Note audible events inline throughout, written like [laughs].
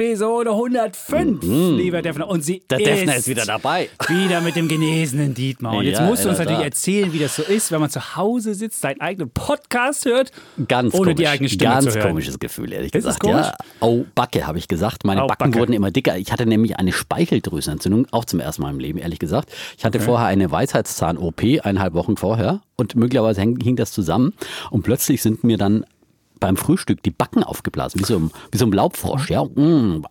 Episode 105, mhm. lieber Defner. Und sie Der Defner ist wieder dabei. Wieder mit dem genesenen Dietmar. Und jetzt Ja, musst du uns natürlich Tat. erzählen, wie das so ist, wenn man zu Hause sitzt, seinen eigenen Podcast hört, Ganz ohne komisch. die eigene Stimme Ganz zu hören. komisches Gefühl, ehrlich Ist es gesagt. Ja. Au, Backe, habe ich gesagt. Meine Au, Backen Backe. wurden immer dicker. Ich hatte nämlich eine Speicheldrüsenentzündung, auch zum ersten Mal im Leben, ehrlich gesagt. Ich hatte vorher eine Weisheitszahn-OP, eineinhalb Wochen vorher. Und möglicherweise hing das zusammen. Und plötzlich sind mir dann beim Frühstück die Backen aufgeblasen, wie so ein, wie so ein Laubfrosch. Ja. Mm.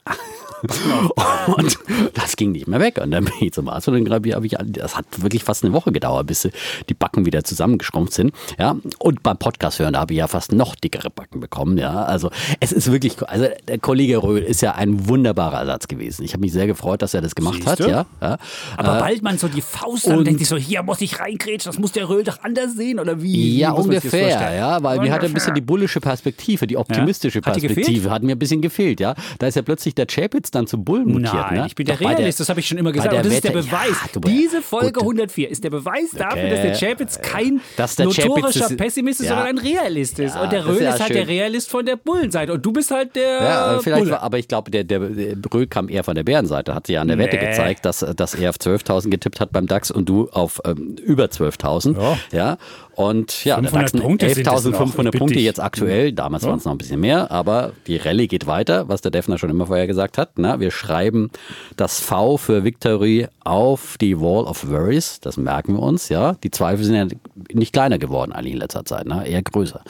Und das ging nicht mehr weg. Und dann bin ich zum Arzt und dann habe ich, das hat wirklich fast eine Woche gedauert, bis die Backen wieder zusammengeschrumpft sind. Ja. Und beim Podcast hören, da habe ich ja fast noch dickere Backen bekommen. Ja. Also es ist wirklich, also der Kollege Röhl ist ja ein wunderbarer Ersatz gewesen. Ich habe mich sehr gefreut, dass er das gemacht Siehst hat. Ja. ja. Aber Äh, bald man so die Faust an und- denkt sich so, hier muss ich reingrätschen, das muss der Röhl doch anders sehen oder wie? Ja, wie ungefähr, ja, weil mir hat ein bisschen die bullische Perspektive, die optimistische Hat die gefehlt? Perspektive, hat mir ein bisschen gefehlt, ja. Da ist ja plötzlich der Chapitz dann zum Bullen mutiert, Nein, ne? ich bin der Doch Realist, das habe ich schon immer gesagt. der Und das ist der Wette- Beweis. Ja, Diese Folge gut. 104 ist der Beweis dafür, Okay. dass der Chapitz kein Dass der Chapitz notorischer ist- Pessimist ist, Ja. sondern ein Realist ist. Ja, und der Röhl ja ist halt schön. der Realist von der Bullenseite. Und du bist halt der Ja, vielleicht, Bulle. war, aber ich glaube, der, der, der Brühl kam eher von der Bärenseite. Hat sich ja an der Wette Nee. gezeigt, dass, dass er auf 12.000 getippt hat beim DAX und du auf ähm, über 12.000. Ja. Ja. Und ja, der 500 DAX sind Punkte sind es noch. 11.500 Ich bitte Punkte jetzt aktuell. Damals waren es noch ein bisschen mehr, aber die Rallye geht weiter, was der Defner schon immer vorher gesagt hat. Na, wir schreiben das V für Victory auf die Wall of Worries. Das merken wir uns, ja. Die Zweifel sind ja nicht kleiner geworden eigentlich in letzter Zeit, ne? eher größer.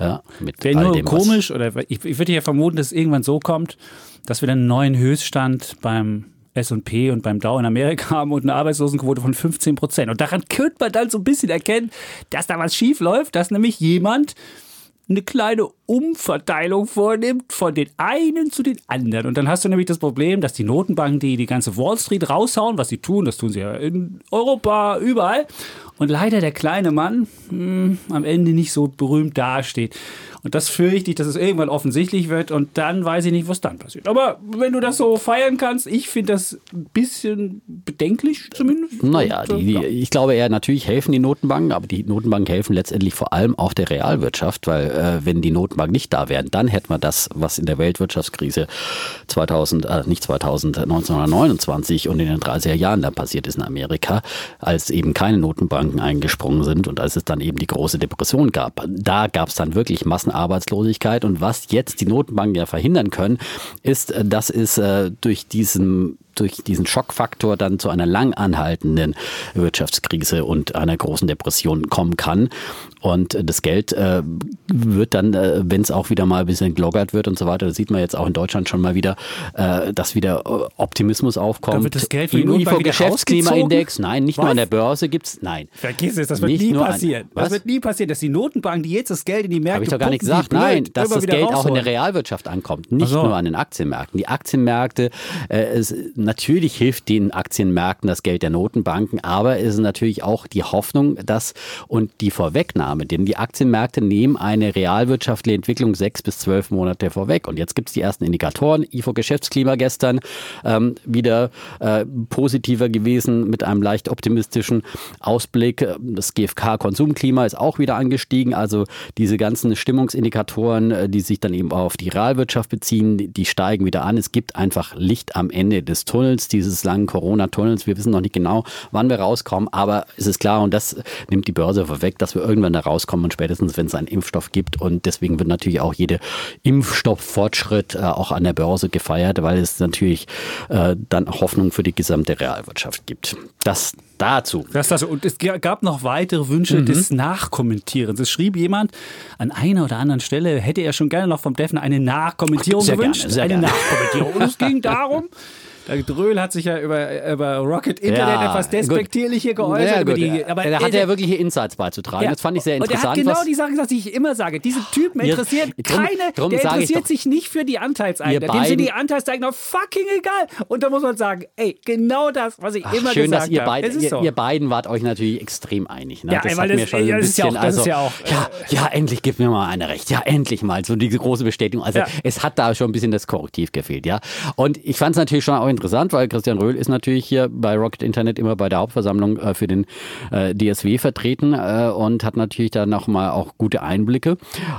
Ja, mit Wäre nur dem, komisch, oder ich, ich würde ja vermuten, dass es irgendwann so kommt, dass wir dann einen neuen Höchststand beim S&P und beim Dow in Amerika [laughs] haben und eine Arbeitslosenquote von 15 Prozent. Und daran könnte man dann so ein bisschen erkennen, dass da was schief läuft, dass nämlich jemand eine kleine Umverteilung vornimmt von den einen zu den anderen. Und dann hast du nämlich das Problem, dass die Notenbanken, die die ganze Wall Street raushauen, was sie tun, das tun sie ja in Europa, überall. Und leider der kleine Mann hm, am Ende nicht so berühmt dasteht. Und das fürchte ich, dass es irgendwann offensichtlich wird und dann weiß ich nicht, was dann passiert. Aber wenn du das so feiern kannst, ich finde das ein bisschen bedenklich zumindest. Naja, Und, die, die, ja. ich glaube eher, natürlich helfen die Notenbanken, aber die Notenbanken helfen letztendlich vor allem auch der Realwirtschaft, weil äh, wenn die Notenbanken nicht da wären, dann hätten wir das, was in der Weltwirtschaftskrise 2000, äh, nicht 2000, 1929 und in den 30er Jahren dann passiert ist in Amerika, als eben keine Notenbanken eingesprungen sind und als es dann eben die große Depression gab. Da gab es dann wirklich Massenarbeitslosigkeit und was jetzt die Notenbanken ja verhindern können, ist, äh, dass es äh, durch diesen durch diesen Schockfaktor dann zu einer lang anhaltenden Wirtschaftskrise und einer großen Depression kommen kann. Und das Geld äh, wird dann, äh, wenn es auch wieder mal ein bisschen glockert wird und so weiter, das sieht man jetzt auch in Deutschland schon mal wieder, äh, dass wieder äh, Optimismus aufkommt. Dann wird das Geld von den wieder IFO-Geschäftsklimaindex, nein, nicht nur Was? an der Börse gibt's, nein. Vergiss es, das wird Nicht nie nur an- passieren. Was? das wird nie passieren, dass die Notenbanken, die jetzt das Geld in die Märkte Habe ich doch gar nicht gesagt. blöd, Nein, dass das Geld auch in rausholen. der Realwirtschaft ankommt, nicht Ach so. nur an den Aktienmärkten. Die Aktienmärkte, äh, es, natürlich hilft den Aktienmärkten das Geld der Notenbanken, aber es ist natürlich auch die Hoffnung, dass und die Vorwegnahme, denn die Aktienmärkte nehmen eine realwirtschaftliche Entwicklung sechs bis zwölf Monate vorweg. Und jetzt gibt es die ersten Indikatoren. IFO-Geschäftsklima gestern ähm, wieder äh, positiver gewesen mit einem leicht optimistischen Ausblick. Das GfK-Konsumklima ist auch wieder angestiegen. Also diese ganzen Stimmungsindikatoren, äh, die sich dann eben auf die Realwirtschaft beziehen, die- steigen wieder an. Es gibt einfach Licht am Ende des Tunnels, dieses langen Corona-Tunnels. Wir wissen noch nicht genau, wann wir rauskommen, aber es ist klar und das nimmt die Börse vorweg, dass wir irgendwann da rauskommen und spätestens, wenn es einen Impfstoff gibt. Und deswegen wird natürlich auch jede Impfstofffortschritt äh, auch an der Börse gefeiert, weil es natürlich äh, dann Hoffnung für die gesamte Realwirtschaft gibt. Das dazu. Das, das, und es gab noch weitere Wünsche Mhm. des Nachkommentierens. Es schrieb jemand, an einer oder anderen Stelle hätte er schon gerne noch vom Defner eine Nachkommentierung Sehr gewünscht. gerne, sehr eine gerne. Nachkommentierung. Und es [laughs] ging darum, Dröhl hat sich ja über, über Rocket Internet Ja, etwas despektierlich hier geäußert. Ja, über die, aber da hat er- er wirkliche Insights beizutragen. Ja. Das fand ich sehr Und er interessant. hat genau die Sachen gesagt, die ich immer sage. Diese Typen Ihr- interessiert drum- keine, drum der interessiert sich nicht für die Anteilseigner. Dem sind die Anteilseigner fucking egal. Und da muss man sagen, ey, genau das, was ich Ach, immer schön, gesagt dass ihr habe. ist ihr, so. ihr beiden wart euch natürlich extrem einig. Ne? Ja, das weil hat das- mir schon ein ja, das ist ja bisschen, auch- also, ja auch, ja, ja, endlich gibt mir mal einer recht. Ja, endlich mal. So diese große Bestätigung. Also Ja. es hat da schon ein bisschen das Korrektiv gefehlt, ja. Und ich fand es natürlich schon auch interessant, weil Christian Röhl ist natürlich hier bei Rocket Internet immer bei der Hauptversammlung äh, für den äh, DSW vertreten äh, und hat natürlich da nochmal auch gute Einblicke.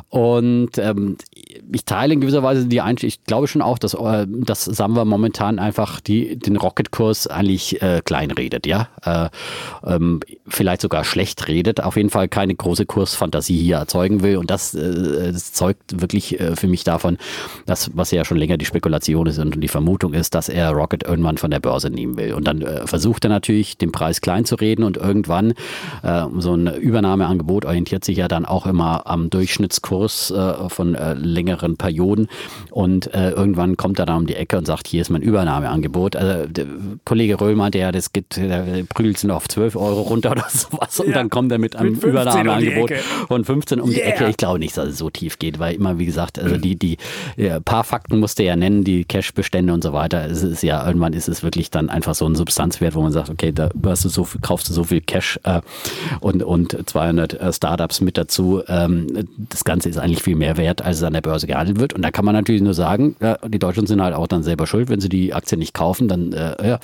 Und ähm, ich teile in gewisser Weise die Einstellung, ich glaube schon auch, dass, äh, dass Samba momentan einfach die, den Rocket-Kurs eigentlich äh, kleinredet, ja. Äh, ähm, vielleicht sogar schlecht redet, auf jeden Fall keine große Kursfantasie hier erzeugen will. Und das, äh, das zeugt wirklich äh, für mich davon, dass, was ja schon länger die Spekulation ist und die Vermutung ist, dass er Rocket irgendwann von der Börse nehmen will. Und dann äh, versucht er natürlich, den Preis klein zu reden und irgendwann äh, so ein Übernahmeangebot orientiert sich ja dann auch immer am Durchschnittskurs äh, von äh, längeren Perioden. Und äh, irgendwann kommt er dann um die Ecke und sagt, hier ist mein Übernahmeangebot. Also der Kollege meinte ja, das geht, der prügelt es auf 12 Euro runter [laughs] oder sowas. Und ja, dann kommt er mit einem mit Übernahmeangebot um von 15 um yeah. die Ecke. Ich glaube nicht, dass es so tief geht, weil immer, wie gesagt, also die, die ja, paar Fakten musste er ja nennen, die Cash-Bestände und so weiter. Es ist ja, irgendwann ist es wirklich dann einfach so ein Substanzwert, wo man sagt, okay, da hast du so viel, kaufst du so viel Cash äh, und, und 200 äh, Startups mit dazu. Ähm, das Ganze ist eigentlich viel mehr wert, als es an der Börse gehandelt wird. Und da kann man natürlich nur sagen, ja, die Deutschen sind halt auch dann selber schuld, wenn sie die Aktie nicht kaufen, dann äh, ja,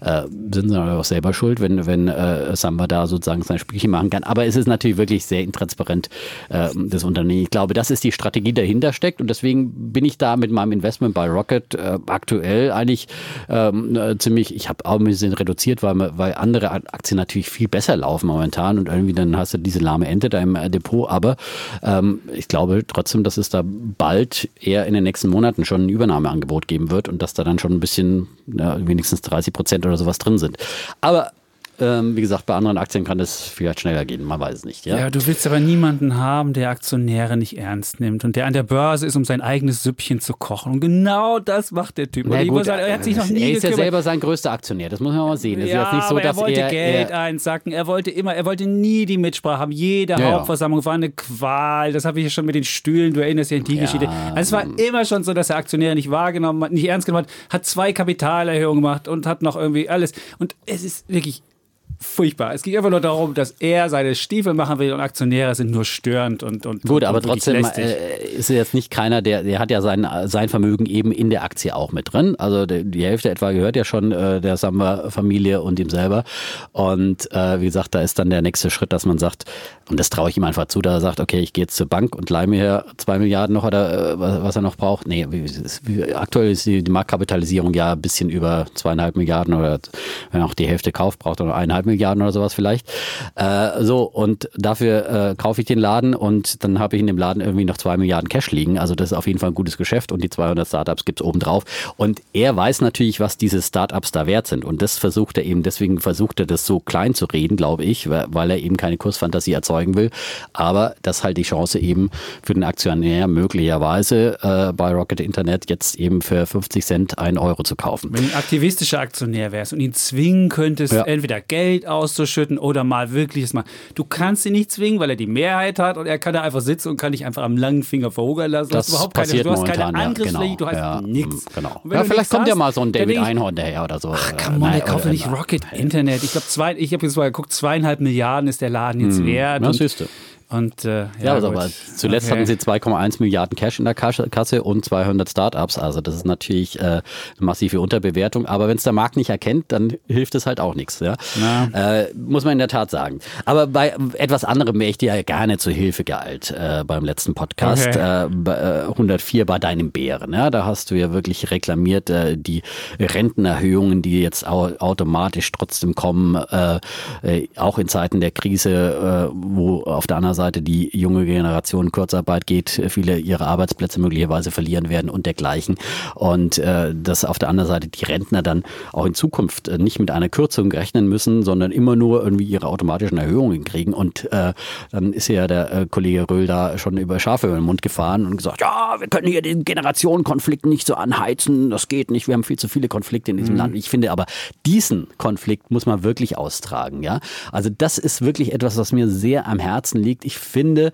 äh, sind sie auch selber schuld, wenn, wenn äh, Samba da sozusagen sein Spielchen machen kann. Aber es ist natürlich wirklich sehr intransparent, das Unternehmen. Ich glaube, das ist die Strategie dahinter steckt und deswegen bin ich da mit meinem Investment bei Rocket aktuell eigentlich ähm, äh, ziemlich, ich habe auch ein bisschen reduziert, weil, weil andere Aktien natürlich viel besser laufen momentan und irgendwie dann hast du diese lahme Ente da im äh, Depot. Aber ähm, ich glaube trotzdem, dass es da bald eher in den nächsten Monaten schon ein Übernahmeangebot geben wird und dass da dann schon ein bisschen, ja, wenigstens 30 Prozent oder sowas drin sind. Aber ähm, wie gesagt, bei anderen Aktien kann es vielleicht schneller gehen, man weiß es nicht. Ja? ja, du willst aber niemanden haben, der Aktionäre nicht ernst nimmt und der an der Börse ist, um sein eigenes Süppchen zu kochen. Und genau das macht der Typ. Na gut, sagen, er hat sich noch nie Er ist gekümmert. ja selber sein größter Aktionär, das muss man mal sehen. Ja, ist jetzt nicht so, dass er wollte er, Geld er, einsacken, er wollte immer, er wollte nie die Mitsprache haben. Jede ja, Hauptversammlung war eine Qual. Das habe ich ja schon mit den Stühlen, du erinnerst dich an die ja. Geschichte. Also es war immer schon so, dass er Aktionäre nicht wahrgenommen hat, nicht ernst genommen hat, hat zwei Kapitalerhöhungen gemacht und hat noch irgendwie alles. Und es ist wirklich furchtbar. Es ging einfach nur darum, dass er seine Stiefel machen will und Aktionäre sind nur störend und und Gut, und, aber trotzdem äh, ist er jetzt nicht keiner, der, der hat ja sein, sein Vermögen eben in der Aktie auch mit drin. Also die Hälfte etwa gehört ja schon äh, der Samba-Familie und ihm selber. Und äh, wie gesagt, da ist dann der nächste Schritt, dass man sagt, und das traue ich ihm einfach zu, da er sagt, okay, ich gehe jetzt zur Bank und leihe mir zwei Milliarden noch oder äh, was er noch braucht. Nee, aktuell ist die, die Marktkapitalisierung ja ein bisschen über zweieinhalb Milliarden oder wenn er auch die Hälfte kauft, braucht er noch eineinhalb Milliarden oder sowas vielleicht. Äh, so, und dafür äh, kaufe ich den Laden und dann habe ich in dem Laden irgendwie noch zwei Milliarden Cash liegen. Also das ist auf jeden Fall ein gutes Geschäft und die 200 Startups gibt es obendrauf. Und er weiß natürlich, was diese Startups da wert sind. Und das versucht er eben, deswegen versucht er das so klein zu reden, glaube ich, weil er eben keine Kursfantasie erzeugen will. Aber das halt die Chance eben für den Aktionär möglicherweise äh, bei Rocket Internet jetzt eben für 50 Cent einen Euro zu kaufen. Wenn du ein aktivistischer Aktionär wärst und ihn zwingen könntest, ja. entweder Geld Geld auszuschütten oder mal wirkliches mal. Du kannst ihn nicht zwingen, weil er die Mehrheit hat und er kann da einfach sitzen und kann dich einfach am langen Finger verhungern lassen. Das du hast überhaupt keine, du hast keine Angriffsfläche, ja, genau, du hast ja, nichts. Genau. Ja, vielleicht kommt ja mal so ein David Einhorn daher oder so. Ach, come on, der kauft ja nicht Rocket Internet. Ich glaube, ich habe jetzt mal geguckt, zweieinhalb Milliarden ist der Laden jetzt hm, wert. Das siehst du. Und, äh, ja, ja also aber zuletzt okay. hatten sie 2,1 Milliarden Cash in der Kasse und 200 Startups. Also das ist natürlich äh, eine massive Unterbewertung. Aber wenn es der Markt nicht erkennt, dann hilft es halt auch nichts. Ja? Äh, muss man in der Tat sagen. Aber bei etwas anderem wäre ich dir ja gerne zu Hilfe geeilt äh, beim letzten Podcast. Okay. Äh, bei, 104 äh, bei deinem Bären. Ja? Da hast du ja wirklich reklamiert, die Rentenerhöhungen, die jetzt au automatisch trotzdem kommen, auch in Zeiten der Krise, wo auf der anderen Seite die junge Generation Kurzarbeit geht, viele ihre Arbeitsplätze möglicherweise verlieren werden und dergleichen. Und äh, dass auf der anderen Seite die Rentner dann auch in Zukunft äh, nicht mit einer Kürzung rechnen müssen, sondern immer nur irgendwie ihre automatischen Erhöhungen kriegen. Und äh, dann ist ja der äh, Kollege Röhl da schon über Schafe über den Mund gefahren und gesagt, ja, wir können hier den Generationenkonflikt nicht so anheizen, das geht nicht, wir haben viel zu viele Konflikte in diesem mhm. Land. Ich finde aber, diesen Konflikt muss man wirklich austragen. Ja? Also das ist wirklich etwas, was mir sehr am Herzen liegt. Ich finde,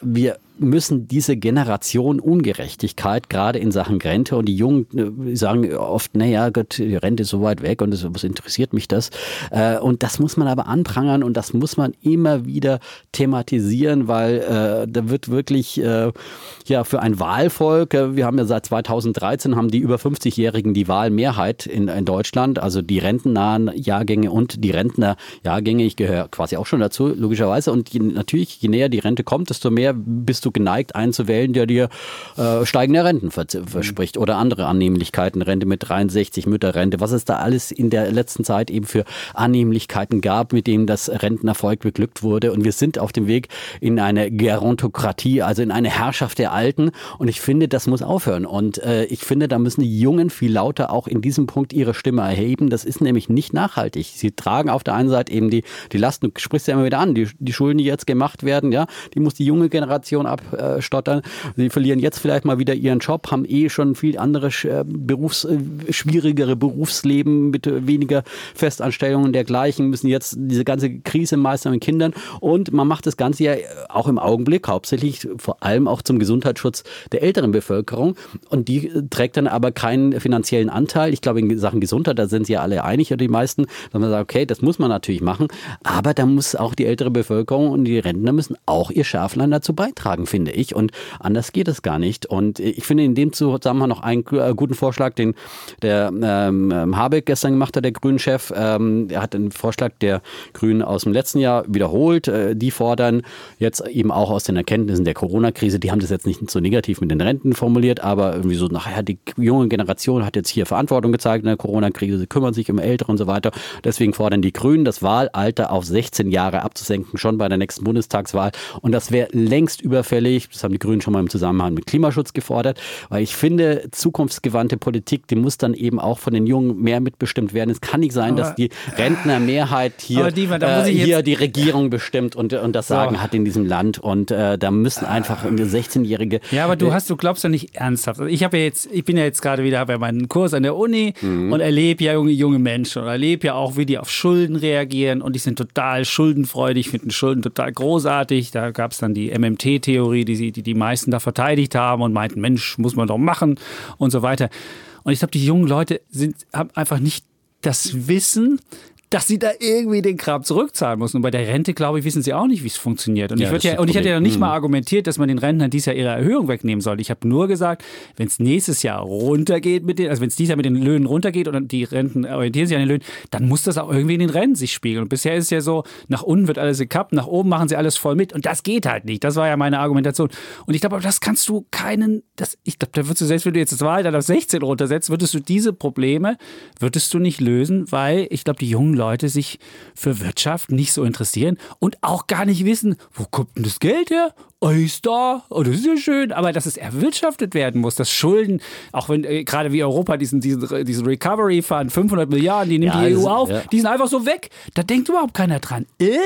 wir müssen diese Generation Ungerechtigkeit, gerade in Sachen Rente, und die Jungen äh, sagen oft, naja, Gott, die Rente ist so weit weg und was interessiert mich das? Äh, und das muss man aber anprangern und das muss man immer wieder thematisieren, weil äh, da wird wirklich ja für ein Wahlvolk, wir haben ja seit 2013 haben die über 50-Jährigen die Wahlmehrheit in, in Deutschland, also die rentennahen Jahrgänge und die Rentnerjahrgänge, ich gehöre quasi auch schon dazu, logischerweise. Und je, natürlich, je näher die Rente kommt, desto mehr bist du geneigt, einen zu wählen, der dir äh, steigende Renten verspricht oder andere Annehmlichkeiten, Rente mit 63, Mütterrente, was es da alles in der letzten Zeit eben für Annehmlichkeiten gab, mit denen das Rentenerfolg beglückt wurde. Und wir sind auf dem Weg in eine Gerontokratie, also in eine Herrschaft der Alten. Und ich finde, das muss aufhören. Und äh, ich finde, da müssen die Jungen viel lauter auch in diesem Punkt ihre Stimme erheben. Das ist nämlich nicht nachhaltig. Sie tragen auf der einen Seite eben die, die Lasten, du sprichst ja immer wieder an, die, die Schulden, die jetzt gemacht werden, ja, die muss die junge Generation abstottern. Sie verlieren jetzt vielleicht mal wieder ihren Job, haben eh schon viel andere äh, Berufs, äh, schwierigere Berufsleben mit weniger Festanstellungen dergleichen, müssen jetzt diese ganze Krise meistern mit Kindern. Und man macht das Ganze ja auch im Augenblick hauptsächlich vor allem auch zum Gesundheitsschutz der älteren Bevölkerung. Und die trägt dann aber keinen finanziellen Anteil. Ich glaube, in Sachen Gesundheit, da sind sie ja alle einig, oder die meisten, dass man sagt, okay, das muss man natürlich machen, aber da muss auch die ältere Bevölkerung und die Rentner müssen auch ihr Schärflein dazu beitragen, finde ich. Und anders geht es gar nicht. Und ich finde in dem Zusammenhang noch einen äh, guten Vorschlag, den der ähm, Habeck gestern gemacht hat, der Grünen-Chef. Ähm, er hat einen Vorschlag der Grünen aus dem letzten Jahr wiederholt. Äh, die fordern jetzt eben auch aus den Erkenntnissen der Corona-Krise, die haben das jetzt nicht so negativ mit den Renten formuliert, aber irgendwie so, nachher die junge Generation hat jetzt hier Verantwortung gezeigt in der Corona-Krise, sie kümmern sich um Ältere und so weiter. Deswegen fordern die Grünen, das Wahlalter auf 16 Jahre abzusenken, schon bei der nächsten Bundestagswahl. Und das wäre längst überfällig. Das haben die Grünen schon mal im Zusammenhang mit Klimaschutz gefordert, weil ich finde, zukunftsgewandte Politik, die muss dann eben auch von den Jungen mehr mitbestimmt werden. Es kann nicht sein, aber, dass die Rentnermehrheit hier, die, äh, hier die Regierung bestimmt und, und das Sagen so. hat in diesem Land. Und äh, da müssen einfach 16-Jährige. Ja, aber du äh, hast, du glaubst ja nicht ernsthaft. Also ich habe ja jetzt, ich bin ja jetzt gerade wieder bei meinem Kurs an der Uni mhm. und erlebe ja junge, junge Menschen und erlebe ja auch, wie die auf Schulden reagieren und die sind total schuldenfreudig, finden Schulden total großartig. Da gab es dann die MMT-Theorie, die, die die meisten da verteidigt haben und meinten, Mensch, muss man doch machen und so weiter. Und ich glaube, die jungen Leute sind, haben einfach nicht das Wissen, dass sie da irgendwie den Kram zurückzahlen müssen. Und bei der Rente, glaube ich, wissen sie auch nicht, wie es funktioniert. Und ja, ich, ja, und ich hatte ja nicht mal argumentiert, dass man den Rentnern dieses Jahr ihre Erhöhung wegnehmen soll. Ich habe nur gesagt, wenn es nächstes Jahr runtergeht mit den, also wenn es dieses Jahr mit den Löhnen runtergeht und die Renten orientieren sich an den Löhnen, dann muss das auch irgendwie in den Renten sich spiegeln. Und bisher ist es ja so, nach unten wird alles gekappt, nach oben machen sie alles voll mit. Und das geht halt nicht. Das war ja meine Argumentation. Und ich glaube, das kannst du keinen, das, ich glaube, da würdest du, selbst wenn du jetzt das Wahl dann auf 16 runtersetzt, würdest du diese Probleme, würdest du nicht lösen, weil ich glaube, die jungen Leute sich für Wirtschaft nicht so interessieren und auch gar nicht wissen, wo kommt denn das Geld her? Oh, ist da, oh, das ist ja schön, aber dass es erwirtschaftet werden muss, dass Schulden, auch wenn äh, gerade wie Europa diesen, diesen, diesen Recovery Fund, 500 Milliarden, die nimmt ja, die EU auf, ja. die sind einfach so weg. Da denkt überhaupt keiner dran. Äh?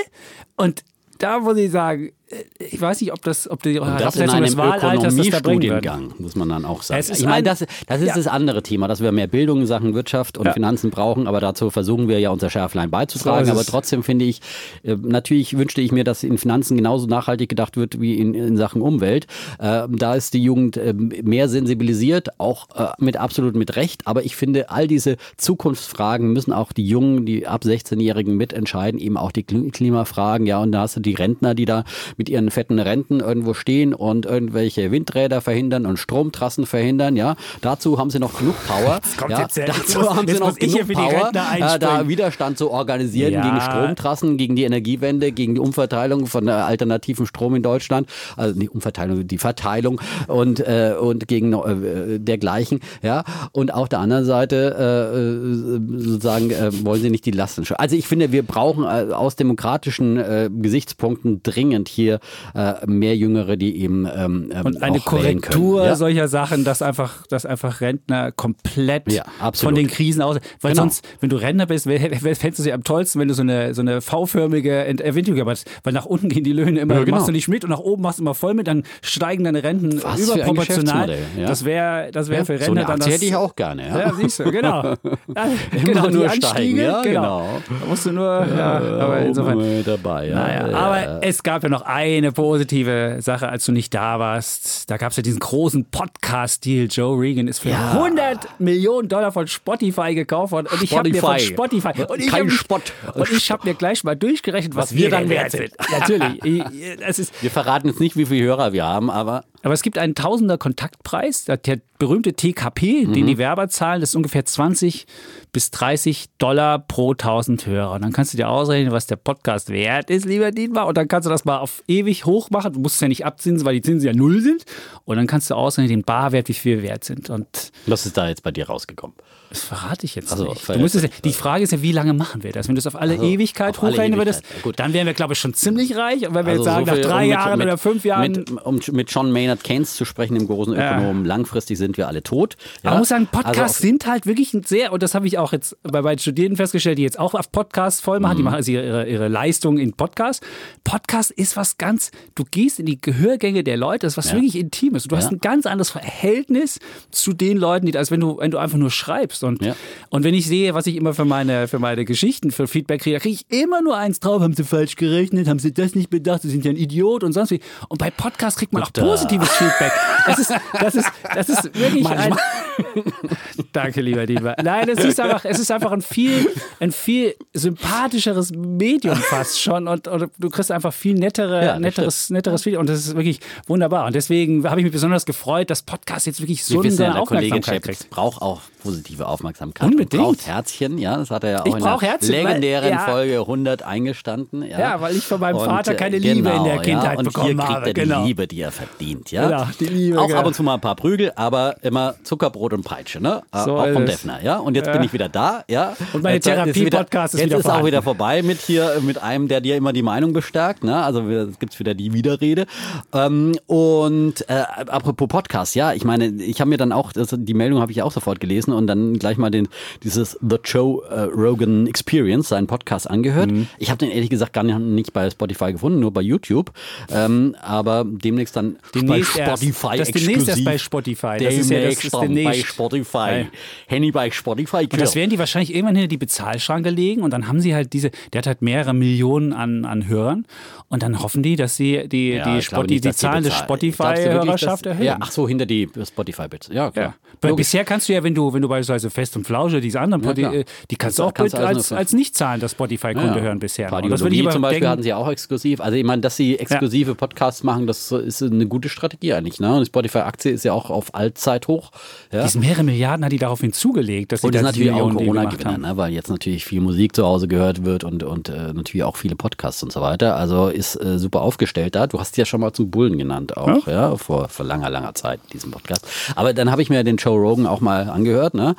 Und da muss ich sagen, ich weiß nicht, ob das, ob die und das in einem Ökonomiestudiengang, muss man dann auch sagen. ich meine, das, das ist ja. das andere Thema, dass wir mehr Bildung in Sachen Wirtschaft und ja. Finanzen brauchen, aber dazu versuchen wir ja unser Schärflein beizutragen. So aber trotzdem finde ich, äh, natürlich wünschte ich mir, dass in Finanzen genauso nachhaltig gedacht wird wie in, in Sachen Umwelt. Äh, da ist die Jugend äh, mehr sensibilisiert, auch mit absolut mit Recht. Aber ich finde, all diese Zukunftsfragen müssen auch die Jungen, die ab 16-Jährigen mitentscheiden, eben auch die Klimafragen. Ja, und da hast du die Rentner, die da mit ihren fetten Renten irgendwo stehen und irgendwelche Windräder verhindern und Stromtrassen verhindern. Ja, dazu haben sie noch genug Power. [laughs] Ja, dazu muss, haben sie noch genug Power, äh, da Widerstand zu organisieren ja. gegen Stromtrassen, gegen die Energiewende, gegen die Umverteilung von äh, alternativen Strom in Deutschland, also die Umverteilung, die Verteilung und äh, und gegen äh, dergleichen. Ja, und auf der anderen Seite äh, sozusagen äh, wollen sie nicht die Lasten. Also ich finde, wir brauchen aus demokratischen Gesichtspunkten dringend hier hier äh, mehr Jüngere, die eben ähm, ähm und eine Korrektur ja? solcher Sachen, dass einfach, dass einfach Rentner komplett ja, von den Krisen aus, weil genau. sonst, wenn du Rentner bist, fändest du sie am tollsten, wenn du so eine so eine V-förmige Entwicklung hast, weil nach unten gehen die Löhne immer, ja, genau. machst du nicht mit und nach oben machst du immer voll mit, dann steigen deine Renten Was überproportional. Ja? Das wäre, das wäre für Rentner so dann das. hätte ich auch gerne. Ja, siehst du, genau. [laughs] genau, nur steigen, ja, genau. genau. Da musst du nur, ja, aber insofern. dabei, ja. Naja, aber es gab ja noch eine positive Sache, als du nicht da warst. Da gab es ja diesen großen Podcast-Deal. Joe Regan ist für Ja. 100 Millionen Dollar von Spotify gekauft worden. Und ich habe mir von Spotify. Und ich Kein hab, Spott. Und ich habe mir gleich mal durchgerechnet, was, Was wir dann wert wert sind. Natürlich. [laughs] Ich- ist, Wir verraten jetzt nicht, wie viele Hörer wir haben, aber aber es gibt einen Tausender Kontaktpreis, der berühmte TKP, Mhm. den die Werber zahlen, das ist ungefähr 20 bis 30 Dollar pro 1000 Hörer. Und dann kannst du dir ausrechnen, was der Podcast wert ist, lieber Dietmar. Und dann kannst du das mal auf ewig hoch machen. Du musst es ja nicht abzinsen, weil die Zinsen ja null sind. Und dann kannst du ausrechnen, den Barwert, wie viel wir wert sind. Und was ist da jetzt bei dir rausgekommen? Das verrate ich jetzt Also, nicht. Du musstest ja, die Frage ist ja, wie lange machen wir das? Wenn du es auf alle Ewigkeit auf alle hochrechnen würdest, Ewigkeit, gut. dann wären wir, glaube ich, schon ziemlich reich. Und wenn wir Also jetzt sagen, so nach drei um Jahren mit- oder fünf Jahren. Mit, um mit John Maynard Keynes zu sprechen, dem großen Ökonomen, langfristig sind wir alle tot. Ja? Man muss sagen, Podcasts Also sind halt wirklich ein sehr, und das habe ich auch jetzt bei meinen Studierenden festgestellt, die jetzt auch auf Podcasts voll machen, die Mhm. machen also ihre, ihre Leistung in Podcasts. Podcast ist was ganz, du gehst in die Gehörgänge der Leute, das ist was Ja. wirklich Intimes. Du hast Ja. ein ganz anderes Verhältnis zu den Leuten, die, als wenn du, wenn du einfach nur schreibst. Und, Ja. und wenn ich sehe, was ich immer für meine, für meine Geschichten, für Feedback kriege, da kriege ich immer nur eins drauf, haben sie falsch gerechnet, haben sie das nicht bedacht, sie sind ja ein Idiot und sonst wie. Und bei Podcasts kriegt man auch positives Feedback. Das ist, das ist, das ist wirklich ein, [laughs] Danke, lieber Dietmar. Nein, es ist einfach, es ist einfach ein viel, ein viel sympathischeres Medium fast schon und, und du kriegst einfach viel nettere, Ja, netteres, netteres Video und das ist wirklich wunderbar. Und deswegen habe ich mich besonders gefreut, dass Podcast jetzt wirklich so wir ja, eine der Kollege Aufmerksamkeit kriegt. braucht auch positive Aufmerksamkeit. Unbedingt. Und braucht Herzchen, ja, das hat er ja auch Ich in der Herzchen, weil- legendären ja. Folge 100 eingestanden. Ja, Ja, weil ich von meinem Und, Vater äh, keine Liebe in der ja, Kindheit und bekommen hier kriegt habe. er die Genau. Liebe, die er verdient. Ja? Genau, die Liebe, auch genau. ab und zu mal ein paar Prügel, aber immer Zuckerbrot und Peitsche. Ne? So auch vom es. Defner. Ja? Und jetzt Ja. bin ich wieder da. Ja? Und meine äh, ist Therapie-Podcast ist jetzt wieder ist auch wieder vorbei mit hier mit einem, der dir immer die Meinung bestärkt. Ne? Also es gibt wieder die Widerrede. Ähm, und äh, apropos Podcast, ja, ich meine, ich habe mir dann auch, das, die Meldung habe ich auch sofort gelesen und dann gleich mal den dieses The Joe äh, Rogan Experience, seinen Podcast angehört. Mhm. Ich habe den ehrlich gesagt gar nicht, nicht bei Spotify gefunden, nur bei YouTube. Ähm, aber demnächst dann Demnächst bei erst. Spotify Das ist demnächst erst exklusiv. bei Spotify. Das ist ja- das ist demnächst. Bei Spotify. Ja. Henny bei Spotify. Und das werden die wahrscheinlich irgendwann hinter die Bezahlschranke legen und dann haben sie halt diese, der hat halt mehrere Millionen an, an Hörern und dann hoffen die, dass sie die, Ja, die, Spot, die, die die Zahlen des Spotify-Hörerschaft erhöhen. Ja, ach so, hinter die Spotify-Bits. Ja, klar. Ja. Bisher kannst du ja, wenn du, wenn du beispielsweise Fest und Flausche, diese anderen, Ja, klar. äh, die kannst du auch kannst also als, nur- als nicht zahlender Spotify-Kunde Ja. hören bisher. das würde ich zum Beispiel denken, hatten sie auch exklusiv. Also ich meine, dass sie exklusive Podcasts machen, das ist eine gute Strategie eigentlich. Ne? Und die Spotify-Aktie ist ja auch auf Allzeit hoch. Ja? Diese mehrere Milliarden hat die darauf hinzugelegt, dass sie Und das da ist natürlich auch ein Corona-Gewinner, ne? weil jetzt natürlich viel Musik zu Hause gehört wird und, und äh, natürlich auch viele Podcasts und so weiter. Also ist äh, super aufgestellt da. Du hast ja schon mal zum Bullen genannt auch, ja, vor, vor langer, langer Zeit, diesen Podcast. Aber dann habe ich mir den Joe Rogan auch mal angehört, ne?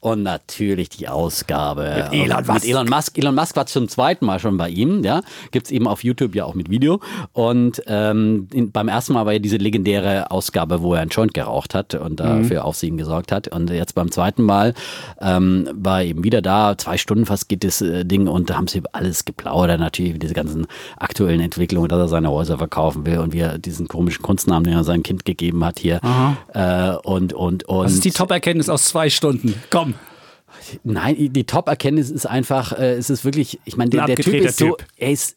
Und natürlich die Ausgabe Mit Elon mit Musk. Elon Musk. Elon Musk war zum zweiten Mal schon bei ihm, ja. Gibt's eben auf YouTube ja auch mit Video. Und ähm, in, beim ersten Mal war ja diese legendäre Ausgabe, wo er einen Joint geraucht hat und dafür Aufsehen gesorgt hat. Und jetzt beim zweiten Mal ähm, war er eben wieder da. Zwei Stunden fast geht das äh, Ding und da haben sie alles geplaudert, natürlich diese ganzen aktuellen Entwicklungen, dass er seine Häuser verkaufen will und wie er diesen komischen Kunstnamen, den er seinem Kind gegeben hat hier. Äh, und, und, und. Das ist die Top-Erkenntnis aus zwei Stunden. Komm. Nein, die Top-Erkenntnis ist einfach, äh, es ist wirklich, ich meine, der, der Typ ist so, er ist,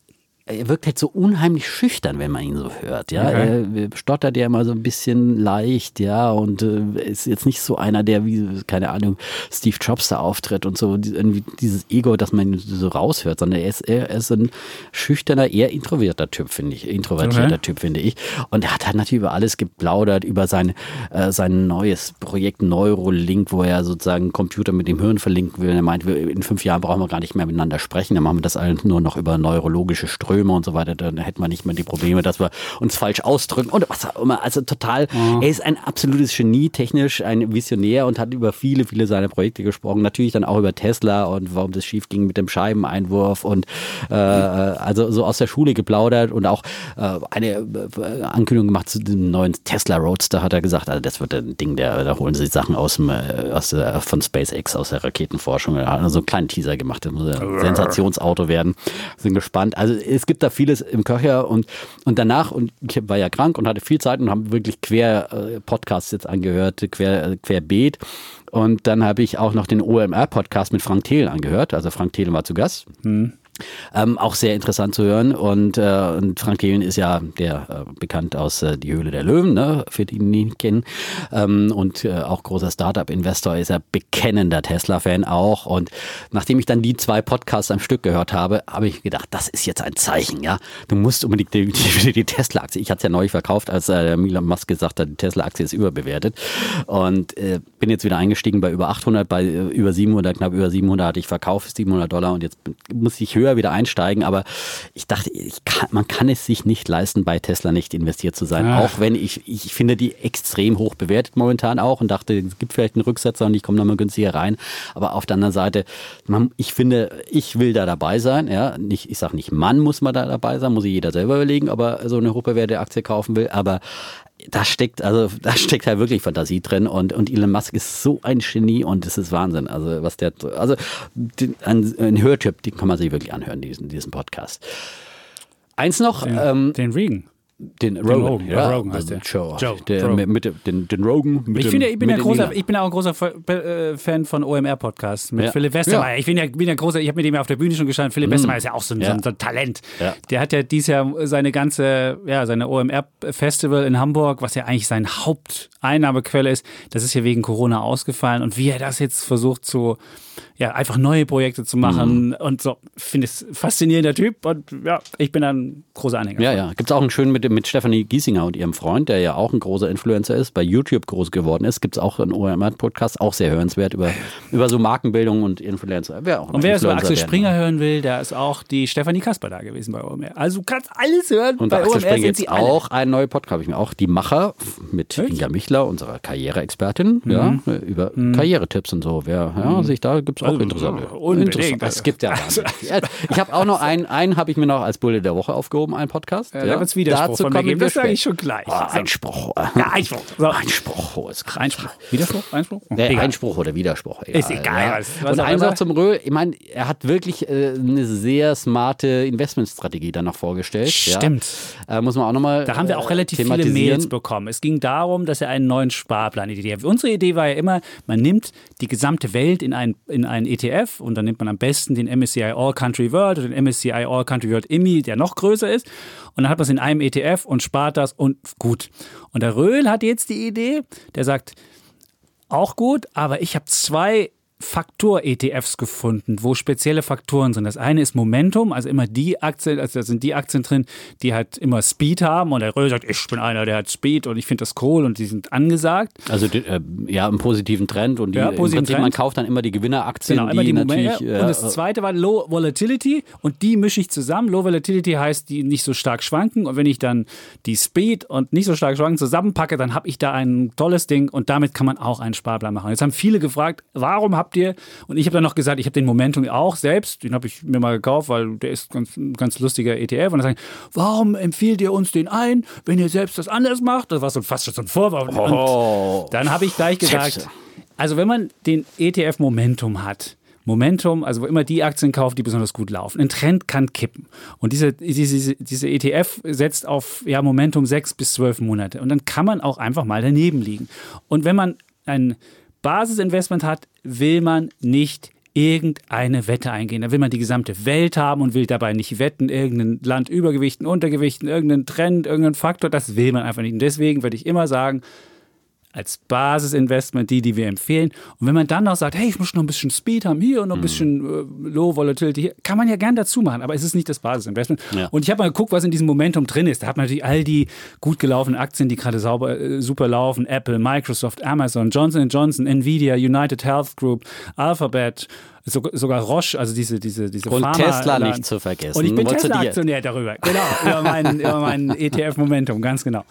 er wirkt halt so unheimlich schüchtern, wenn man ihn so hört, ja. Okay. Er stottert ja immer so ein bisschen leicht, ja, und äh, ist jetzt nicht so einer, der wie, keine Ahnung, Steve Jobs da auftritt und so, irgendwie dieses Ego, dass man ihn so raushört, sondern er ist, er ist ein schüchterner, eher introvertierter Typ, finde ich, introvertierter Okay. Typ, finde ich. Und er hat halt natürlich über alles geplaudert, über sein, äh, sein neues Projekt Neurolink, wo er sozusagen einen Computer mit dem Hirn verlinken will. Er meint, in fünf Jahren brauchen wir gar nicht mehr miteinander sprechen, dann machen wir das alles nur noch über neurologische Ströme und so weiter. Dann hätten wir nicht mehr die Probleme, dass wir uns falsch ausdrücken und was auch immer. Also total, er ist ein absolutes Genie, technisch ein Visionär und hat über viele, viele seiner Projekte gesprochen. Natürlich dann auch über Tesla und warum das schief ging mit dem Scheibeneinwurf und äh, also so aus der Schule geplaudert und auch äh, eine äh, Ankündigung gemacht zu dem neuen Tesla Roadster, hat er gesagt, also das wird ein Ding, der, da holen sie Sachen aus, dem, äh, aus der, von SpaceX, aus der Raketenforschung. Er hat so einen kleinen Teaser gemacht, das muss ein Sensationsauto werden. Sind gespannt. Also es gibt da vieles im Köcher und, und danach, und ich war ja krank und hatte viel Zeit und habe wirklich quer äh, Podcasts jetzt angehört, quer, äh, querbeet. Und dann habe ich auch noch den OMR-Podcast mit Frank Thelen angehört. Also Frank Thelen war zu Gast. Ähm, auch sehr interessant zu hören. Und, äh, und Frank Thelen ist ja der äh, bekannt aus äh, Die Höhle der Löwen, ne? für die, die ihn kennen. Ähm, und äh, auch großer Startup-Investor ist er bekennender Tesla-Fan auch. Und nachdem ich dann die zwei Podcasts am Stück gehört habe, habe ich gedacht, das ist jetzt ein Zeichen, ja. Du musst unbedingt die, die, die Tesla-Aktie. Ich hatte es ja neu verkauft, als äh, Elon Musk gesagt hat, die Tesla-Aktie ist überbewertet. Und äh, bin jetzt wieder eingestiegen bei über 800, bei äh, über 700, knapp über 700 hatte ich verkauft, 700 Dollar. Und jetzt muss ich höher wieder einsteigen. Aber ich dachte, ich kann, man kann es sich nicht leisten, bei Tesla nicht investiert zu sein. Ah. Auch wenn ich, ich finde die extrem hoch bewertet momentan auch und dachte, es gibt vielleicht einen Rücksetzer und ich komme nochmal günstiger rein. Aber auf der anderen Seite, man, ich finde, ich will da dabei sein. Ja, nicht, ich sage nicht, Mann muss man da dabei sein, muss sich jeder selber überlegen, ob er so eine hochbewertete Aktie kaufen will. Aber da steckt, also da steckt halt wirklich Fantasie drin und, und Elon Musk ist so ein Genie und es ist Wahnsinn. Also was der, also den, ein, ein Hörtipp, den kann man sich wirklich anhören, diesen, diesen Podcast. Eins noch, Den, ähm, den Regan. Den Rogan, Rogan, ja, Rogan heißt der. Joe, Joe, der, Rogan. mit, mit, den, den Rogan. Mit Ich, dem, finde, ich, bin ja den großer, ich bin auch ein großer Fan von OMR-Podcasts mit Ja. Philipp Westermeier. Ich bin ja, bin ja großer, ich habe mit dem ja auf der Bühne schon gestanden. Philipp Westermeier ist ja auch so ein, Ja. so ein Talent. Ja. Der hat ja dieses Jahr seine ganze, ja, seine OMR-Festival in Hamburg, was ja eigentlich seine Haupteinnahmequelle ist, das ist ja wegen Corona ausgefallen. Und wie er das jetzt versucht zu, ja, einfach neue Projekte zu machen Mhm. und so, finde ich faszinierender Typ. Und ja, ich bin ein großer Anhänger. Ja, ja. Gibt es auch einen schönen mit, mit Stefanie Giesinger und ihrem Freund, der ja auch ein großer Influencer ist, bei YouTube groß geworden ist. Gibt es auch einen OMR-Podcast, auch sehr hörenswert über, über so Markenbildung und Influencer. Wer auch Und wer so Axel werden Springer will. hören will, da ist auch die Stefanie Kasper da gewesen bei OMR. Also du kannst alles hören. Und bei bei Axel OMR Springer jetzt auch ein neuer Podcast, habe ich mir auch die Macher mit Echt? Inga Michler, unserer Karriereexpertin, ja, über Karrieretipps und so. Wer, ja, sich da gibt es auch Also, interessante. unbedingt. Interessant. Es gibt ja. wahnsinnig. ich habe auch noch einen, einen habe ich mir noch als Bulle der Woche aufgehoben, einen Podcast. Ja, da wird's Widerspruch Dazu von mir geben, das sage ich schon gleich. Oh, Einspruch. Ja, Einspruch. So. Einspruch, hohes Kraft. Einspruch. Widerspruch? Einspruch? Nee, Egal. Einspruch oder Widerspruch. Egal, Ist egal, was- was und auch eins noch zum Röhl. Ich meine, er hat wirklich äh, eine sehr smarte Investmentstrategie dann noch vorgestellt. Stimmt. Ja. Äh, muss man auch nochmal Da haben wir auch relativ viele Mails bekommen. Es ging darum, dass er einen neuen Sparplan Idee hat. Unsere Idee war ja immer, man nimmt die gesamte Welt in einen, in einen ETF und dann nimmt man am besten den MSCI All Country World oder den MSCI All Country World IMI, der noch größer ist. Und dann hat man es in einem ETF und spart das und gut. Und der Röhl hat jetzt die Idee, der sagt, auch gut, aber ich habe zwei Faktor-ETFs gefunden, wo spezielle Faktoren sind. Das eine ist Momentum, also immer die Aktien, also da sind die Aktien drin, die halt immer Speed haben. Und der Röhl sagt, ich bin einer, der hat Speed und ich finde das cool und die sind angesagt. Also die, äh, ja, einen positiven Trend und die, Ja, im Prinzip, Trend. man kauft dann immer die Gewinneraktien, Genau, immer die, die natürlich. Äh, und das zweite war Low Volatility und die mische ich zusammen. Low Volatility heißt, die nicht so stark schwanken. Und wenn ich dann die Speed und nicht so stark schwanken zusammenpacke, dann habe ich da ein tolles Ding und damit kann man auch einen Sparplan machen. Jetzt haben viele gefragt, warum habt ihr, und ich habe dann noch gesagt, ich habe den Momentum auch selbst, den habe ich mir mal gekauft, weil der ist ganz, ein ganz lustiger ETF. Und dann sagen, warum empfiehlt ihr uns den ein, wenn ihr selbst das anders macht? Das war so fast schon so ein Vorwurf. Oh. Und dann habe ich gleich gesagt, also wenn man den ETF Momentum hat, Momentum, also wo immer die Aktien kauft, die besonders gut laufen. Ein Trend kann kippen. Und diese, diese, diese ETF setzt auf ja, Momentum sechs bis zwölf Monate. Und dann kann man auch einfach mal daneben liegen. Und wenn man ein Basisinvestment hat, will man nicht irgendeine Wette eingehen. Da will man die gesamte Welt haben und will dabei nicht wetten, irgendein Land übergewichten, untergewichten, irgendeinen Trend, irgendeinen Faktor. Das will man einfach nicht. Und deswegen würde ich immer sagen, als Basisinvestment die, die wir empfehlen. Und wenn man dann noch sagt, hey, ich muss noch ein bisschen Speed haben hier und noch ein bisschen äh, Low Volatility hier, kann man ja gern dazu machen, aber es ist nicht das Basisinvestment. Ja. Und ich habe mal geguckt, was in diesem Momentum drin ist. Da hat man natürlich all die gut gelaufenen Aktien, die gerade sauber, äh, super laufen. Apple, Microsoft, Amazon, Johnson Johnson, Nvidia, United Health Group, Alphabet, so, sogar Roche, also diese, diese, diese Und Pharma- Tesla nicht zu vergessen. Und ich bin Tesla-Aktionär darüber. Genau, über meinen, über meinen ETF-Momentum, ganz genau.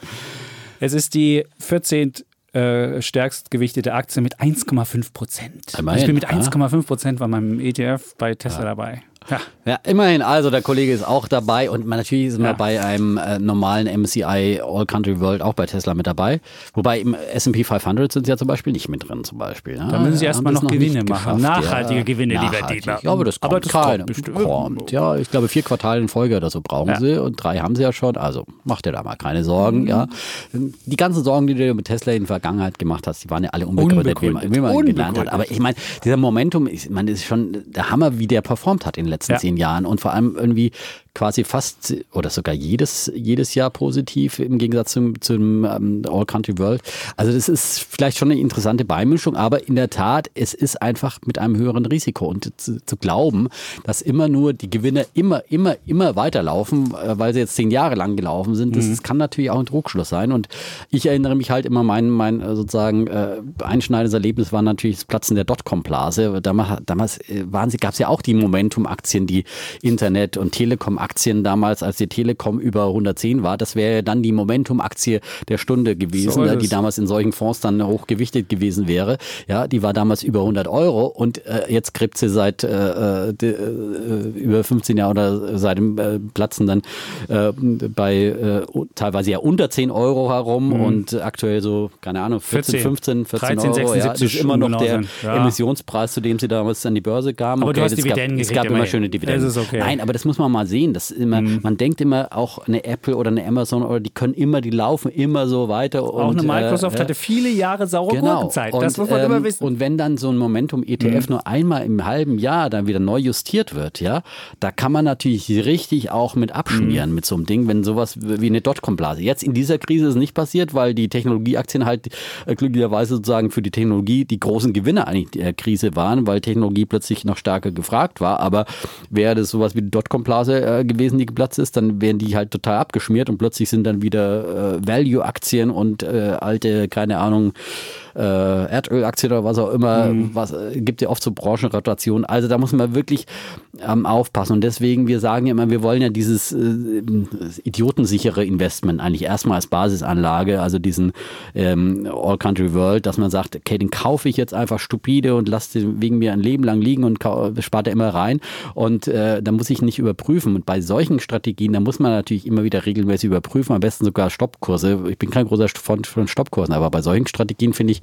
Es ist die 14 äh, stärkst gewichtete Aktie mit 1,5 Prozent. Ich bin mit ja. 1,5 Prozent bei meinem ETF bei Tesla dabei. Ja. Ja, immerhin, also der Kollege ist auch dabei und man, natürlich ist man Ja. bei einem äh, normalen MSCI All Country World auch bei Tesla mit dabei. Wobei im S&P 500 sind sie ja zum Beispiel nicht mit drin zum Beispiel. Ne? Da müssen sie erstmal noch es Gewinne machen. geschafft, Nachhaltige Gewinne, lieber Nachhaltig. Dietmar. Ich glaube, das kommt. Aber das Keine, kommt bestimmt. kommt. Ja, ich glaube, vier Quartale in Folge oder so brauchen Ja. sie und drei haben sie ja schon. Also macht dir da mal keine Sorgen. Ja. Die ganzen Sorgen, die du mit Tesla in der Vergangenheit gemacht hast, die waren ja alle unbegründet, wie man, Unbegründet. wie man gelernt hat. Unbegründet. Aber ich meine, dieser Momentum, ich meine, das ist schon der Hammer, wie der performt hat in den letzten Ja. zehn Jahren und vor allem irgendwie quasi fast oder sogar jedes, jedes Jahr positiv im Gegensatz zum, zum ähm, All Country World. Also das ist vielleicht schon eine interessante Beimischung, aber in der Tat, es ist einfach mit einem höheren Risiko und zu, zu glauben, dass immer nur die Gewinner immer, immer, immer weiterlaufen, äh, weil sie jetzt zehn Jahre lang gelaufen sind, das, das kann natürlich auch ein Trugschluss sein und ich erinnere mich halt immer, mein, mein äh, sozusagen äh, einschneidendes Erlebnis war natürlich das Platzen der Dotcom-Blase. Damals, damals äh, waren sie, gab es ja auch die Momentum-Aktien, die Internet- und Telekom-Aktien damals, als die Telekom über 110 war. Das wäre ja dann die Momentum-Aktie der Stunde gewesen, So äh, die damals in solchen Fonds dann hochgewichtet gewesen wäre. Ja, die war damals über 100 Euro und äh, jetzt kriegt sie seit äh, de, äh, über 15 Jahren oder seit dem äh, Platzen dann äh, bei äh, teilweise ja unter 10 Euro herum und aktuell so, keine Ahnung, 14, 14, 15, 14 13, Euro. ja, das 76 ist immer noch genau der sind. Ja. Emissionspreis, zu dem sie damals an die Börse kamen. Aber du hast es gab, Dividenden es gab immer schöne Dividenden. Okay. Mhm. Nein, aber das muss man mal sehen. Das immer, Man denkt immer, auch eine Apple oder eine Amazon, oder die können immer, die laufen immer so weiter. Auch und, eine Microsoft äh, hatte viele Jahre saure Genau. Gurkenzeit. Und, Das muss man ähm, immer wissen. Mhm. Und wenn dann so ein Momentum-ETF nur einmal im halben Jahr dann wieder neu justiert wird, ja, da kann man natürlich richtig auch mit Mhm. abschmieren mit so einem Ding, wenn sowas wie eine Dotcom-Blase. Jetzt in dieser Krise ist es nicht passiert, weil die Technologieaktien halt äh, glücklicherweise sozusagen für die Technologie die großen Gewinner eigentlich der Krise waren, weil Technologie plötzlich noch stärker gefragt war. Aber wäre das sowas wie die Dotcom-Blase äh, gewesen, die geplatzt ist, dann wären die halt total abgeschmiert und plötzlich sind dann wieder äh, Value-Aktien und äh, alte, keine Ahnung, äh, Erdölaktien oder was auch immer, was äh, gibt ja oft so Branchenrotation. Also da muss man wirklich ähm, aufpassen. Und deswegen, wir sagen ja immer, wir wollen ja dieses äh, idiotensichere Investment eigentlich erstmal als Basisanlage, also diesen ähm, All Country World, dass man sagt, okay, den kaufe ich jetzt einfach stupide und lasse den wegen mir ein Leben lang liegen und spart er immer rein. Und äh, da muss ich nicht überprüfen. Und bei solchen Strategien, da muss man natürlich immer wieder regelmäßig überprüfen, am besten sogar Stoppkurse. Ich bin kein großer Freund von Stoppkursen, aber bei solchen Strategien finde ich,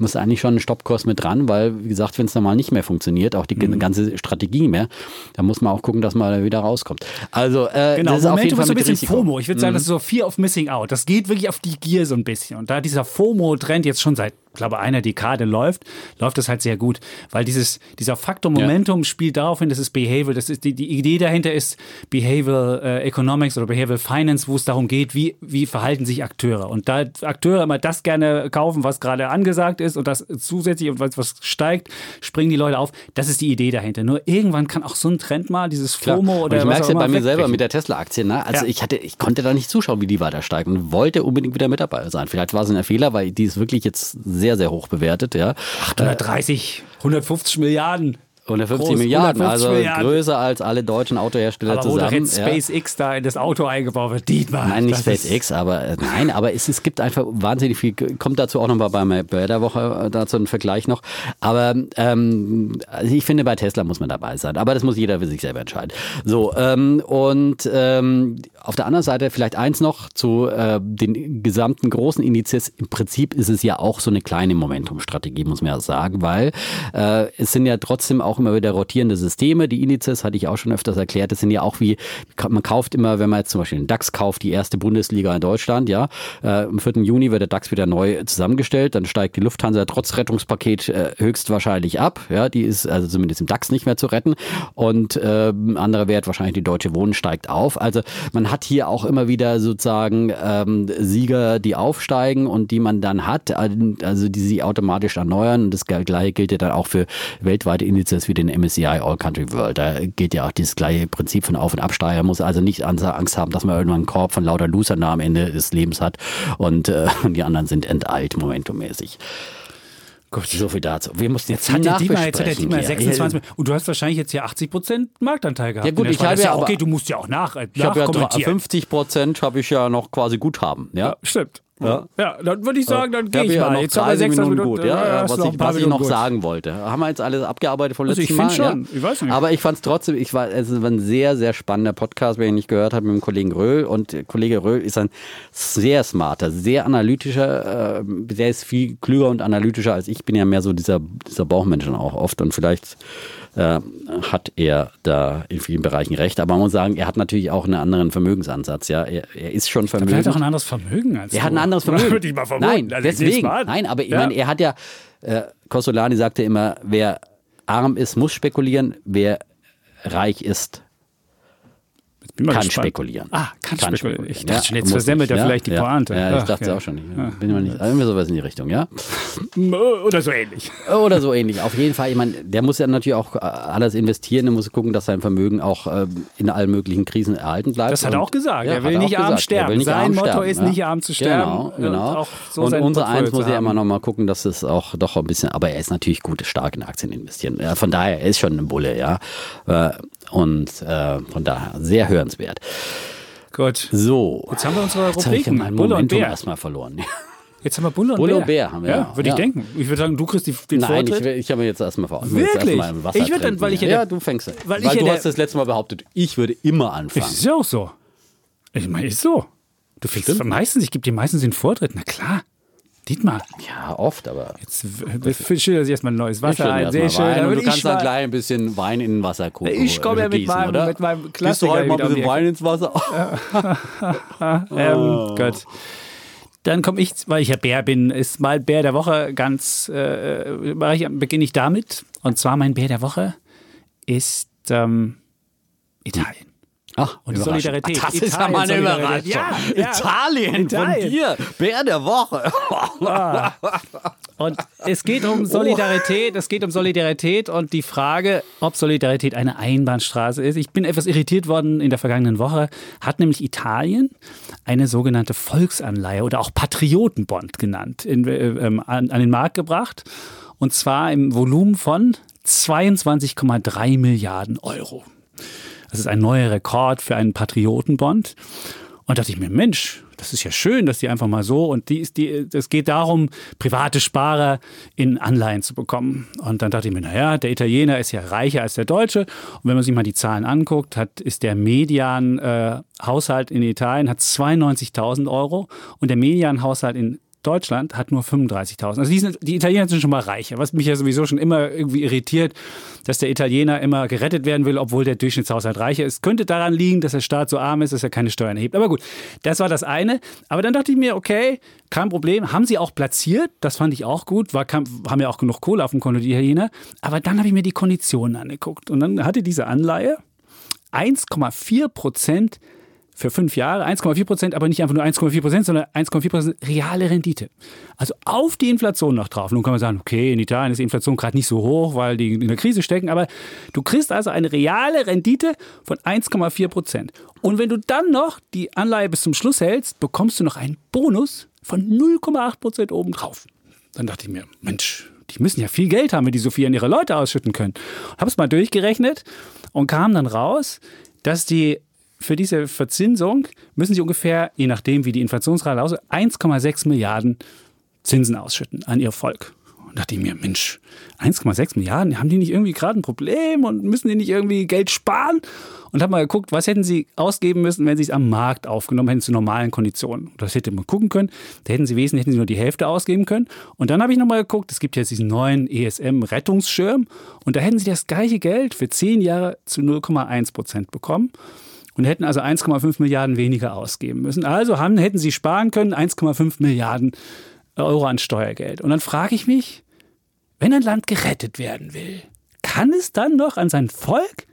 muss eigentlich schon ein Stoppkurs mit dran, weil, wie gesagt, wenn es normal nicht mehr funktioniert, auch die Mhm. ganze Strategie mehr, da muss man auch gucken, dass man da wieder rauskommt. Also, äh, Genau, das ist auf jeden Momentum Fall ist so ein bisschen Risiko. Mhm. FOMO. Ich würde sagen, das ist so Fear of Missing Out. Das geht wirklich auf die Gier so ein bisschen. Und da dieser FOMO-Trend jetzt schon seit, glaube einer Dekade läuft, läuft das halt sehr gut. Weil dieses, dieser Faktor Momentum spielt darauf hin, das ist Behavioral. Das ist die, die Idee dahinter ist Behavioral äh, Economics oder Behavioral Finance, wo es darum geht, wie, wie verhalten sich Akteure. Und da Akteure immer das gerne kaufen, was gerade angesagt ist und das zusätzlich und was, was steigt, springen die Leute auf. Das ist die Idee dahinter. Nur irgendwann kann auch so ein Trend mal, dieses. FOMO und oder ich was merke es ja bei mir selber mit der Tesla-Aktie. Ne? Also Ja. ich hatte, ich konnte da nicht zuschauen, wie die weiter steigt und wollte unbedingt wieder mit dabei sein. Vielleicht war es ein Fehler, weil die ist wirklich jetzt sehr, sehr hoch bewertet. Ja. 830, 150 Milliarden. 150 Groß, Milliarden, 150 also Milliarden. größer als alle deutschen Autohersteller Aber wo zusammen. jetzt ja. SpaceX da in das Auto eingebaut wird, Dietmar. Nein, nicht SpaceX, aber äh, nein, aber es, es gibt einfach wahnsinnig viel. Kommt dazu auch noch mal bei, der Woche äh, dazu ein Vergleich noch. Aber ähm, also ich finde, bei Tesla muss man dabei sein. Aber das muss jeder für sich selber entscheiden. So ähm, und ähm, auf der anderen Seite vielleicht eins noch zu äh, den gesamten großen Indizes. Im Prinzip ist es ja auch so eine kleine Momentum-Strategie, muss man ja sagen, weil äh, es sind ja trotzdem auch immer wieder rotierende Systeme. Die Indizes hatte ich auch schon öfters erklärt. Das sind ja auch wie man kauft immer, wenn man jetzt zum Beispiel den DAX kauft, die erste Bundesliga in Deutschland, ja. Äh, am 4. Juni wird der DAX wieder neu zusammengestellt. Dann steigt die Lufthansa trotz Rettungspaket äh, höchstwahrscheinlich ab. Ja, die ist also zumindest im DAX nicht mehr zu retten. Und äh, anderer Wert, wahrscheinlich die Deutsche Wohnen, steigt auf. Also man hat hier auch immer wieder sozusagen ähm, Sieger, die aufsteigen und die man dann hat, also die sich automatisch erneuern. Und das gleiche gilt ja dann auch für weltweite Indizes wie den MSCI All Country World. Da gilt ja auch dieses gleiche Prinzip von Auf- und Absteiger. muss also nicht Angst haben, dass man irgendwann einen Korb von lauter Losern am Ende des Lebens hat und äh, [laughs] die anderen sind enteilt momentummäßig. Gut, so viel dazu. Wir mussten jetzt, hat der Dietmar, jetzt hat der hier. 26 und du hast wahrscheinlich jetzt hier 80 Prozent Marktanteil gehabt. Ja, gut, ich habe ja ja okay, du musst ja auch nach, äh, Ich habe ja nachkommentieren. 50 Prozent habe ich ja noch quasi Guthaben. Ja, Ja, stimmt. Ja. Ja, dann würde ich sagen, dann gehe habe ich ja mal. noch Jetzt haben wir 30 26 Minuten Minuten. gut, ja, hast was, ich, was ich noch gut. sagen wollte. Haben wir jetzt alles abgearbeitet vom Also letzten ich Mal? finde schon. Ja? Ich weiß nicht. Aber ich fand es trotzdem, ich war, es war ein sehr, sehr spannender Podcast, wenn ich nicht gehört habe mit dem Kollegen Röhl. Und Kollege Röhl ist ein sehr smarter, sehr analytischer, äh, der ist viel klüger und analytischer als ich. Bin ja mehr so dieser, dieser Bauchmensch dann auch oft. Und vielleicht äh, hat er da in vielen Bereichen recht. Aber man muss sagen, er hat natürlich auch einen anderen Vermögensansatz. Ja, er, er ist schon Er vermögend. hat auch ein anderes Vermögen als Er hat ein anderes [laughs] Vermögen. Würde ich mal vermuten. Nein, Also deswegen. Nein, aber ich Ja. meine, er hat ja, äh, Costolani sagte immer, wer arm ist, muss spekulieren, wer reich ist, Bin mal kann gespannt. spekulieren. Ah, kann, Kann spekulieren. Ich spekulieren, dachte ja. schon, jetzt versemmelt er ja? vielleicht die ja. Pointe. Ja, ich Ach, dachte ja. auch schon nicht. Bin mir nicht. Irgendwie sowas in die Richtung, ja? Oder so ähnlich. Oder so ähnlich. Auf jeden Fall, ich meine, der muss ja natürlich auch äh, alles investieren, der muss gucken, dass sein Vermögen auch äh, in allen möglichen Krisen erhalten bleibt. Das hat er auch gesagt. Er will nicht arm. Er sterben. Sein Motto ist nicht arm zu sterben. Genau, und genau. So und sein unser Portfolio eins muss ja immer noch mal gucken, dass es auch doch ein bisschen, aber er ist natürlich gut, stark in Aktien investieren. Von daher, er ist schon ein Bulle, ja. Und äh, von daher sehr hörenswert. Gut. So. Jetzt haben wir unsere Jetzt ich Rubriken. mein Bulle und Momentum Bär. erstmal verloren. Jetzt haben wir Bulle und Bulle Bär. und Bär haben wir, Ja, ja. würde ich Ja. denken. Ich würde sagen, du kriegst die, den Nein, ich, Vortritt. will- ich habe mir jetzt erstmal vor. ich will Wirklich? Jetzt im Wasser Ich würd dann, weil ich ja ja, du fängst. weil Weil, ich ja du hast das letzte Mal behauptet, ich würde immer anfangen. Ist ja auch so. Ich meine, ist so. Du kriegst meistens, ich gebe dir meistens den Vortritt. Na klar. Dietmar, Ja, oft, aber. jetzt schilder sich erstmal ein neues Wasser ein. Sehr schön. Wein und du kannst dann mal- gleich ein bisschen Wein in den Wasserkuchen Ich komme ja mit gießen, meinem- oder? mit meinem Gießt du Klassiker heute mal ein bisschen. Wein ins Wasser? [laughs] [laughs] Ähm, Gott. Dann komme ich, weil ich ja Bär bin, ist mal Bär der Woche ganz, äh, beginne ich damit. Und zwar mein Bär der Woche ist ähm, Italien. Ach, Und. Solidarität. Ach, Das ist ja Italien, mal eine. Überraschung. Ja, ja. Italien, Italien. von dir. Bär der Woche. Und es geht um Solidarität, es geht um Solidarität und die Frage, ob Solidarität eine Einbahnstraße ist. Ich bin etwas irritiert worden in der vergangenen Woche. Hat nämlich Italien eine sogenannte Volksanleihe oder auch Patriotenbond genannt, in, äh, ähm, an, an den Markt gebracht. Und zwar im Volumen von 22,3 Milliarden Euro. Das ist ein neuer Rekord für einen Patriotenbond. Und dachte ich mir, Mensch, das ist ja schön, dass die einfach mal so und die ist die, es geht darum, private Sparer in Anleihen zu bekommen. Und dann dachte ich mir, naja, der Italiener ist ja reicher als der Deutsche. Und wenn man sich mal die Zahlen anguckt, hat, ist der Median-Haushalt in Italien hat 92.000 Euro und der Median-Haushalt in Deutschland hat nur 35.000. Also die, sind, die Italiener sind schon mal reicher, was mich ja sowieso schon immer irgendwie irritiert, dass der Italiener immer gerettet werden will, obwohl der Durchschnittshaushalt reicher ist. Könnte daran liegen, dass der Staat so arm ist, dass er keine Steuern erhebt. Aber gut, das war das eine. Aber dann dachte ich mir, okay, kein Problem. Haben sie auch platziert, das fand ich auch gut, war, kam, haben ja auch genug Kohle auf dem Konto, die Italiener. Aber dann habe ich mir die Konditionen angeguckt und dann hatte diese Anleihe 1,4 Prozent für fünf Jahre, 1,4 Prozent, aber nicht einfach nur 1,4 Prozent, sondern 1,4 Prozent reale Rendite. Also auf die Inflation noch drauf. Nun kann man sagen, okay, in Italien ist die Inflation gerade nicht so hoch, weil die in der Krise stecken, aber du kriegst also eine reale Rendite von 1,4 Prozent. Und wenn du dann noch die Anleihe bis zum Schluss hältst, bekommst du noch einen Bonus von 0,8 Prozent obendrauf. Dann dachte ich mir, Mensch, die müssen ja viel Geld haben, wenn die so viel an ihre Leute ausschütten können. Habe es mal durchgerechnet und kam dann raus, dass die für diese Verzinsung müssen sie ungefähr, je nachdem wie die Inflationsrate aussieht, 1,6 Milliarden Zinsen ausschütten an ihr Volk. Und dachte ich mir, Mensch, 1,6 Milliarden, haben die nicht irgendwie gerade ein Problem und müssen die nicht irgendwie Geld sparen? Und habe mal geguckt, was hätten sie ausgeben müssen, wenn sie es am Markt aufgenommen hätten zu normalen Konditionen. Das hätte man gucken können. Da hätten sie wesentlich hätten sie nur die Hälfte ausgeben können. Und dann habe ich nochmal geguckt, es gibt jetzt diesen neuen ESM-Rettungsschirm und da hätten sie das gleiche Geld für 10 Jahre zu 0,1 Prozent bekommen und hätten also 1,5 Milliarden weniger ausgeben müssen. Also haben, hätten sie sparen können 1,5 Milliarden Euro an Steuergeld. Und dann frage ich mich, wenn ein Land gerettet werden will, kann es dann noch an sein Volk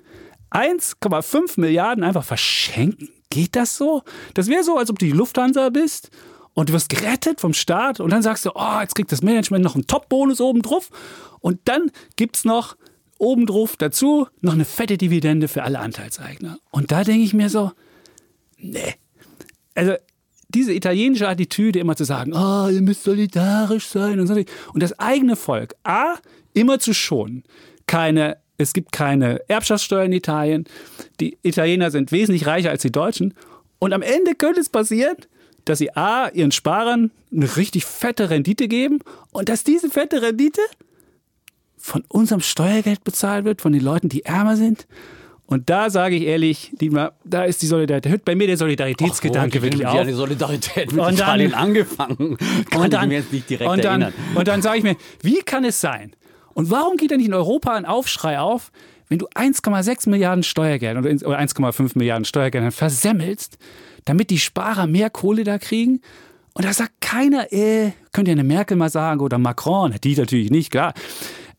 1,5 Milliarden einfach verschenken? Geht das so? Das wäre so, als ob du die Lufthansa bist und du wirst gerettet vom Staat und dann sagst du, oh, jetzt kriegt das Management noch einen Top-Bonus oben drauf und dann gibt es noch obendrauf dazu noch eine fette Dividende für alle Anteilseigner. Und da denke ich mir so, nee. Also diese italienische Attitüde immer zu sagen, oh, ihr müsst solidarisch sein und so. Und das eigene Volk, A, immer zu schonen. Keine, es gibt keine Erbschaftssteuer in Italien. Die Italiener sind wesentlich reicher als die Deutschen. Und am Ende könnte es passieren, dass sie A, ihren Sparern eine richtig fette Rendite geben und dass diese fette Rendite von unserem Steuergeld bezahlt wird, von den Leuten, die ärmer sind. Und da sage ich ehrlich, Dietmar, da ist die Solidarität, da hört bei mir der Solidaritätsgedanke wirklich Die auf. eine Solidarität mit [laughs] Und dann- angefangen. Kann und dann, ich mir jetzt nicht direkt und dann, erinnern. Und dann sage ich mir, wie kann es sein? Und warum geht da nicht in Europa ein Aufschrei auf, wenn du 1,6 Milliarden Steuergeld oder 1,5 Milliarden Steuergeld versemmelst, damit die Sparer mehr Kohle da kriegen? Und da sagt keiner, äh, könnt ihr eine Merkel mal sagen oder Macron, die natürlich nicht, klar.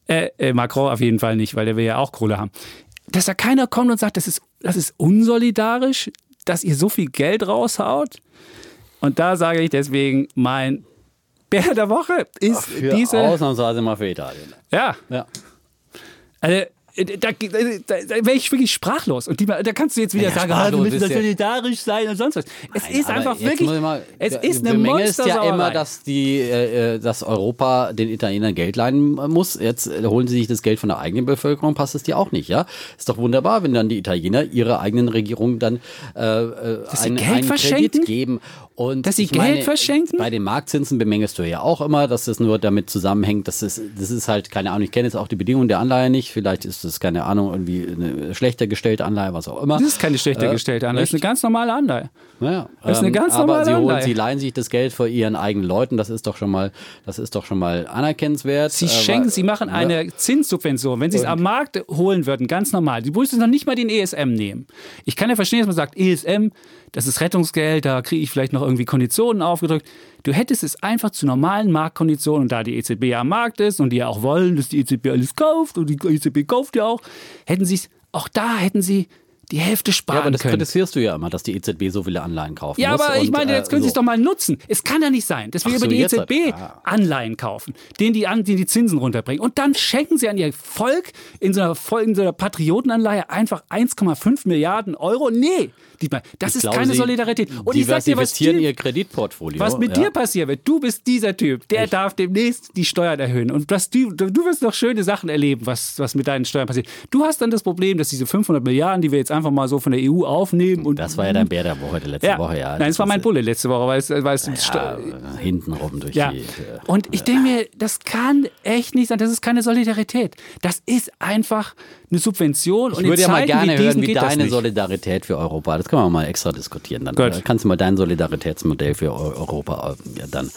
Äh, äh, Macron auf jeden Fall nicht, weil der will ja auch Kohle haben. dass da keiner kommt und sagt, das ist, das ist unsolidarisch, dass ihr so viel Geld raushaut. Und da sage ich deswegen, mein Bär der Woche ist Für diese. Ausnahmsweise mal für Italien. Ja, Ja. also, da, da, da, da wäre ich wirklich sprachlos. Und die, da kannst du jetzt wieder Ja, sagen, ah, wir sprachlos müssen das solidarisch sein und sonst was. Es Nein, ist einfach wirklich, mal- es ist eine Menge ist ja immer, dass die, äh, äh, dass Europa den Italienern Geld leihen muss. Jetzt äh, holen sie sich das Geld von der eigenen Bevölkerung, passt es dir auch nicht, ja? Ist doch wunderbar, wenn dann die Italiener ihrer eigenen Regierung dann äh, äh, sie einen, Geld? Kredit geben. Und Dass sie ich Geld meine, verschenken? Bei den Marktzinsen bemängelst du ja auch immer, dass das nur damit zusammenhängt, dass es, das ist halt, keine Ahnung, ich kenne jetzt auch die Bedingungen der Anleihe nicht. Vielleicht ist das, keine Ahnung, irgendwie eine schlechter gestellte Anleihe, was auch immer. Das ist keine schlechter Äh, gestellte Anleihe, das ist eine ganz normale Anleihe. Ja, Das ist eine ganz aber normale sie, holen, Anleihe. sie leihen sich das Geld vor ihren eigenen Leuten. Das ist doch schon mal, das ist doch schon mal anerkennenswert. Sie Aber- schenken, sie machen eine Zinssubvention. Wenn sie es am Markt holen würden, ganz normal. Die müssen noch nicht mal den ESM nehmen. Ich kann ja verstehen, dass man sagt, ESM, das ist Rettungsgeld, da kriege ich vielleicht noch irgendwie Konditionen aufgedrückt. Du hättest es einfach zu normalen Marktkonditionen, und da die EZB ja am Markt ist und die ja auch wollen, dass die EZB alles kauft und die EZB kauft ja auch, hätten sie es, auch da hätten sie die Hälfte Ja, sparen aber das können. kritisierst du ja immer, dass die EZB so viele Anleihen kaufen Ja, muss. aber ich meine, äh, jetzt können Sie es so. doch mal nutzen. Es kann ja nicht sein, dass wir Ach über so, die EZB halt. Ah. Anleihen kaufen, denen die, an, denen die Zinsen runterbringen. Und dann schenken sie an ihr Volk in so einer, in so einer Patriotenanleihe einfach 1,5 Milliarden Euro. Nee, Dietmar, das Ich ist glaube, keine sie Solidarität. Und ich sag dir, was dir, ihr Kreditportfolio. was mit ja. dir passieren wird. Du bist dieser Typ, der darf demnächst die Steuern erhöhen. Und das, du, du wirst noch schöne Sachen erleben, was, was mit deinen Steuern passiert. Du hast dann das Problem, dass diese 500 Milliarden, die wir jetzt einfach mal so von der EU aufnehmen und Das war ja dein Bär der Woche, letzte ja. Woche, ja. Nein, es war mein Bulle letzte Woche, weil es, weil es Ja, äh, hintenrum durch Ja. die. äh, Und ich denke mir, das kann echt nicht sein. Das ist keine Solidarität. Das ist einfach eine Subvention. und Ich in würde ja mal gerne hören, wie deine. Solidarität für Europa. Das können wir mal extra diskutieren. Dann Gut. Kannst du mal dein Solidaritätsmodell für Eu- Europa äh, ja, dann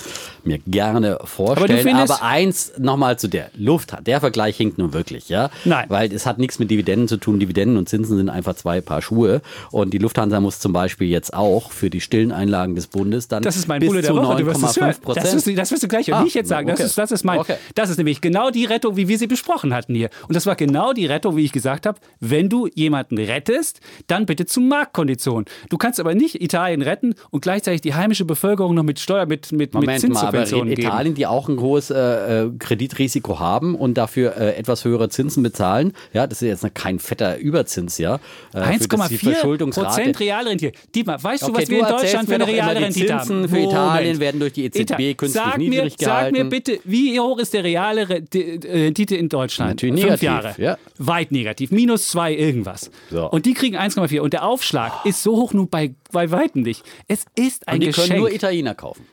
mir gerne vorstellen. findest- Aber eins nochmal zu der Lufthansa. Der Vergleich hinkt nun wirklich, ja? Nein. Weil es hat nichts mit Dividenden zu tun. Dividenden und Zinsen sind einfach zwei Paar Schuhe. Und die Lufthansa muss zum Beispiel jetzt auch für die stillen Einlagen des Bundes dann Das ist mein bis Bulle zu Woche. Du wirst es hören. 9,5 Prozent. Das wirst, du, das wirst du gleich Ah, nicht jetzt sagen. Das, okay. ist, das ist mein. Okay. Das ist nämlich genau die Rettung, wie wir sie besprochen hatten hier. Und das war genau die Rettung, wie ich gesagt habe. Wenn du jemanden rettest, dann bitte zu Marktkonditionen. Du kannst aber nicht Italien retten und gleichzeitig die heimische Bevölkerung noch mit Steuer, mit, mit, mit Moment mal, aber Zinssubventionen. Italien, die auch ein hohes äh, äh, Kreditrisiko haben und dafür äh, etwas höhere Zinsen bezahlen, ja, das ist jetzt kein fetter Überzins, ja. äh, für das die 1,4 Verschuldungsrate- Prozent Realrendite. Dietmar, weißt du, Okay, was wir du in Deutschland für eine immer, reale die Zinsen haben? für Italien Moment. werden durch die EZB Ita- künstlich sag niedrig mir, Sag gehalten. mir bitte, wie hoch ist der reale äh, Rendite in Deutschland? Natürlich Fünf negativ, Jahre. ja. Weit negativ. Minus zwei irgendwas. So. Und die kriegen 1,4. Und der Aufschlag ist so hoch nun bei, bei Weitem nicht. Es ist ein Und die Geschenk. können nur Italiener kaufen.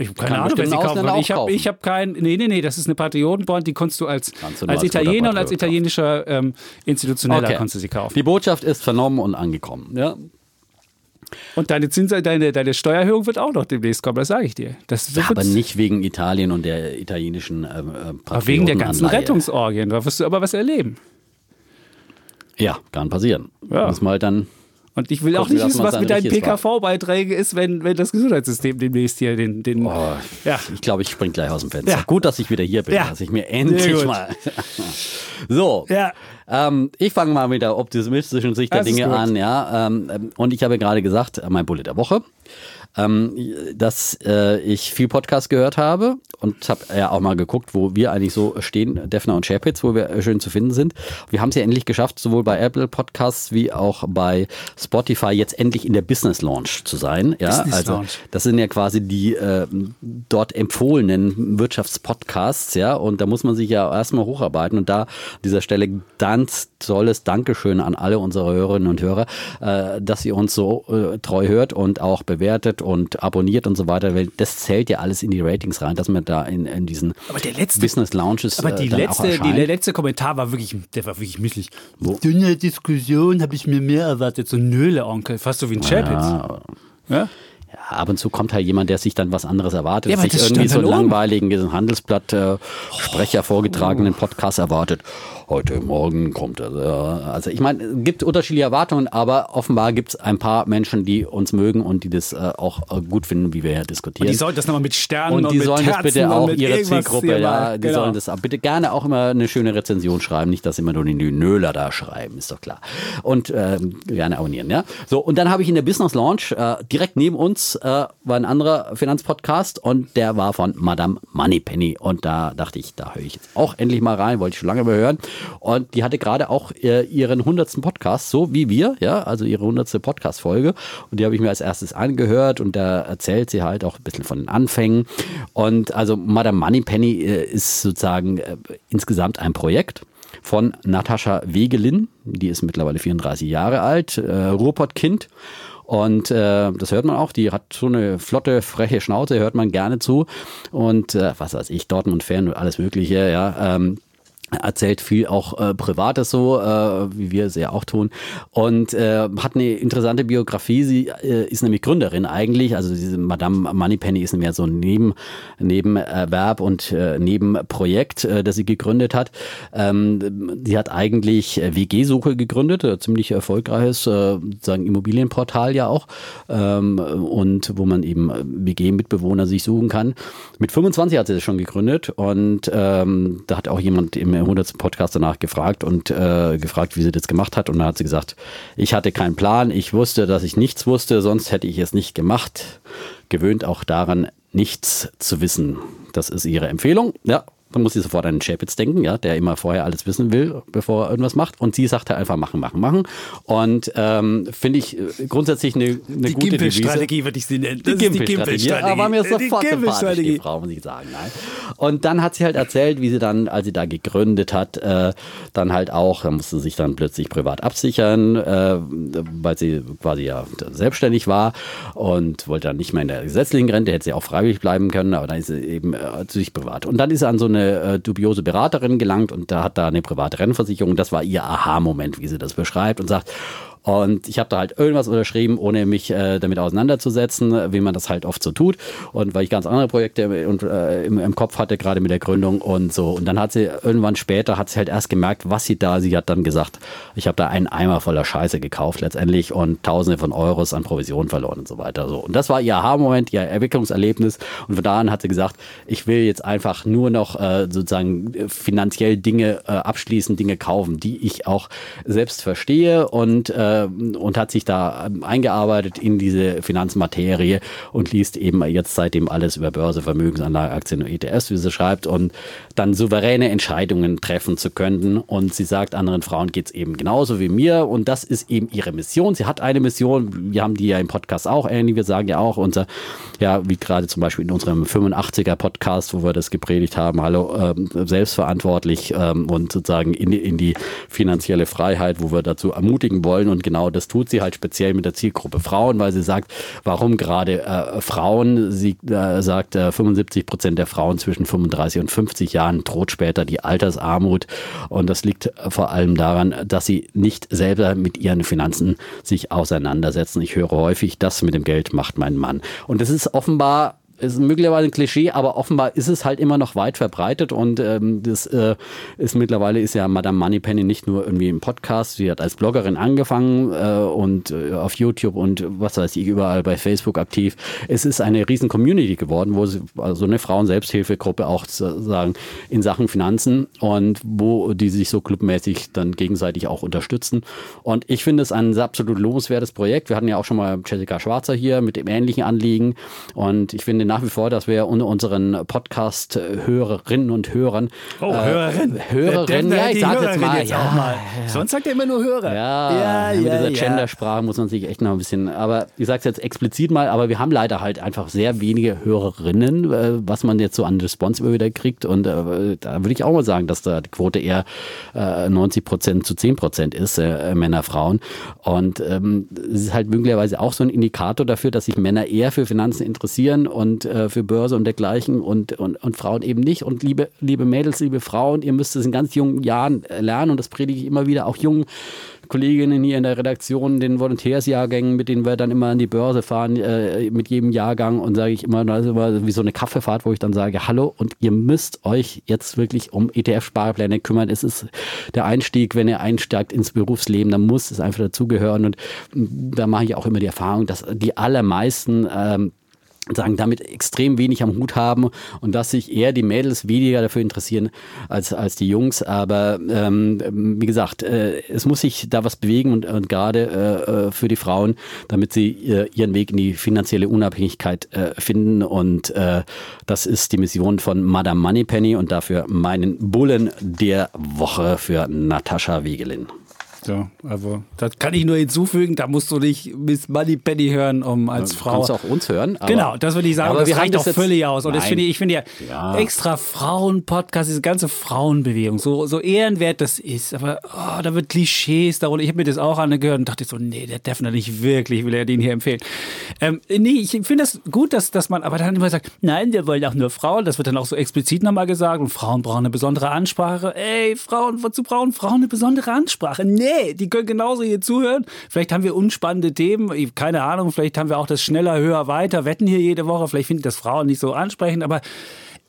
Ich habe Kann keine Ahnung, wer bestimmt sie kaufen. Ich auch habe ich hab kein. Nee, nee, nee, das ist eine Patriotenbond, die konntest du als, Kannst du nur als als Italiener und als italienischer ähm, Institutioneller Okay. konntest du sie kaufen. Die Botschaft ist vernommen und angekommen. Ja. Und deine Zins deine, deine Steuererhöhung wird auch noch demnächst kommen, das sage ich dir. Das wird Aber nicht wegen Italien und der italienischen ähm, äh, aber wegen der ganzen Patriotenanleihe. Rettungsorgien. Da wirst du aber was erleben. Ja, kann passieren. Ja. Muss mal dann Und ich will auch nicht wissen, was mit deinen. PKV-Beiträgen ist, wenn, wenn das Gesundheitssystem demnächst hier den. den Oh, Ja. Ich glaube, ich spring gleich aus dem Fenster. Ja. Gut, dass ich wieder hier bin, Ja. dass ich mir endlich mal. [laughs] so. Ja. Ähm, ich fange mal mit der optimistischen Sicht der Das ist Dinge an, ja. Ähm, ähm, und ich habe gerade gesagt, äh, mein Bullet der Woche, dass äh, ich viel Podcast gehört habe und habe ja auch mal geguckt, wo wir eigentlich so stehen, Defner und Sharepitz, wo wir äh, schön zu finden sind. Wir haben es ja endlich geschafft, sowohl bei Apple Podcasts wie auch bei Spotify jetzt endlich in der Business Launch zu sein. Ja, Business also Launch. das sind ja quasi die äh, dort empfohlenen Wirtschaftspodcasts, ja, und da muss man sich ja erstmal hocharbeiten und da an dieser Stelle ganz tolles Dankeschön an alle unsere Hörerinnen und Hörer, äh, dass ihr uns so äh, treu hört und auch bewertet und abonniert und so weiter, weil das zählt ja alles in die Ratings rein, dass man da in, in diesen letzte- Business Launches Aber die äh, dann auch letzte, die, der letzte Kommentar war wirklich, der war wirklich misslich. Dünne Diskussion habe ich mir mehr erwartet. So Nöle, Onkel. Fast so wie ein Chapitz. ja, Ja? Ja, ab und zu kommt halt jemand, der sich dann was anderes erwartet, Ja, sich irgendwie so einen langweiligen Handelsblatt-Sprecher vorgetragenen Podcast erwartet. Heute Morgen kommt er. äh, Also ich meine, es gibt unterschiedliche Erwartungen, aber offenbar gibt es ein paar Menschen, die uns mögen und die das äh, auch äh, gut finden, wie wir hier diskutieren. Die sollten das nochmal mit Sternen und, Und die sollen das Herzen bitte und auch ihre Zielgruppe, ja, die genau. sollen das auch bitte gerne auch immer eine schöne Rezension schreiben, nicht, dass immer nur die Nöler da schreiben, ist doch klar. Und ähm, gerne abonnieren, ja. So, und dann habe ich in der Business Launch äh, direkt neben uns äh, war ein anderer Finanzpodcast und der war von Madame Moneypenny. Und da dachte ich, da höre ich jetzt auch endlich mal rein, wollte ich schon lange mal hören. Und die hatte gerade auch äh, ihren hundertsten Podcast, so wie wir, ja, also ihre hundertste Podcast-Folge. Und die habe ich mir als erstes angehört und da erzählt sie halt auch ein bisschen von den Anfängen. Und also Madame Moneypenny äh, ist sozusagen äh, insgesamt ein Projekt von Natascha Wegelin, die ist mittlerweile 34 Jahre alt, äh, Ruhrpott-Kind. Und äh, das hört man auch, die hat so eine flotte, freche Schnauze, hört man gerne zu. Und äh, was weiß ich, Dortmund-Fan und alles Mögliche, ja. Ähm, erzählt viel auch äh, Privates so, äh, wie wir es ja auch tun. Und äh, hat eine interessante Biografie. Sie äh, ist nämlich Gründerin eigentlich. Also diese Madame Moneypenny ist mehr so ein Neben, Nebenerwerb und äh, Nebenprojekt, äh, das sie gegründet hat. Ähm, sie hat eigentlich äh, WG-Suche gegründet, äh, ziemlich erfolgreiches äh, sagen Immobilienportal ja auch. Ähm, und wo man eben äh, WG-Mitbewohner sich suchen kann. Mit 25 hat sie das schon gegründet und ähm, da hat auch jemand im 100. Podcast danach gefragt und äh, gefragt, wie sie das gemacht hat. Und da hat sie gesagt, ich hatte keinen Plan, ich wusste, dass ich nichts wusste, sonst hätte ich es nicht gemacht. Gewöhnt auch daran, nichts zu wissen. Das ist ihre Empfehlung. Ja, dann muss sie sofort an den Chapitz denken, ja, der immer vorher alles wissen will, bevor er irgendwas macht. Und sie sagte einfach machen, machen, machen. Und ähm, finde ich äh, grundsätzlich eine, eine Die gute Devise. Gimpelstrategie würde ich sie nennen. Die Das ist die Gimpelstrategie. Aber mir ist Die sofort sympathisch, die Gimpelstrategie. Frau, muss ich sagen. Nein. Und dann hat sie halt erzählt, wie sie dann, als sie da gegründet hat, äh, dann halt auch, da musste sie sich dann plötzlich privat absichern, äh, weil sie quasi ja selbstständig war und wollte dann nicht mehr in der gesetzlichen Rente, hätte sie auch freiwillig bleiben können, aber dann ist sie eben äh, zu sich privat. Und dann ist sie an so eine äh, dubiose Beraterin gelangt und da hat da eine private Rennversicherung, das war ihr Aha-Moment, wie sie das beschreibt und sagt, und ich habe da halt irgendwas unterschrieben, ohne mich äh, damit auseinanderzusetzen, wie man das halt oft so tut. Und weil ich ganz andere Projekte im, äh, im, im Kopf hatte, gerade mit der Gründung und so. Und dann hat sie irgendwann später, hat sie halt erst gemerkt, was sie da, sie hat dann gesagt, ich habe da einen Eimer voller Scheiße gekauft letztendlich und Tausende von Euros an Provision verloren und so weiter. So. Und das war ihr Aha-Moment, ihr Entwicklungserlebnis. Und von da an hat sie gesagt, ich will jetzt einfach nur noch äh, sozusagen äh, finanziell Dinge äh, abschließen, Dinge kaufen, die ich auch selbst verstehe und, äh, und hat sich da ähm, eingearbeitet in diese Finanzmaterie und liest eben jetzt seitdem alles über Börse, Vermögensanlage, Aktien und ETS, wie sie schreibt, und dann souveräne Entscheidungen treffen zu können. Und sie sagt, anderen Frauen geht es eben genauso wie mir. Und das ist eben ihre Mission. Sie hat eine Mission, wir haben die ja im Podcast auch ähnlich, wir sagen ja auch unser, ja, wie gerade zum Beispiel in unserem 85er Podcast, wo wir das gepredigt haben, hallo, ähm, selbstverantwortlich ähm, und sozusagen in die, in die finanzielle Freiheit, wo wir dazu ermutigen wollen. Und genau das tut sie halt speziell mit der Zielgruppe Frauen, weil sie sagt, warum gerade äh, Frauen, sie äh, sagt, äh, 75 Prozent der Frauen zwischen 35 und 50 Jahren droht später die Altersarmut und das liegt vor allem daran, dass sie nicht selber mit ihren Finanzen sich auseinandersetzen. Ich höre häufig, das mit dem Geld macht mein Mann. Und das ist offenbar ist möglicherweise ein Klischee, aber offenbar ist es halt immer noch weit verbreitet und ähm, das äh, ist mittlerweile ist ja Madame Moneypenny nicht nur irgendwie im Podcast, sie hat als Bloggerin angefangen äh, und äh, auf YouTube und was weiß ich überall bei Facebook aktiv. Es ist eine riesen Community geworden, wo sie also eine Frauen-Selbsthilfegruppe auch sozusagen in Sachen Finanzen und wo die sich so clubmäßig dann gegenseitig auch unterstützen. Und ich finde es ein absolut lobenswertes Projekt. Wir hatten ja auch schon mal Jessica Schwarzer hier mit dem ähnlichen Anliegen und ich finde nach wie vor, dass wir unter unseren Podcast-Hörerinnen und Hörern. Oh, Hörerin. Äh, Hörerin, Der- ja, ich sag jetzt Hörerin mal. jetzt ja, mal. Sonst sagt er immer nur Hörer. ja, mit dieser Gendersprache muss man sich echt noch ein bisschen, aber ich sage es jetzt explizit mal, aber wir haben leider halt einfach sehr wenige Hörerinnen, äh, was man jetzt so an Response immer wieder kriegt und äh, da würde ich auch mal sagen, dass da die Quote eher äh, 90 Prozent zu 10 Prozent ist, äh, Männer, Frauen und ähm, es ist halt möglicherweise auch so ein Indikator dafür, dass sich Männer eher für Finanzen interessieren und und äh, für Börse und dergleichen und, und, und Frauen eben nicht. Und liebe, liebe Mädels, liebe Frauen, ihr müsst es in ganz jungen Jahren äh, lernen und das predige ich immer wieder auch jungen Kolleginnen hier in der Redaktion, den Volontärsjahrgängen, mit denen wir dann immer an die Börse fahren, äh, mit jedem Jahrgang und sage ich immer, das ist immer wie so eine Kaffeefahrt, wo ich dann sage, hallo und ihr müsst euch jetzt wirklich um ETF-Sparpläne kümmern. Es ist der Einstieg, wenn ihr einsteigt ins Berufsleben, dann muss es einfach dazugehören und da mache ich auch immer die Erfahrung, dass die allermeisten ähm, sagen, damit extrem wenig am Hut haben und dass sich eher die Mädels weniger dafür interessieren als, als die Jungs. Aber ähm, wie gesagt, äh, es muss sich da was bewegen und, und gerade äh, äh für die Frauen, damit sie äh, ihren Weg in die finanzielle Unabhängigkeit äh, finden. Und äh, das ist die Mission von Madame Moneypenny und dafür meinen Bullen der Woche für Natascha Wegelin. Ja, also das kann ich nur hinzufügen, da musst du nicht Miss Money Penny hören, um als Frau. Kannst auch uns hören. Genau, das würde ich sagen. Aber das reicht doch völlig aus. Und das finde ich, ich finde ja, ja, extra Frauen-Podcast, diese ganze Frauenbewegung, so, so ehrenwert das ist, aber oh, da wird Klischees darunter. Ich habe mir das auch angehört und dachte so, nee, der darf nicht wirklich, will er den hier empfehlen. Ähm, nee, ich finde das gut, dass, dass man aber dann immer sagt, nein, wir wollen auch nur Frauen. Das wird dann auch so explizit nochmal gesagt und Frauen brauchen eine besondere Ansprache. Ey, Frauen, wozu brauchen Frauen eine besondere Ansprache? Nee, nee, die können genauso hier zuhören. Vielleicht haben wir unspannende Themen, keine Ahnung, vielleicht haben wir auch das schneller, höher, weiter, wetten hier jede Woche, vielleicht finden das Frauen nicht so ansprechend, aber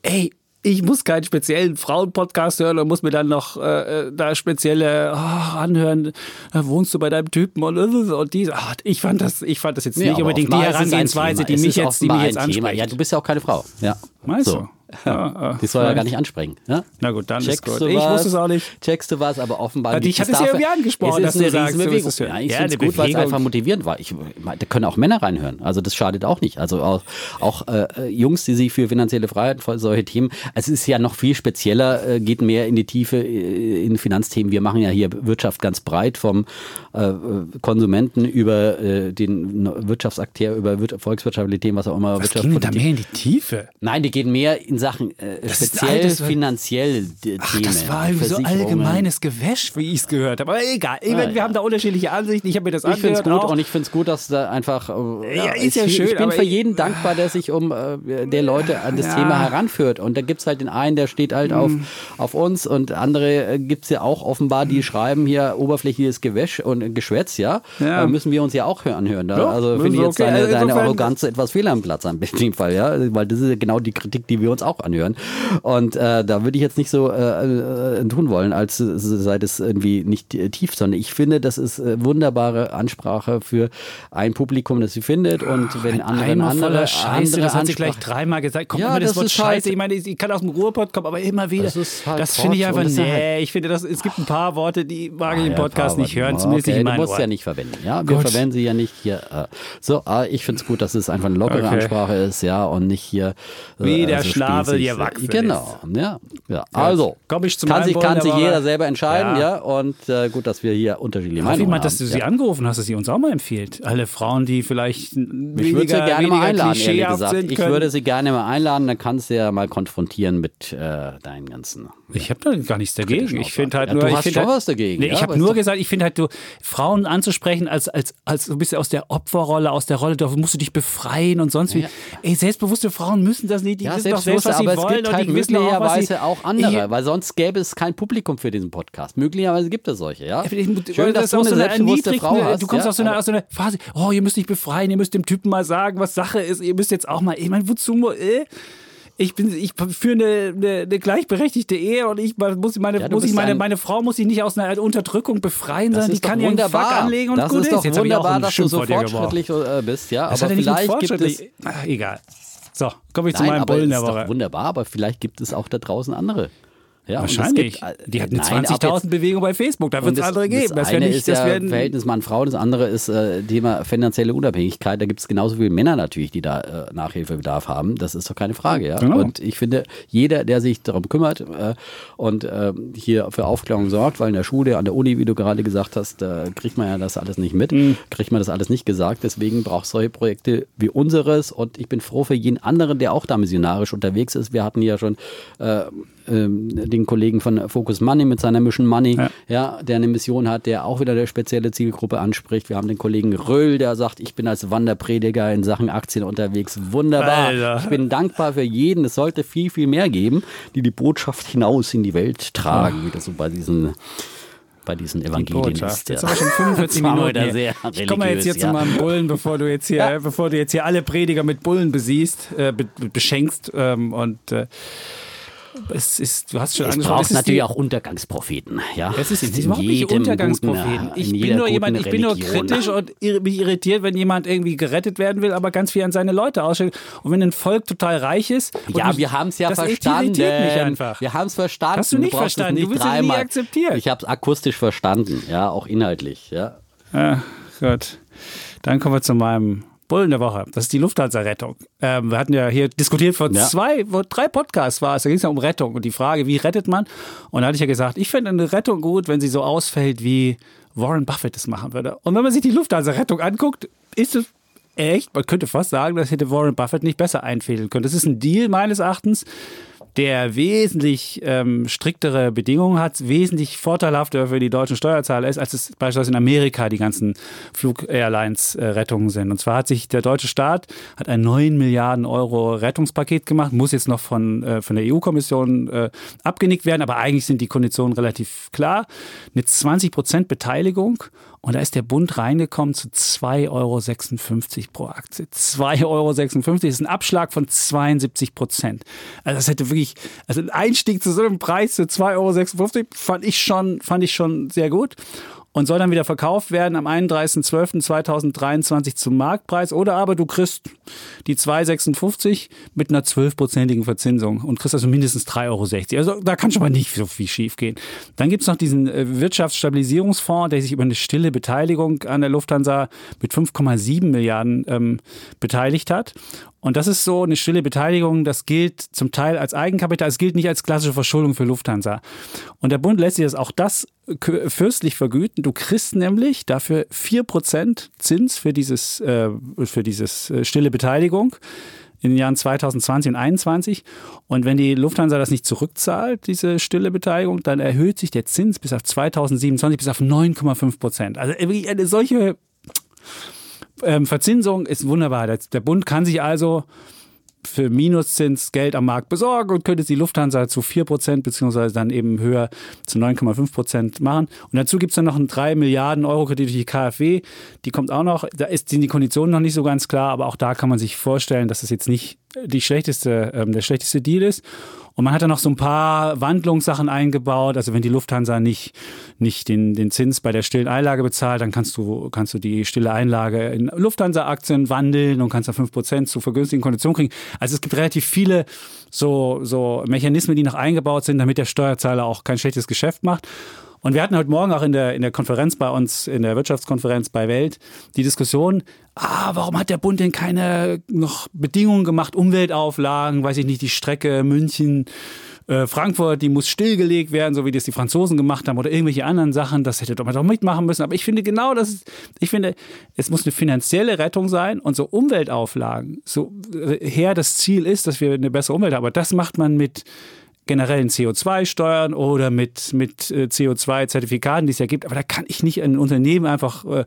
ey, ich muss keinen speziellen Frauenpodcast hören und muss mir dann noch äh, äh da spezielle oh, anhören. Da wohnst du bei deinem Typen und, und dies. Ach, ich fand das, ich fand das jetzt nee, nicht unbedingt die Herangehensweise, die mich jetzt, die mich jetzt anspricht. Ja, du bist ja auch keine Frau. Ja. Meinst so. du? Ja, die soll ja gar nicht ansprengen. Ja? Na gut, dann Checkst ist gut. ich was, wusste es auch nicht. Checkst du was, aber offenbar Ich hatte es ja irgendwie angesprochen, dass du sagst, Bewegung. Ja, ich ja, finde es gut, weil es einfach motivierend war. Ich, da können auch Männer reinhören. Also das schadet auch nicht. Also auch, auch äh, Jungs, die sich für finanzielle Freiheit, für solche Themen, es ist ja noch viel spezieller, äh, geht mehr in die Tiefe äh, in Finanzthemen. Wir machen ja hier Wirtschaft ganz breit vom äh, Konsumenten über äh, den Wirtschaftsakteur, über volkswirtschaftliche Themen, was auch immer. Was gehen da mehr in die Tiefe? Nein, die gehen mehr in Sachen äh, speziell altes, finanziell Ach, Themen. Das war irgendwie so allgemeines Gewäsch, wie ich es gehört habe. Aber egal, ich wir haben da unterschiedliche Ansichten. Ich habe mir das ich angehört. Ich finde es gut auch. und ich finde es gut, dass da einfach. Äh, ja, ist ja ich, schön. Ich bin für jeden dankbar, der sich um äh, der Leute an das ja. Thema heranführt. Und da gibt es halt den einen, der steht halt auf, hm. auf uns und andere äh, gibt es ja auch offenbar, die schreiben hier oberflächliches Gewäsch und Geschwätz, ja. ja. müssen wir uns ja auch anhören. Da. Ja, also finde ich jetzt okay. deine, also deine Arroganz etwas fehl am Platz in dem Fall, ja. Weil das ist genau die Kritik, die wir uns auch anhören. Und äh, da würde ich jetzt nicht so äh, äh, tun wollen, als sei das irgendwie nicht tief, sondern ich finde, das ist äh, wunderbare Ansprache für ein Publikum, das sie findet. Und wenn andere Eimer andere, Scheiße, andere das hat sie gleich dreimal gesagt. Kommt ja, immer das, das Wort Scheiße. Halt, ich meine, ich kann aus dem Ruhrpott kommen, aber immer wieder. Das, halt das finde ich einfach, nee, halt ich finde, das, es gibt ein paar Worte, die mag ich im ah, Podcast nicht hören, zumindest okay, nicht in Du musst Ohren. ja nicht verwenden, ja. Wir Gut. verwenden sie ja nicht hier. Äh, so, ich finde es gut, dass es einfach eine lockere okay. Ansprache ist, ja, und nicht hier. Wie der also Schnabel hier wachsen Genau, ja. ja. Also, Komm ich zum kann sich, kann sich jeder selber entscheiden, ja. ja? Und äh, gut, dass wir hier unterschiedliche Meinungen haben. Wie meint, dass du sie angerufen hast, dass sie uns auch mal empfiehlt? Alle Frauen, die vielleicht Ich würde sie gerne mal einladen, ehrlich gesagt. Ich würde sie gerne mal einladen, dann kannst du ja mal konfrontieren mit äh, deinen ganzen. Ich habe da gar nichts dagegen. Ich finde halt ja, nur. Du hast schon halt, was dagegen. Nee, ich habe nur gesagt, ich finde halt, du Frauen anzusprechen als, als, als so ein bisschen aus der Opferrolle, aus der Rolle, da musst du dich befreien und sonst wie. Ey, selbstbewusste Frauen müssen das nicht. Die ja, wissen sie aber wollen. Es gibt halt möglicherweise auch, auch andere, weil sonst gäbe es kein Publikum für diesen Podcast. Möglicherweise gibt es solche, ja. Schön, dass du eine selbstbewusste Frau hast. Du kommst aus, so einer, aus so einer Phase, oh, ihr müsst dich befreien, ihr müsst dem Typen mal sagen, was Sache ist, ihr müsst jetzt auch mal, ich meine, wozu, äh? ich bin, ich führe eine, eine, eine, gleichberechtigte Ehe und ich muss meine, ja, muss ich meine, meine Frau muss ich nicht aus einer Unterdrückung befreien, sondern die kann ja einen Fuck anlegen und das gut ist. Das ist doch wunderbar, dass du so fortschrittlich äh, bist, ja. Das aber vielleicht gibt es. Ach, egal. So, komme ich Nein, zu meinem Bullen der Woche. Wunderbar, aber vielleicht gibt es auch da draußen andere. Ja, Wahrscheinlich. Gibt, die hat eine 20.000 Bewegung bei Facebook, da wird es andere geben. Das, das eine nicht, ist das ja Verhältnis Mann-Frau, das andere ist äh, Thema finanzielle Unabhängigkeit. Da gibt es genauso viele Männer natürlich, die da äh, Nachhilfebedarf haben. Das ist doch keine Frage. Ja? Genau. Und ich finde, jeder, der sich darum kümmert äh, und äh, hier für Aufklärung sorgt, weil in der Schule, an der Uni, wie du gerade gesagt hast, kriegt man ja das alles nicht mit, mhm. kriegt man das alles nicht gesagt. Deswegen braucht es solche Projekte wie unseres und ich bin froh für jeden anderen, der auch da missionarisch unterwegs ist. Wir hatten ja schon äh, ähm, den den Kollegen von Focus Money mit seiner Mission Money, ja. ja. der eine Mission hat, der auch wieder eine spezielle Zielgruppe anspricht. Wir haben den Kollegen Röhl, der sagt, ich bin als Wanderprediger in Sachen Aktien unterwegs. Wunderbar. Alter. Ich bin dankbar für jeden. Es sollte viel, viel mehr geben, die die Botschaft hinaus in die Welt tragen, wie das so bei diesen bei diesen Evangelien ist. Jetzt haben wir schon 45 [laughs] Minuten. Sehr ich komme jetzt hier ja. zu meinem Bullen, bevor du jetzt hier, [laughs] ja. bevor du jetzt hier alle Prediger mit Bullen besiehst, äh, beschenkst ähm, und äh, es ist, du hast schon es braucht natürlich auch Untergangspropheten. Ja? Es ist, es ist überhaupt nicht Untergangspropheten. ich bin nur jemand, ich bin nur kritisch und mich irritiert, wenn jemand irgendwie gerettet werden will, aber ganz viel an seine Leute ausstellt. Und wenn ein Volk total reich ist. Ja, wir haben es ja das verstanden. Irritiert mich einfach. Wir haben es verstanden. Hast du nicht du verstanden? Nicht du willst es nie akzeptieren. Ich habe es akustisch verstanden, ja, auch inhaltlich. Ja. Ah, gut. Dann kommen wir zu meinem Bullen der Woche. Das ist die Lufthansa-Rettung. Ähm, wir hatten ja hier diskutiert vor ja. zwei, vor drei Podcasts war es. Da ging es ja um Rettung und die Frage, wie rettet man? Und da hatte ich ja gesagt, ich finde eine Rettung gut, wenn sie so ausfällt, wie Warren Buffett es machen würde. Und wenn man sich die Lufthansa-Rettung anguckt, ist es echt, man könnte fast sagen, das hätte Warren Buffett nicht besser einfädeln können. Das ist ein Deal meines Erachtens, der wesentlich ähm, striktere Bedingungen hat, wesentlich vorteilhafter für die deutschen Steuerzahler ist, als es beispielsweise in Amerika die ganzen Flug-Airlines-Rettungen äh, sind. Und zwar hat sich der deutsche Staat hat ein 9 Milliarden Euro Rettungspaket gemacht, muss jetzt noch von, äh, von der EU-Kommission äh, abgenickt werden, aber eigentlich sind die Konditionen relativ klar. Eine 20 Prozent Beteiligung und da ist der Bund reingekommen zu 2,56 Euro pro Aktie. 2,56 Euro ist ein Abschlag von 72 Prozent. Also das hätte wirklich, also ein Einstieg zu so einem Preis zu 2,56 Euro fand ich schon, fand ich schon sehr gut und soll dann wieder verkauft werden am 31.12.2023 zum Marktpreis. Oder aber du kriegst die 2,56 mit einer 12-prozentigen Verzinsung und kriegst also mindestens 3,60 Euro. Also da kann schon mal nicht so viel schief gehen. Dann gibt es noch diesen äh, Wirtschaftsstabilisierungsfonds, der sich über eine stille Beteiligung an der Lufthansa mit 5,7 Milliarden ähm, beteiligt hat. Und das ist so eine stille Beteiligung, das gilt zum Teil als Eigenkapital, es gilt nicht als klassische Verschuldung für Lufthansa. Und der Bund lässt sich das auch das fürstlich vergüten. Du kriegst nämlich dafür 4% Zins für dieses, äh, für dieses äh, stille Beteiligung in den Jahren 2020 und 2021. Und wenn die Lufthansa das nicht zurückzahlt, diese stille Beteiligung, dann erhöht sich der Zins bis auf 2027 bis auf 9,5 Prozent. Also eine solche ähm, Verzinsung ist wunderbar. Der Bund kann sich also für Minuszins Geld am Markt besorgen und könnte die Lufthansa zu 4% beziehungsweise dann eben höher zu 9,5% machen. Und dazu gibt es dann noch einen 3 Milliarden Euro Kredit durch die KfW. Die kommt auch noch, da ist, sind die Konditionen noch nicht so ganz klar, aber auch da kann man sich vorstellen, dass das jetzt nicht die schlechteste, ähm, der schlechteste Deal ist. Und man hat da noch so ein paar Wandlungssachen eingebaut. Also wenn die Lufthansa nicht, nicht den, den Zins bei der stillen Einlage bezahlt, dann kannst du, kannst du die stille Einlage in Lufthansa-Aktien wandeln und kannst da 5% zu vergünstigten Konditionen kriegen. Also es gibt relativ viele so, so Mechanismen, die noch eingebaut sind, damit der Steuerzahler auch kein schlechtes Geschäft macht. Und wir hatten heute Morgen auch in der, in der Konferenz bei uns, in der Wirtschaftskonferenz bei Welt, die Diskussion, ah, warum hat der Bund denn keine noch Bedingungen gemacht, Umweltauflagen, weiß ich nicht, die Strecke München, äh, Frankfurt, die muss stillgelegt werden, so wie das die Franzosen gemacht haben oder irgendwelche anderen Sachen. Das hätte man doch mitmachen müssen. Aber ich finde genau das, ich finde, es muss eine finanzielle Rettung sein und so Umweltauflagen, so äh, her das Ziel ist, dass wir eine bessere Umwelt haben. Aber das macht man mit generellen CO2-Steuern oder mit, mit äh, CO2-Zertifikaten, die es ja gibt. Aber da kann ich nicht ein Unternehmen einfach äh,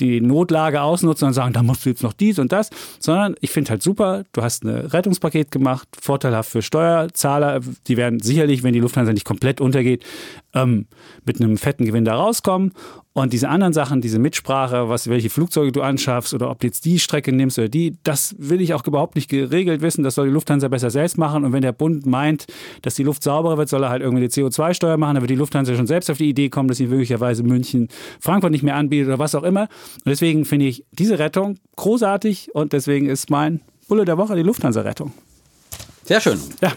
die Notlage ausnutzen und sagen, da musst du jetzt noch dies und das, sondern ich finde halt super, du hast ein Rettungspaket gemacht, vorteilhaft für Steuerzahler. Die werden sicherlich, wenn die Lufthansa nicht komplett untergeht, ähm, mit einem fetten Gewinn da rauskommen. Und diese anderen Sachen, diese Mitsprache, was, welche Flugzeuge du anschaffst oder ob du jetzt die Strecke nimmst oder die, das will ich auch überhaupt nicht geregelt wissen. Das soll die Lufthansa besser selbst machen. Und wenn der Bund meint, dass die Luft sauberer wird, soll er halt irgendwie eine CO2-Steuer machen. Da wird die Lufthansa schon selbst auf die Idee kommen, dass sie möglicherweise München, Frankfurt nicht mehr anbietet oder was auch immer. Und deswegen finde ich diese Rettung großartig und deswegen ist mein Bulle der Woche die Lufthansa-Rettung. Sehr schön. Ja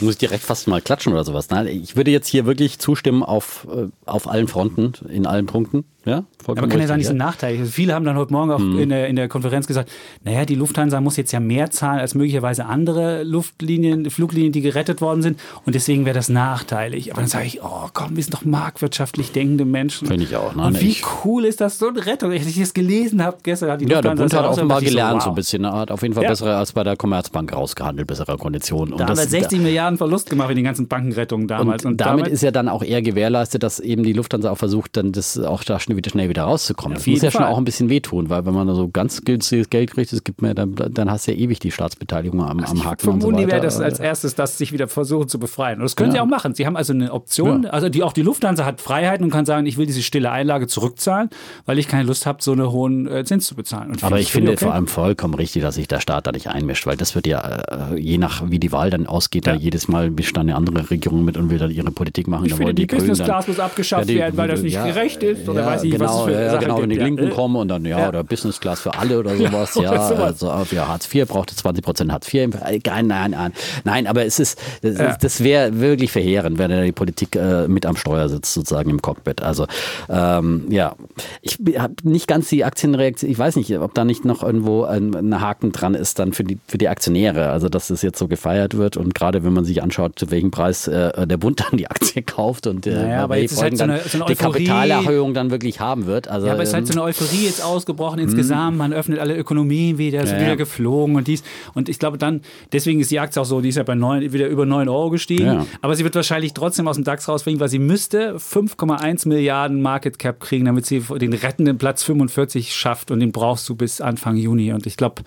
muss ich direkt fast mal klatschen oder sowas. Nein, ich würde jetzt hier wirklich zustimmen auf, äh, auf allen Fronten, in allen Punkten. Ja, aber kann ja sein, nicht so ein Nachteil. Also viele haben dann heute Morgen auch mhm. in, der, in der Konferenz gesagt, naja, die Lufthansa muss jetzt ja mehr zahlen als möglicherweise andere Luftlinien, Fluglinien, die gerettet worden sind. Und deswegen wäre das nachteilig. Aber dann sage ich, oh komm, wir sind doch marktwirtschaftlich denkende Menschen. Finde ich auch. Ne? Und wie ich, cool ist das, so eine Rettung. Als ich das gelesen habe gestern, hat die ja, Lufthansa... Ja, der Bund hat offenbar gelernt so, wow. so ein bisschen. Er hat auf jeden Fall ja. bessere als bei der Commerzbank rausgehandelt, bessere Konditionen. Da haben wir 60 da, Milliarden Verlust gemacht in den ganzen Bankenrettungen damals. Und, und damit, damit, ist ja dann auch eher gewährleistet, dass eben die Lufthansa auch versucht, dann das auch da schnell wieder, schnell wieder rauszukommen. Ja, muss ja Fall. schon auch ein bisschen wehtun, weil wenn man so ganz günstiges Geld kriegt, es gibt mir, dann, dann hast du ja ewig die Staatsbeteiligung am, also am Haken. Ich vermute, so die werden das als erstes, das sich wieder versuchen zu befreien. Und das können ja. sie auch machen. Sie haben also eine Option, ja. also die, auch die Lufthansa hat Freiheiten und kann sagen, ich will diese stille Einlage zurückzahlen, weil ich keine Lust habe, so einen hohen äh, Zins zu bezahlen. Und Aber ich finde okay. vor allem vollkommen richtig, dass sich der Staat da nicht einmischt, weil das wird ja, äh, je nach wie die Wahl dann ausgeht, da jedes Mal mischt dann eine andere Regierung mit und will dann ihre Politik machen. Ich finde, die, die Business Class muss abgeschafft die, werden, weil das nicht gerecht ist. Oder weiß ich, genau, was ja, genau, wenn die Linken kommen und dann, ja, ja, oder Business Class für alle oder sowas. [laughs] ja, also ja, Hartz IV brauchte 20 Prozent Hartz IV. Nein, nein, nein. Nein, aber es ist, das, das wäre wirklich verheerend, wenn er die Politik äh, mit am Steuer sitzt, sozusagen im Cockpit. Also, ähm, ja, ich habe nicht ganz die Aktienreaktion, ich weiß nicht, ob da nicht noch irgendwo ein, ein, Haken dran ist dann für die, für die Aktionäre. Also, dass das jetzt so gefeiert wird und gerade wenn man sich anschaut, zu welchem Preis äh, der Bund dann die Aktie [laughs] kauft und äh, naja, aber jetzt halt so eine, so eine die Kapitalerhöhung dann wirklich haben wird. Also, ja, aber es ist halt so eine Euphorie jetzt ausgebrochen insgesamt. Man öffnet alle Ökonomien wieder, ist ja, wieder geflogen und dies. Und ich glaube dann, deswegen ist die Aktie auch so, die ist ja bei 9, wieder über 9 Euro gestiegen. Ja. Aber sie wird wahrscheinlich trotzdem aus dem DAX rausfliegen, weil sie müsste 5,1 Milliarden Market Cap kriegen, damit sie den rettenden Platz 45 schafft. Und den brauchst du bis Anfang Juni. Und ich glaube,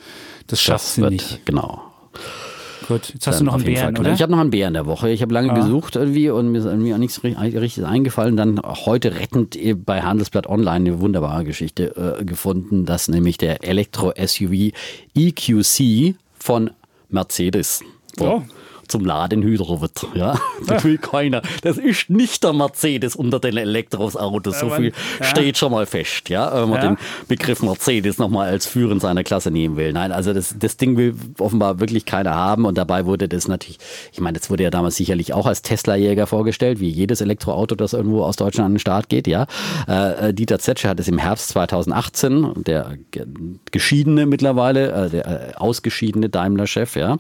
das schafft das sie wird, nicht. Genau. Gut, jetzt hast du noch einen Bären, oder? Ich habe noch einen Bären der Woche. Ich habe lange ah. gesucht irgendwie und mir ist irgendwie auch nichts richtig eingefallen. Dann heute rettend bei Handelsblatt Online eine wunderbare Geschichte äh, gefunden, dass nämlich der Elektro-SUV EQC von Mercedes. Oh zum Laden wird. Ja? [laughs] Das will keiner. Das ist nicht der Mercedes unter den Elektroautos. So viel ja. steht schon mal fest, ja? wenn man ja. den Begriff Mercedes nochmal als führend seiner Klasse nehmen will. Nein, also das, das Ding will offenbar wirklich keiner haben und dabei wurde das natürlich, ich meine, das wurde ja damals sicherlich auch als Tesla-Jäger vorgestellt, wie jedes Elektroauto, das irgendwo aus Deutschland an den Start geht, ja. Äh, Dieter Zetsche hat es im Herbst 2018, der geschiedene mittlerweile, äh, der äh, ausgeschiedene Daimler-Chef, ja,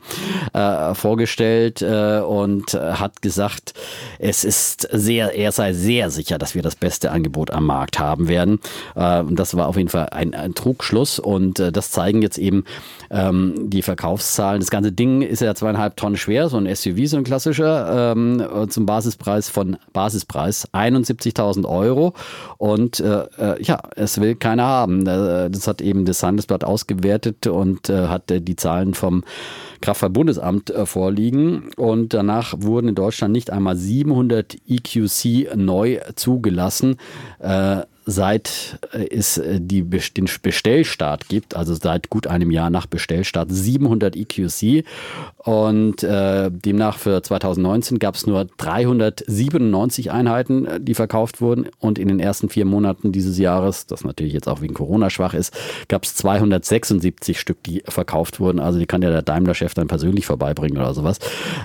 äh, vorgestellt vorgestellt äh, und äh, hat gesagt, es ist sehr, er sei sehr sicher, dass wir das beste Angebot am Markt haben werden. Äh, das war auf jeden Fall ein, ein Trugschluss und äh, das zeigen jetzt eben ähm, die Verkaufszahlen. Das ganze Ding ist ja zweieinhalb Tonnen schwer, so ein SUV, so ein klassischer, ähm, zum Basispreis von Basispreis 71.000 Euro und äh, äh, ja, es will keiner haben. Das hat eben das Handelsblatt ausgewertet und hat die Zahlen vom Kraftfahrtbundesamt äh, vorliegen. Und danach wurden in Deutschland nicht einmal 700 EQC neu zugelassen. Äh, seit äh, es äh, die, den Bestellstart gibt, also seit gut einem Jahr nach Bestellstart, 700 EQC. Und äh, demnach für 2019 gab es nur 397 Einheiten, äh, die verkauft wurden. Und in den ersten vier Monaten dieses Jahres, das natürlich jetzt auch wegen Corona schwach ist, gab es 276 Stück, die verkauft wurden. Also die kann ja der Daimler-Chef dann persönlich vorbeibringen oder sowas.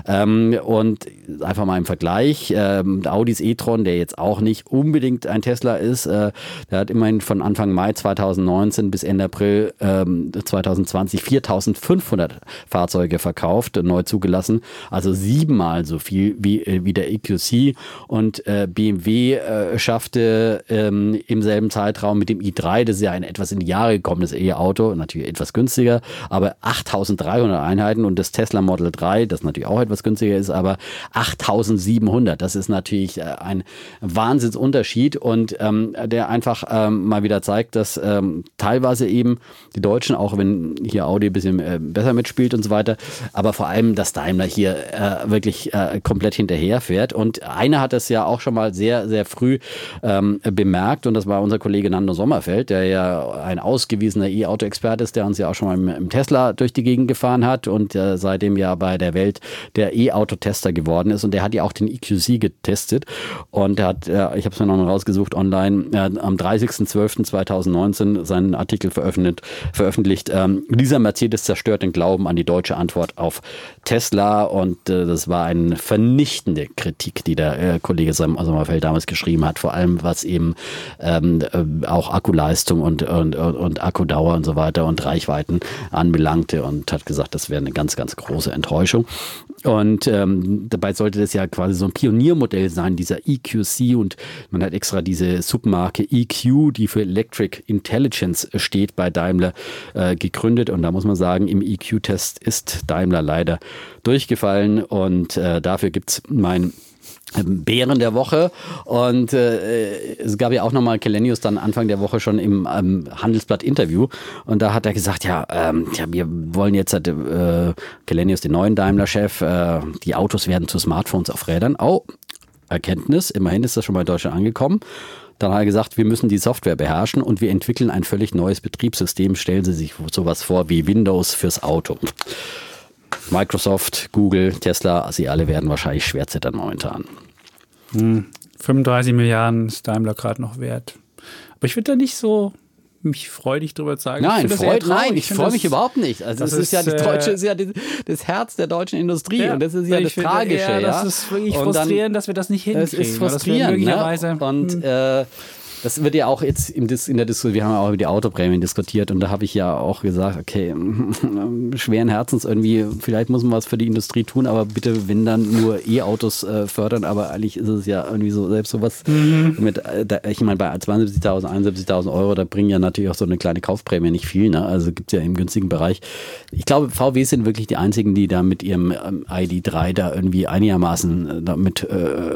Ähm, und einfach mal im Vergleich, ähm, Audis e-tron, der jetzt auch nicht unbedingt ein Tesla ist, äh, der hat immerhin von Anfang Mai 2019 bis Ende April ähm, 2020 4500 Fahrzeuge verkauft, neu zugelassen. Also siebenmal so viel wie, äh, wie der EQC. Und äh, BMW äh, schaffte ähm, im selben Zeitraum mit dem i3, das ist ja ein etwas in die Jahre gekommenes E-Auto, natürlich etwas günstiger, aber 8300 Einheiten und das Tesla Model 3, das natürlich auch etwas günstiger ist, aber 8700. Das ist natürlich äh, ein Wahnsinnsunterschied und ähm, der der einfach ähm, mal wieder zeigt, dass ähm, teilweise eben die Deutschen, auch wenn hier Audi ein bisschen äh, besser mitspielt und so weiter, aber vor allem, dass Daimler hier äh, wirklich äh, komplett hinterherfährt. Und einer hat das ja auch schon mal sehr, sehr früh ähm, bemerkt. Und das war unser Kollege Nando Sommerfeld, der ja ein ausgewiesener E-Auto-Experte ist, der uns ja auch schon mal im, im Tesla durch die Gegend gefahren hat und äh, seitdem ja bei der Welt der E-Auto-Tester geworden ist. Und der hat ja auch den EQC getestet. Und der hat, äh, ich habe es mir noch mal rausgesucht online, am 30.12.2019 seinen Artikel veröffentlicht. veröffentlicht ähm, dieser Mercedes zerstört den Glauben an die deutsche Antwort auf Tesla und äh, das war eine vernichtende Kritik, die der äh, Kollege Sommerfeld damals geschrieben hat, vor allem was eben ähm, äh, auch Akkuleistung und, und, und Akkudauer und so weiter und Reichweiten anbelangte und hat gesagt, das wäre eine ganz, ganz große Enttäuschung. Und ähm, dabei sollte das ja quasi so ein Pioniermodell sein, dieser EQC und man hat extra diese Submarke EQ, die für Electric Intelligence steht, bei Daimler äh, gegründet und da muss man sagen, im EQ-Test ist Daimler leider durchgefallen und äh, dafür gibt's mein ähm, Bären der Woche. Und äh, es gab ja auch nochmal Kelenius dann Anfang der Woche schon im ähm, Handelsblatt-Interview. Und da hat er gesagt, ja, ähm, ja wir wollen jetzt äh, Kelenius, den neuen Daimler-Chef, äh, die Autos werden zu Smartphones auf Rädern. Oh, Erkenntnis, immerhin ist das schon mal in Deutschland angekommen. Dann hat er gesagt, wir müssen die Software beherrschen und wir entwickeln ein völlig neues Betriebssystem. Stellen Sie sich sowas vor wie Windows fürs Auto. Microsoft, Google, Tesla, sie alle werden wahrscheinlich schwer zittern momentan. Hm, 35 Milliarden ist Daimler gerade noch wert. Aber ich würde da nicht so mich freudig drüber sagen. Nein, ich freut, nein, ich, ich freue mich überhaupt nicht. Also das, das ist, ist, ja die deutsche, ist ja die, das Herz der deutschen Industrie ja, und das ist ja das Tragische. Eher, ja. Das ist wirklich frustrierend, dass wir das nicht hinkriegen. Es ist frustrierend. Ne? Und hm. äh, das wird ja auch jetzt in, der Diskussion, wir haben ja auch über die Autoprämien diskutiert und da habe ich ja auch gesagt, okay, [laughs] schweren Herzens irgendwie, vielleicht muss man was für die Industrie tun, aber bitte, wenn dann nur E-Autos äh, fördern, aber eigentlich ist es ja irgendwie so, selbst sowas mhm. mit, äh, da, ich meine, bei 72.000, 71.000 Euro, da bringen ja natürlich auch so eine kleine Kaufprämie nicht viel, ne? also gibt es ja im günstigen Bereich. Ich glaube, VW sind wirklich die einzigen, die da mit ihrem ähm, ID3 da irgendwie einigermaßen äh, mit äh,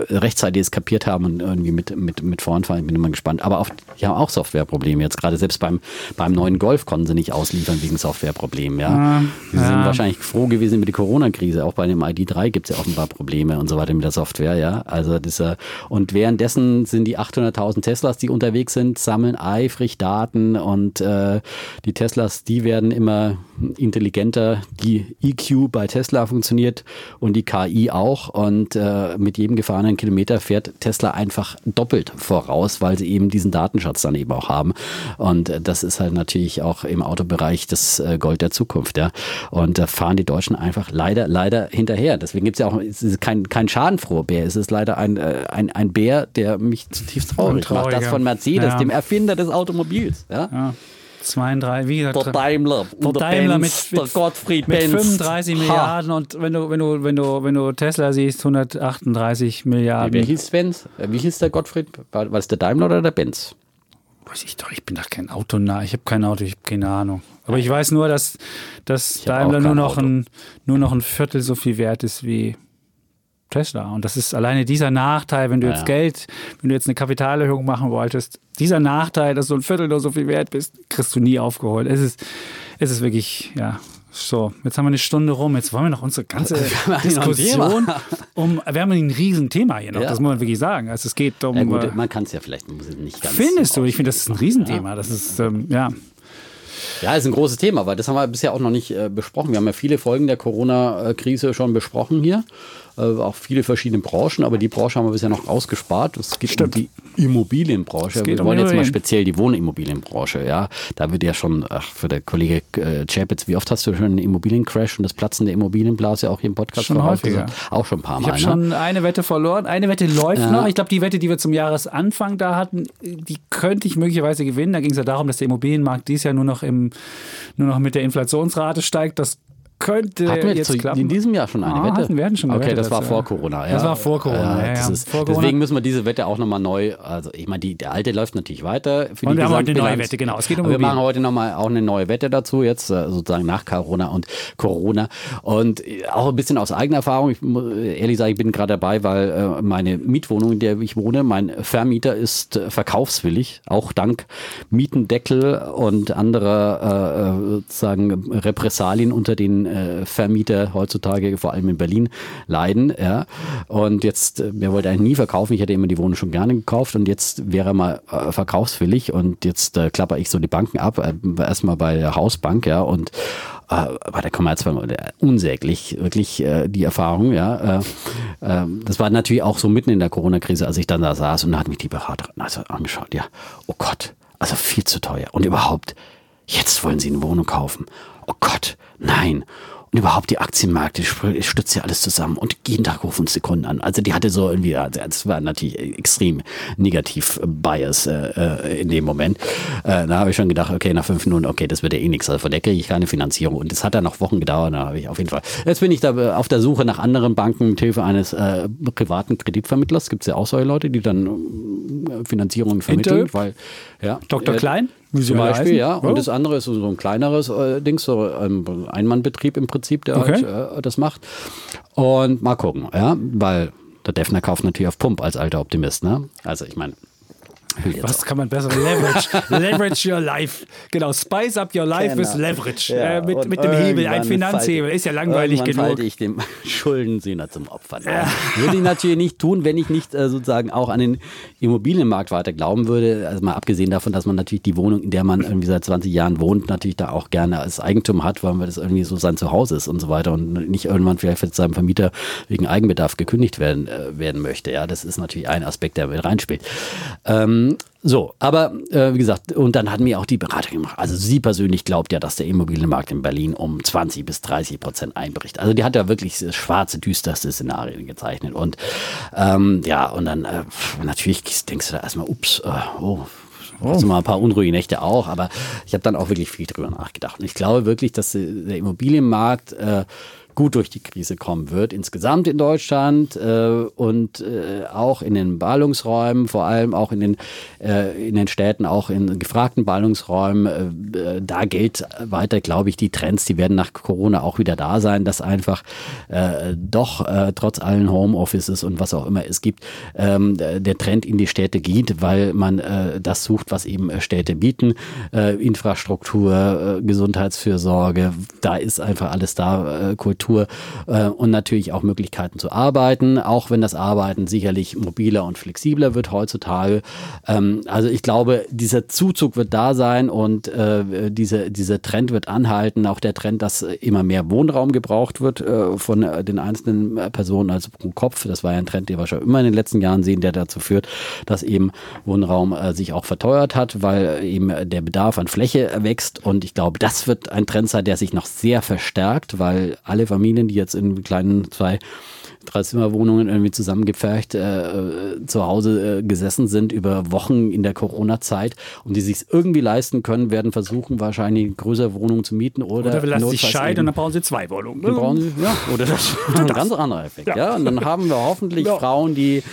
rechtzeitig es kapiert haben und irgendwie mit, mit, mit voranfahren. Ich bin immer gespannt. Aber auch, die haben auch Softwareprobleme jetzt gerade. Selbst beim, beim neuen Golf konnten sie nicht ausliefern wegen Softwareproblemen. Ja. ja sie sind ja. wahrscheinlich froh gewesen mit der Corona-Krise. Auch bei dem ID3 gibt es ja offenbar Probleme und so weiter mit der Software. Ja. Also dieser, und währenddessen sind die 800.000 Teslas, die unterwegs sind, sammeln eifrig Daten und äh, die Teslas, die werden immer intelligenter. Die EQ bei Tesla funktioniert und die KI auch. Und äh, mit jedem gefahrenen Kilometer fährt Tesla einfach doppelt voraus, weil sie eben diesen Datenschatz dann eben auch haben. Und äh, das ist halt natürlich auch im Autobereich das äh, Gold der Zukunft. Ja. Und da fahren die Deutschen einfach leider, leider hinterher. Deswegen gibt es ja auch, es ist kein, kein schadenfroher Bär. Es ist leider ein, äh, ein, ein Bär, der mich zutiefst traurig macht. Das von Mercedes, ja. dem Erfinder des Automobils. Ja. ja. 32, wie gesagt, der Daimler, der Daimler Benz, mit, mit, Gottfried mit 35 Milliarden ha. und wenn du, wenn du, wenn du, wenn du Tesla siehst, 138 Milliarden. Wie, wer hieß Benz? Wie hieß der Gottfried? War, war es der Daimler oder der Benz? Weiß ich doch, ich bin doch kein Autonah, ich habe kein Auto, ich habe keine Ahnung. Aber ich weiß nur, dass, dass Daimler nur noch, ein, nur noch ein Viertel so viel wert ist wie Tesla. Und das ist alleine dieser Nachteil, wenn du jetzt ja. Geld, wenn du jetzt eine Kapitalerhöhung machen wolltest, dieser Nachteil, dass du ein Viertel nur so viel wert bist, kriegst du nie aufgeholt. Es ist, es ist wirklich, ja, so, jetzt haben wir eine Stunde rum. Jetzt wollen wir noch unsere ganze [laughs] Diskussion um. Wir haben ein Riesenthema hier noch, ja. das muss man wirklich sagen. Also es geht um. Ja, gut, äh, man kann es ja vielleicht nicht ganz. Findest du? Ich finde, das ist ein Riesenthema. Ja. Das ist, ähm, ja. Ja, ist ein großes Thema, weil das haben wir bisher auch noch nicht äh, besprochen. Wir haben ja viele Folgen der Corona-Krise schon besprochen hier äh, auch viele verschiedene Branchen, aber die Branche haben wir bisher noch ausgespart. Es geht Stimmt. um die Immobilienbranche. Wir um wollen jetzt mal speziell die Wohnimmobilienbranche. Ja, da wird ja schon, ach, für der Kollege äh, Chapitz, wie oft hast du schon einen Immobiliencrash und das Platzen der Immobilienblase auch hier im Podcast schon häufiger. Auch schon ein paar Mal. Ich habe ne? schon eine Wette verloren. Eine Wette läuft ja. noch. Ich glaube, die Wette, die wir zum Jahresanfang da hatten, die könnte ich möglicherweise gewinnen. Da ging es ja darum, dass der Immobilienmarkt dies Jahr nur noch im, nur noch mit der Inflationsrate steigt. Das könnte hatten wir jetzt zu, klappen. in diesem Jahr schon eine ah, Wette? Hatten, wir hatten schon okay, das war vor Corona. Ja. Das war vor Corona. Ja, ja, ist, vor Corona. Deswegen müssen wir diese Wette auch nochmal neu. Also ich meine, die, der alte läuft natürlich weiter. Für und wir haben heute eine neue Wette, genau. Es geht um wir machen heute nochmal auch eine neue Wette dazu jetzt äh, sozusagen nach Corona und Corona und äh, auch ein bisschen aus eigener Erfahrung. Ich muss ehrlich sagen, ich bin gerade dabei, weil äh, meine Mietwohnung, in der ich wohne, mein Vermieter ist verkaufswillig, auch dank Mietendeckel und anderer äh, sozusagen Repressalien unter den äh, Vermietern Mieter heutzutage, vor allem in Berlin, leiden. Ja. Und jetzt, äh, er wollte eigentlich nie verkaufen. Ich hätte immer die Wohnung schon gerne gekauft und jetzt wäre er mal äh, verkaufswillig und jetzt äh, klapper ich so die Banken ab. Äh, erstmal bei der Hausbank, ja. Und äh, bei der Commerzbank unsäglich, wirklich äh, die Erfahrung, ja. Äh, äh, das war natürlich auch so mitten in der Corona-Krise, als ich dann da saß und da hat mich die Beraterin also angeschaut, ja, oh Gott, also viel zu teuer. Und überhaupt, jetzt wollen sie eine Wohnung kaufen. Oh Gott, nein. Und überhaupt die Aktienmärkte, ich stütze ja alles zusammen und jeden Tag rufen uns die Kunden an. Also die hatte so irgendwie, das war natürlich extrem negativ Bias äh, äh, in dem Moment. Äh, da habe ich schon gedacht, okay, nach fünf Minuten, okay, das wird ja eh nichts, also von der kriege ich keine Finanzierung. Und das hat dann noch Wochen gedauert, da habe ich auf jeden Fall. Jetzt bin ich da äh, auf der Suche nach anderen Banken mit Hilfe eines äh, privaten Kreditvermittlers. Gibt es ja auch solche Leute, die dann äh, Finanzierungen vermitteln, weil ja. Dr. Klein? Zum Beispiel, ja. Und das andere ist so ein kleineres äh, Ding, so ein Einmannbetrieb im Prinzip, der okay. halt, äh, das macht. Und mal gucken, ja, weil der Defner kauft natürlich auf Pump als alter Optimist, ne? Also ich meine, was kann man besser? Leverage. [laughs] Leverage your life. Genau, spice up your life genau. with leverage. Ja, äh, mit, mit dem Hebel, ein Finanzhebel. Ist ja langweilig genug. falte ich dem [laughs] Schuldensühner zum Opfer. Ja. Würde ich natürlich nicht tun, wenn ich nicht äh, sozusagen auch an den Immobilienmarkt weiter glauben würde. Also mal abgesehen davon, dass man natürlich die Wohnung, in der man irgendwie seit 20 Jahren wohnt, natürlich da auch gerne als Eigentum hat, weil man das irgendwie so sein Zuhause ist und so weiter und nicht irgendwann vielleicht von seinem Vermieter wegen Eigenbedarf gekündigt werden, äh, werden möchte. Ja, das ist natürlich ein Aspekt, der mit reinspielt. Ähm, so, aber äh, wie gesagt, und dann hat mir auch die Berater gemacht. Also sie persönlich glaubt ja, dass der Immobilienmarkt in Berlin um 20 bis 30 Prozent einbricht. Also die hat ja wirklich schwarze, düsterste Szenarien gezeichnet. Und ähm, ja, und dann äh, natürlich denkst du da erstmal, ups, äh, oh, Oh. Also mal ein paar unruhige Nächte auch, aber ich habe dann auch wirklich viel drüber nachgedacht. Und ich glaube wirklich, dass der Immobilienmarkt äh, gut durch die Krise kommen wird, insgesamt in Deutschland äh, und äh, auch in den Ballungsräumen, vor allem auch in den, äh, in den Städten, auch in gefragten Ballungsräumen. Äh, äh, da gilt weiter, glaube ich, die Trends, die werden nach Corona auch wieder da sein, dass einfach äh, doch trotz allen Homeoffices und was auch immer es gibt, ähm, der Trend in die Städte geht, weil man das sucht, was eben Städte bieten. Infrastruktur, Gesundheitsfürsorge, da ist einfach alles da, Kultur Infrastruktur äh, und natürlich auch Möglichkeiten zu arbeiten, auch wenn das Arbeiten sicherlich mobiler und flexibler wird heutzutage. Ähm, also ich glaube, dieser Zuzug wird da sein und äh, diese, dieser Trend wird anhalten. Auch der Trend, dass immer mehr Wohnraum gebraucht wird äh, von äh, den einzelnen Personen also pro Kopf. Das war ja ein Trend, den wir schon immer in den letzten Jahren sehen, der dazu führt, dass eben Wohnraum äh, sich auch verteuert hat, weil eben der Bedarf an Fläche wächst. Und ich glaube, das wird ein Trend sein, der sich noch sehr verstärkt, weil alle Familien, die jetzt in kleinen zwei Dreizimmerwohnungen irgendwie zusammengepfercht äh, zu Hause äh, gesessen sind über Wochen in der Corona-Zeit und die sich irgendwie leisten können, werden versuchen, wahrscheinlich eine größere Wohnung zu mieten oder. Oder lassen sich scheiden und dann brauchen sie zwei Wohnungen. Dann brauchen sie, ja, oder [laughs] [laughs] das ist ein ganz anderer Effekt. Ja. ja. und dann haben wir hoffentlich ja. Frauen, die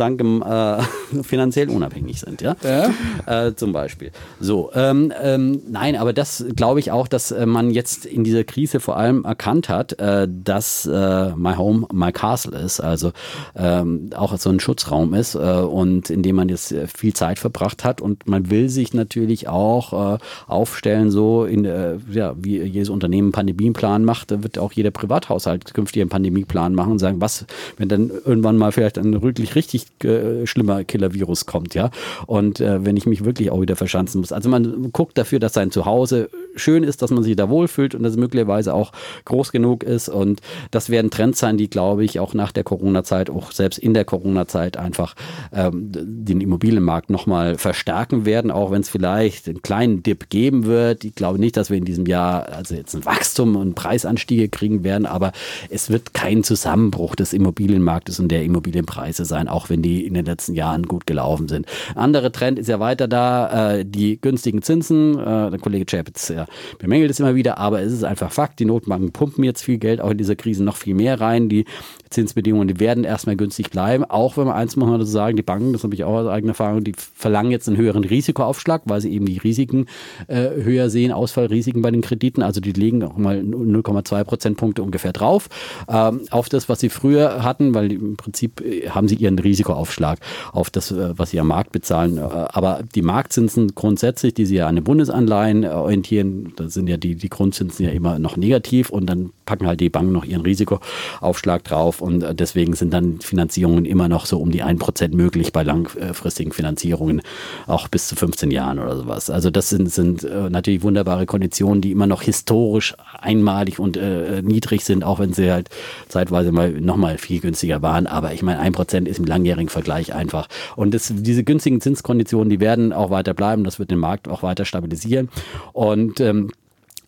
dank äh, [laughs] finanziell unabhängig sind, ja, ja. Äh, zum Beispiel. So, ähm, ähm, nein, aber das glaube ich auch, dass äh, man jetzt in dieser Krise vor allem erkannt hat, äh, dass äh, My Home My Castle ist, also ähm, auch so ein Schutzraum ist äh, und in dem man jetzt viel Zeit verbracht hat und man will sich natürlich auch aufstellen, so in ja, wie jedes Unternehmen einen Pandemieplan macht, da wird auch jeder Privathaushalt künftig einen Pandemieplan machen und sagen, was, wenn dann irgendwann mal vielleicht ein wirklich richtig äh, schlimmer Killer-Virus kommt, ja. Und äh, wenn ich mich wirklich auch wieder verschanzen muss. Also man guckt dafür, dass sein Zuhause schön ist, dass man sich da wohlfühlt und dass es möglicherweise auch groß genug ist. Und das werden Trends sein, die, glaube ich, auch nach der Corona-Zeit, auch selbst in der Corona-Zeit einfach ähm, den Immobilienmarkt nochmal verstärken werden, auch wenn es vielleicht einen kleinen Dip geben wird. Ich glaube nicht, dass wir in diesem Jahr also jetzt ein Wachstum und Preisanstiege kriegen werden, aber es wird kein Zusammenbruch des Immobilienmarktes und der Immobilienpreise sein, auch wenn die in den letzten Jahren gut gelaufen sind. Andere Trend ist ja weiter da, äh, die günstigen Zinsen. Äh, der Kollege Chapitz ja, bemängelt es immer wieder, aber es ist einfach Fakt. Die Notenbanken pumpen jetzt viel Geld auch in dieser Krise noch viel mehr rein. Die Zinsbedingungen, die werden erstmal günstig bleiben. Auch wenn man eins muss man sagen, die Banken, das habe ich auch aus eigener Erfahrung, die verlangen jetzt einen höheren Risikoaufschlag, weil sie eben die Risiken äh, höher sehen, Ausfallrisiken bei den Krediten. Also die legen auch mal 0,2 Prozentpunkte ungefähr drauf ähm, auf das, was sie früher hatten, weil im Prinzip äh, haben sie ihren Risikoaufschlag auf das, äh, was sie am Markt bezahlen. Äh, aber die Marktzinsen grundsätzlich, die sie ja an den Bundesanleihen orientieren, da sind ja die, die Grundzinsen ja immer noch negativ und dann packen halt die Banken noch ihren Risikoaufschlag drauf und äh, deswegen sind dann Finanzierungen immer noch so um die 1% möglich bei langfristigen Finanzierungen, auch bis zu 15 Jahren oder sowas. Also das sind, sind äh, natürlich wunderbare Konditionen, die immer noch historisch einmalig und äh, niedrig sind, auch wenn sie halt zeitweise mal nochmal viel günstiger waren. Aber ich meine, 1% ist im langjährigen Vergleich einfach. Und das, diese günstigen Zinskonditionen, die werden auch weiter bleiben. Das wird den Markt auch weiter stabilisieren. Und ähm,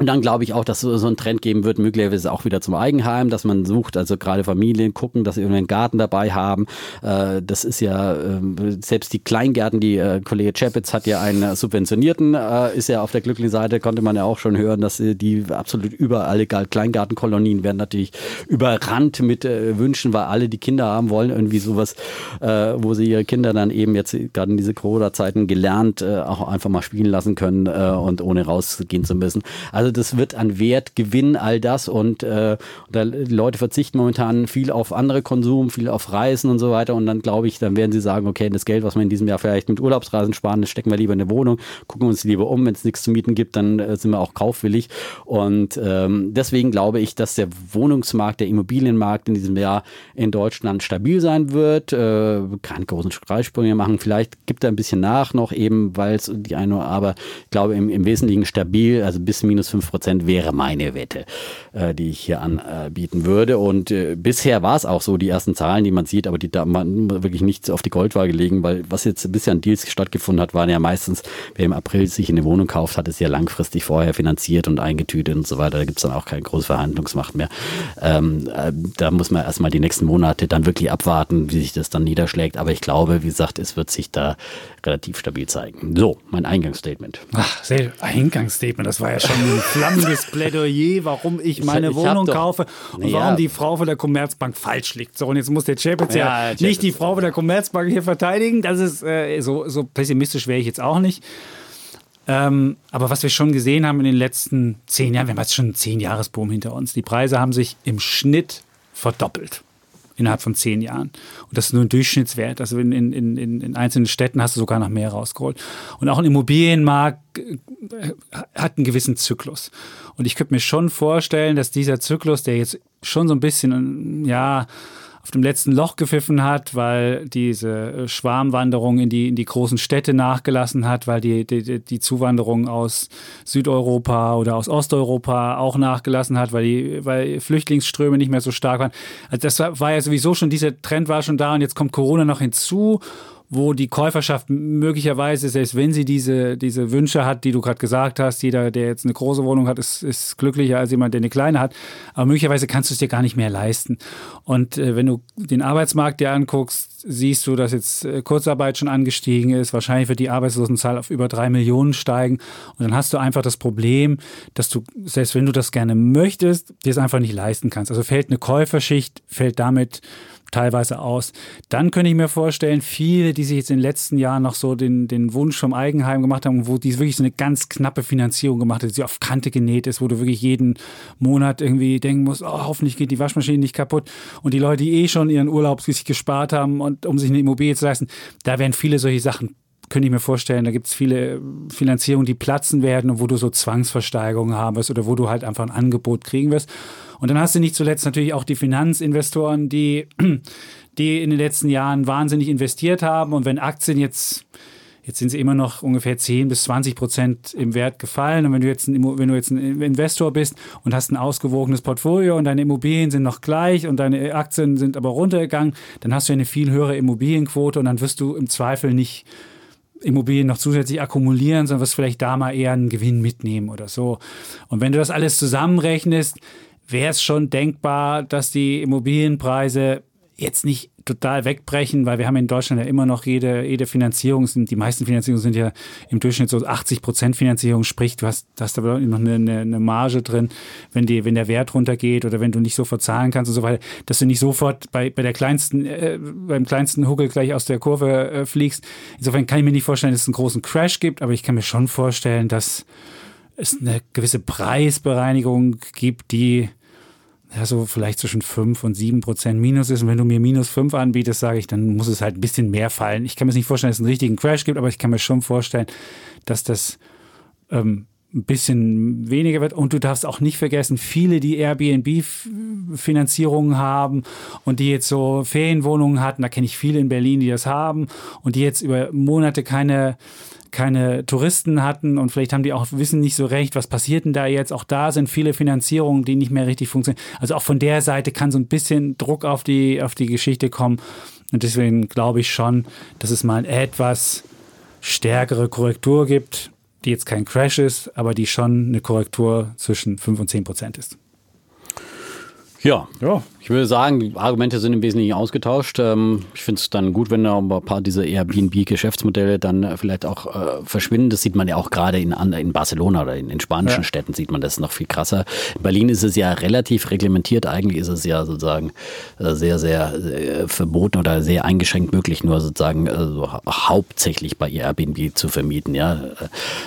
und dann glaube ich auch, dass es so einen Trend geben wird, möglicherweise auch wieder zum Eigenheim, dass man sucht, also gerade Familien gucken, dass sie irgendwie einen Garten dabei haben. Äh, das ist ja, ähm, selbst die Kleingärten, die äh, Kollege Chapitz hat ja einen subventionierten, äh, ist ja auf der glücklichen Seite, konnte man ja auch schon hören, dass die absolut überall, egal, Kleingartenkolonien werden natürlich überrannt mit Wünschen, weil alle die Kinder haben wollen, irgendwie sowas, wo sie ihre Kinder dann eben jetzt gerade in diese Corona-Zeiten gelernt auch einfach mal spielen lassen können und ohne rausgehen zu müssen. Also das wird an Wert gewinnen, all das. Und äh, da, die Leute verzichten momentan viel auf andere Konsum, viel auf Reisen und so weiter. Und dann glaube ich, dann werden sie sagen, okay, das Geld, was wir in diesem Jahr vielleicht mit Urlaubsreisen sparen, das stecken wir lieber in eine Wohnung, gucken uns lieber um. Wenn es nichts zu mieten gibt, dann äh, sind wir auch kaufwillig. Und ähm, deswegen glaube ich, dass der Wohnungsmarkt, der Immobilienmarkt in diesem Jahr in Deutschland stabil sein wird. Äh, keine großen Streitsprünge machen. Vielleicht gibt er ein bisschen nach noch, eben weil es die eine, aber ich glaube im, im Wesentlichen stabil, also bis minus 5 Prozent wäre meine Wette, äh, die ich hier anbieten würde. Und äh, bisher war es auch so, die ersten Zahlen, die man sieht, aber die da man wirklich nichts auf die Goldwaage legen, weil was jetzt bisher an Deals stattgefunden hat, waren ja meistens, wer im April sich eine Wohnung kauft, hat es ja langfristig vorher finanziert und eingetütet und so weiter. Da gibt es dann auch keine große Verhandlungsmacht mehr. Ähm, äh, da muss man erstmal die nächsten Monate dann wirklich abwarten, wie sich das dann niederschlägt. Aber ich glaube, wie gesagt, es wird sich da relativ stabil zeigen. So, mein Eingangsstatement. Ach, sehr Eingangsstatement, das war ja schon flammendes Plädoyer, warum ich meine ich, ich Wohnung kaufe und ja. warum die Frau von der Commerzbank falsch liegt. So, und jetzt muss der Chapitz ja, ja nicht die Frau von der Commerzbank hier verteidigen. Das ist äh, so, so pessimistisch wäre ich jetzt auch nicht. Ähm, aber was wir schon gesehen haben in den letzten zehn Jahren, wir haben jetzt schon einen zehn-Jahres-Boom hinter uns. Die Preise haben sich im Schnitt verdoppelt innerhalb von zehn Jahren. Und das ist nur ein Durchschnittswert. Also in, in, in, in einzelnen Städten hast du sogar noch mehr rausgeholt. Und auch ein Immobilienmarkt äh, hat einen gewissen Zyklus. Und ich könnte mir schon vorstellen, dass dieser Zyklus, der jetzt schon so ein bisschen, ja, auf dem letzten Loch gepfiffen hat, weil diese äh, Schwarmwanderung in die, in die großen Städte nachgelassen hat, weil die, die, die Zuwanderung aus Südeuropa oder aus Osteuropa auch nachgelassen hat, weil die weil Flüchtlingsströme nicht mehr so stark waren. Also das war, war ja sowieso schon, dieser Trend war schon da und jetzt kommt Corona noch hinzu wo die Käuferschaft möglicherweise, selbst wenn sie diese, diese Wünsche hat, die du gerade gesagt hast, jeder, der jetzt eine große Wohnung hat, ist, ist glücklicher als jemand, der eine kleine hat, aber möglicherweise kannst du es dir gar nicht mehr leisten. Und äh, wenn du den Arbeitsmarkt dir anguckst, siehst du, dass jetzt äh, Kurzarbeit schon angestiegen ist, wahrscheinlich wird die Arbeitslosenzahl auf über drei Millionen steigen und dann hast du einfach das Problem, dass du, selbst wenn du das gerne möchtest, dir es einfach nicht leisten kannst. Also fällt eine Käuferschicht, fällt damit teilweise aus. Dann könnte ich mir vorstellen, viele, die sich jetzt in den letzten Jahren noch so den, den Wunsch vom Eigenheim gemacht haben, wo die wirklich so eine ganz knappe Finanzierung gemacht hat, die auf Kante genäht ist, wo du wirklich jeden Monat irgendwie denken musst, oh, hoffentlich geht die Waschmaschine nicht kaputt. Und die Leute, die eh schon ihren Urlaub sich gespart haben und um sich eine Immobilie zu leisten, da werden viele solche Sachen könnte ich mir vorstellen, da gibt es viele Finanzierungen, die platzen werden und wo du so Zwangsversteigerungen haben wirst oder wo du halt einfach ein Angebot kriegen wirst. Und dann hast du nicht zuletzt natürlich auch die Finanzinvestoren, die, [clears throat] die in den letzten Jahren wahnsinnig investiert haben. Und wenn Aktien jetzt Jetzt sind sie immer noch ungefähr 10 bis 20 Prozent im Wert gefallen. Und wenn du jetzt ein, wenn du jetzt ein Investor bist und hast ein ausgewogenes Portfolio und deine Immobilien sind noch gleich und deine Aktien sind aber runtergegangen, dann hast du eine viel höhere Immobilienquote und dann wirst du im Zweifel nicht Immobilien noch zusätzlich akkumulieren, sondern wirst vielleicht da mal eher einen Gewinn mitnehmen oder so. Und wenn du das alles zusammenrechnest, wäre es schon denkbar, dass die Immobilienpreise jetzt nicht total wegbrechen, weil wir haben in Deutschland ja immer noch jede, jede Finanzierung, sind, die meisten Finanzierungen sind ja im Durchschnitt so 80 Prozent Finanzierung, sprich, du hast, hast aber noch eine, eine, Marge drin, wenn, die, wenn der Wert runtergeht oder wenn du nicht sofort zahlen kannst und so weiter, dass du nicht sofort bei, bei der kleinsten, äh, beim kleinsten Huckel gleich aus der Kurve äh, fliegst. Insofern kann ich mir nicht vorstellen, dass es einen großen Crash gibt, aber ich kann mir schon vorstellen, dass es eine gewisse Preisbereinigung gibt, die ja, so vielleicht zwischen 5 und 7 Prozent Minus ist. Und wenn du mir minus 5 anbietest, sage ich, dann muss es halt ein bisschen mehr fallen. Ich kann mir nicht vorstellen, dass es einen richtigen Crash gibt, aber ich kann mir schon vorstellen, dass das ähm, ein bisschen weniger wird. Und du darfst auch nicht vergessen, viele, die Airbnb-Finanzierungen haben und die jetzt so Ferienwohnungen hatten, da kenne ich viele in Berlin, die das haben und die jetzt über Monate keine keine Touristen hatten und vielleicht haben die auch wissen nicht so recht, was passiert denn da jetzt. Auch da sind viele Finanzierungen, die nicht mehr richtig funktionieren. Also auch von der Seite kann so ein bisschen Druck auf die, auf die Geschichte kommen. Und deswegen glaube ich schon, dass es mal etwas stärkere Korrektur gibt die jetzt kein Crash ist, aber die schon eine Korrektur zwischen 5 und 10 Prozent ist. Ja, ja, ich würde sagen, die Argumente sind im Wesentlichen ausgetauscht. Ähm, ich finde es dann gut, wenn da ein paar dieser Airbnb-Geschäftsmodelle dann äh, vielleicht auch äh, verschwinden. Das sieht man ja auch gerade in, in Barcelona oder in, in spanischen ja. Städten sieht man das noch viel krasser. In Berlin ist es ja relativ reglementiert. Eigentlich ist es ja sozusagen äh, sehr, sehr verboten oder sehr eingeschränkt möglich, nur sozusagen also hauptsächlich bei Airbnb zu vermieten. Ja,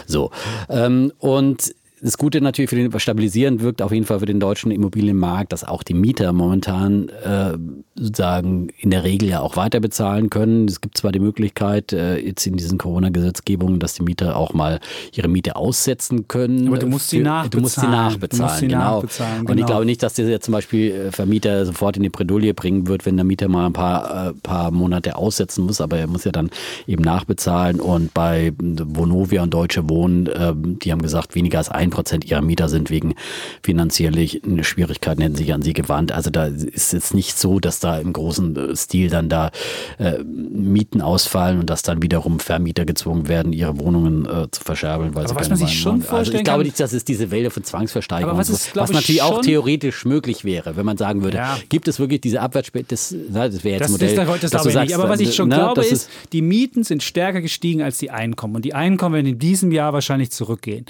so. Ähm, und das Gute natürlich für den stabilisierend wirkt auf jeden Fall für den deutschen Immobilienmarkt, dass auch die Mieter momentan äh, sozusagen in der Regel ja auch weiter bezahlen können. Es gibt zwar die Möglichkeit äh, jetzt in diesen Corona-Gesetzgebungen, dass die Mieter auch mal ihre Miete aussetzen können. Aber du musst sie nachbezahlen. Du musst sie nachbezahlen, musst genau. nachbezahlen genau. Und ich genau. glaube nicht, dass das jetzt zum Beispiel äh, Vermieter sofort in die Bredouille bringen wird, wenn der Mieter mal ein paar, äh, paar Monate aussetzen muss, aber er muss ja dann eben nachbezahlen. Und bei Vonovia und Deutsche Wohnen, äh, die haben gesagt, weniger als ein Prozent ihrer Mieter sind wegen finanziellen Schwierigkeiten, hätten sich an sie gewandt. Also da ist jetzt nicht so, dass da im großen äh, Stil dann da äh, Mieten ausfallen und dass dann wiederum Vermieter gezwungen werden, ihre Wohnungen äh, zu verscherbeln. Weil Aber sie was man sich schon vorstellen also ich glaube nicht, dass es diese Welle von Zwangsversteigerung was, ist, so, was natürlich auch theoretisch möglich wäre, wenn man sagen würde, ja. gibt es wirklich diese Abwärtsspäte, das, das wäre jetzt das Modell. Ist, das, das glaube ich sagst, nicht. Aber was ich schon na, glaube ist, die Mieten sind stärker gestiegen als die Einkommen. Und die Einkommen werden in diesem Jahr wahrscheinlich zurückgehen.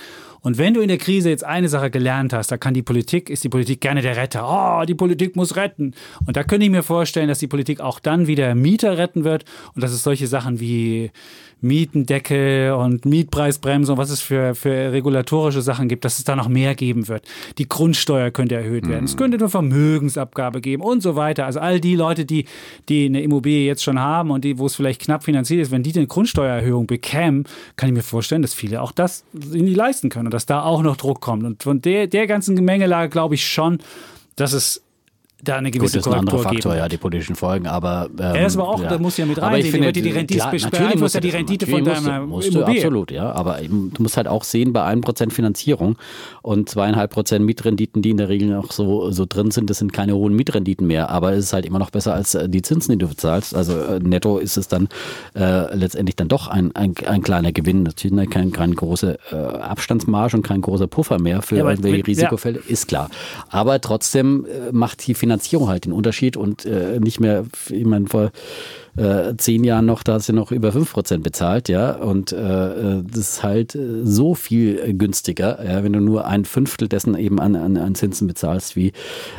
Und wenn du in der Krise jetzt eine Sache gelernt hast, da kann die Politik, ist die Politik gerne der Retter. Oh, die Politik muss retten. Und da könnte ich mir vorstellen, dass die Politik auch dann wieder Mieter retten wird und dass es solche Sachen wie Mietendeckel und Mietpreisbremse und was es für, für regulatorische Sachen gibt, dass es da noch mehr geben wird. Die Grundsteuer könnte erhöht werden. Mhm. Es könnte eine Vermögensabgabe geben und so weiter. Also all die Leute, die, die eine Immobilie jetzt schon haben und die, wo es vielleicht knapp finanziert ist, wenn die eine Grundsteuererhöhung bekämen, kann ich mir vorstellen, dass viele auch das die leisten können und dass da auch noch Druck kommt. Und von der, der ganzen Gemengelage glaube ich schon, dass es da eine gewisse Gut, das ist ein anderer Faktor, geben. ja, die politischen Folgen, aber... Ähm, ja, das aber auch, ja. da muss ja mit rein, finde, die, die Rendite klar, beeinflusst ja die Rendite von deiner musst du, Immobilie. Absolut, ja, aber du musst halt auch sehen, bei 1% Finanzierung und 2,5% Mietrenditen, die in der Regel noch so, so drin sind, das sind keine hohen Mietrenditen mehr, aber es ist halt immer noch besser als äh, die Zinsen, die du bezahlst, also äh, netto ist es dann äh, letztendlich dann doch ein, ein, ein kleiner Gewinn, natürlich kein, kein große äh, Abstandsmarge und kein großer Puffer mehr für ja, irgendwelche Risikofälle, ist klar, aber trotzdem äh, macht die Finanzierung halt den Unterschied und äh, nicht mehr, ich meine, vor äh, zehn Jahren noch, da hast du noch über 5% bezahlt, ja. Und äh, das ist halt so viel günstiger, ja, wenn du nur ein Fünftel dessen eben an, an, an Zinsen bezahlst, wie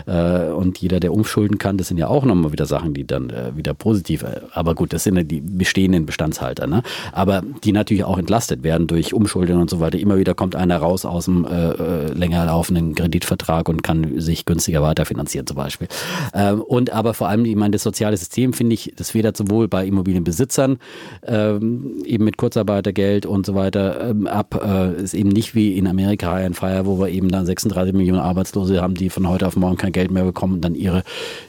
äh, und jeder, der umschulden kann, das sind ja auch nochmal wieder Sachen, die dann äh, wieder positiv, äh, aber gut, das sind ja die bestehenden Bestandshalter, ne? Aber die natürlich auch entlastet werden durch Umschulden und so weiter. Immer wieder kommt einer raus aus dem äh, äh länger laufenden Kreditvertrag und kann sich günstiger weiterfinanzieren zum Beispiel. Ähm, und aber vor allem, ich meine, das soziale System finde ich, das federt sowohl bei Immobilienbesitzern ähm, eben mit Kurzarbeitergeld und so weiter ähm, ab. Äh, ist eben nicht wie in Amerika ein Fire, wo wir eben dann 36 Millionen Arbeitslose haben, die von heute auf morgen kein Geld mehr bekommen und dann ihre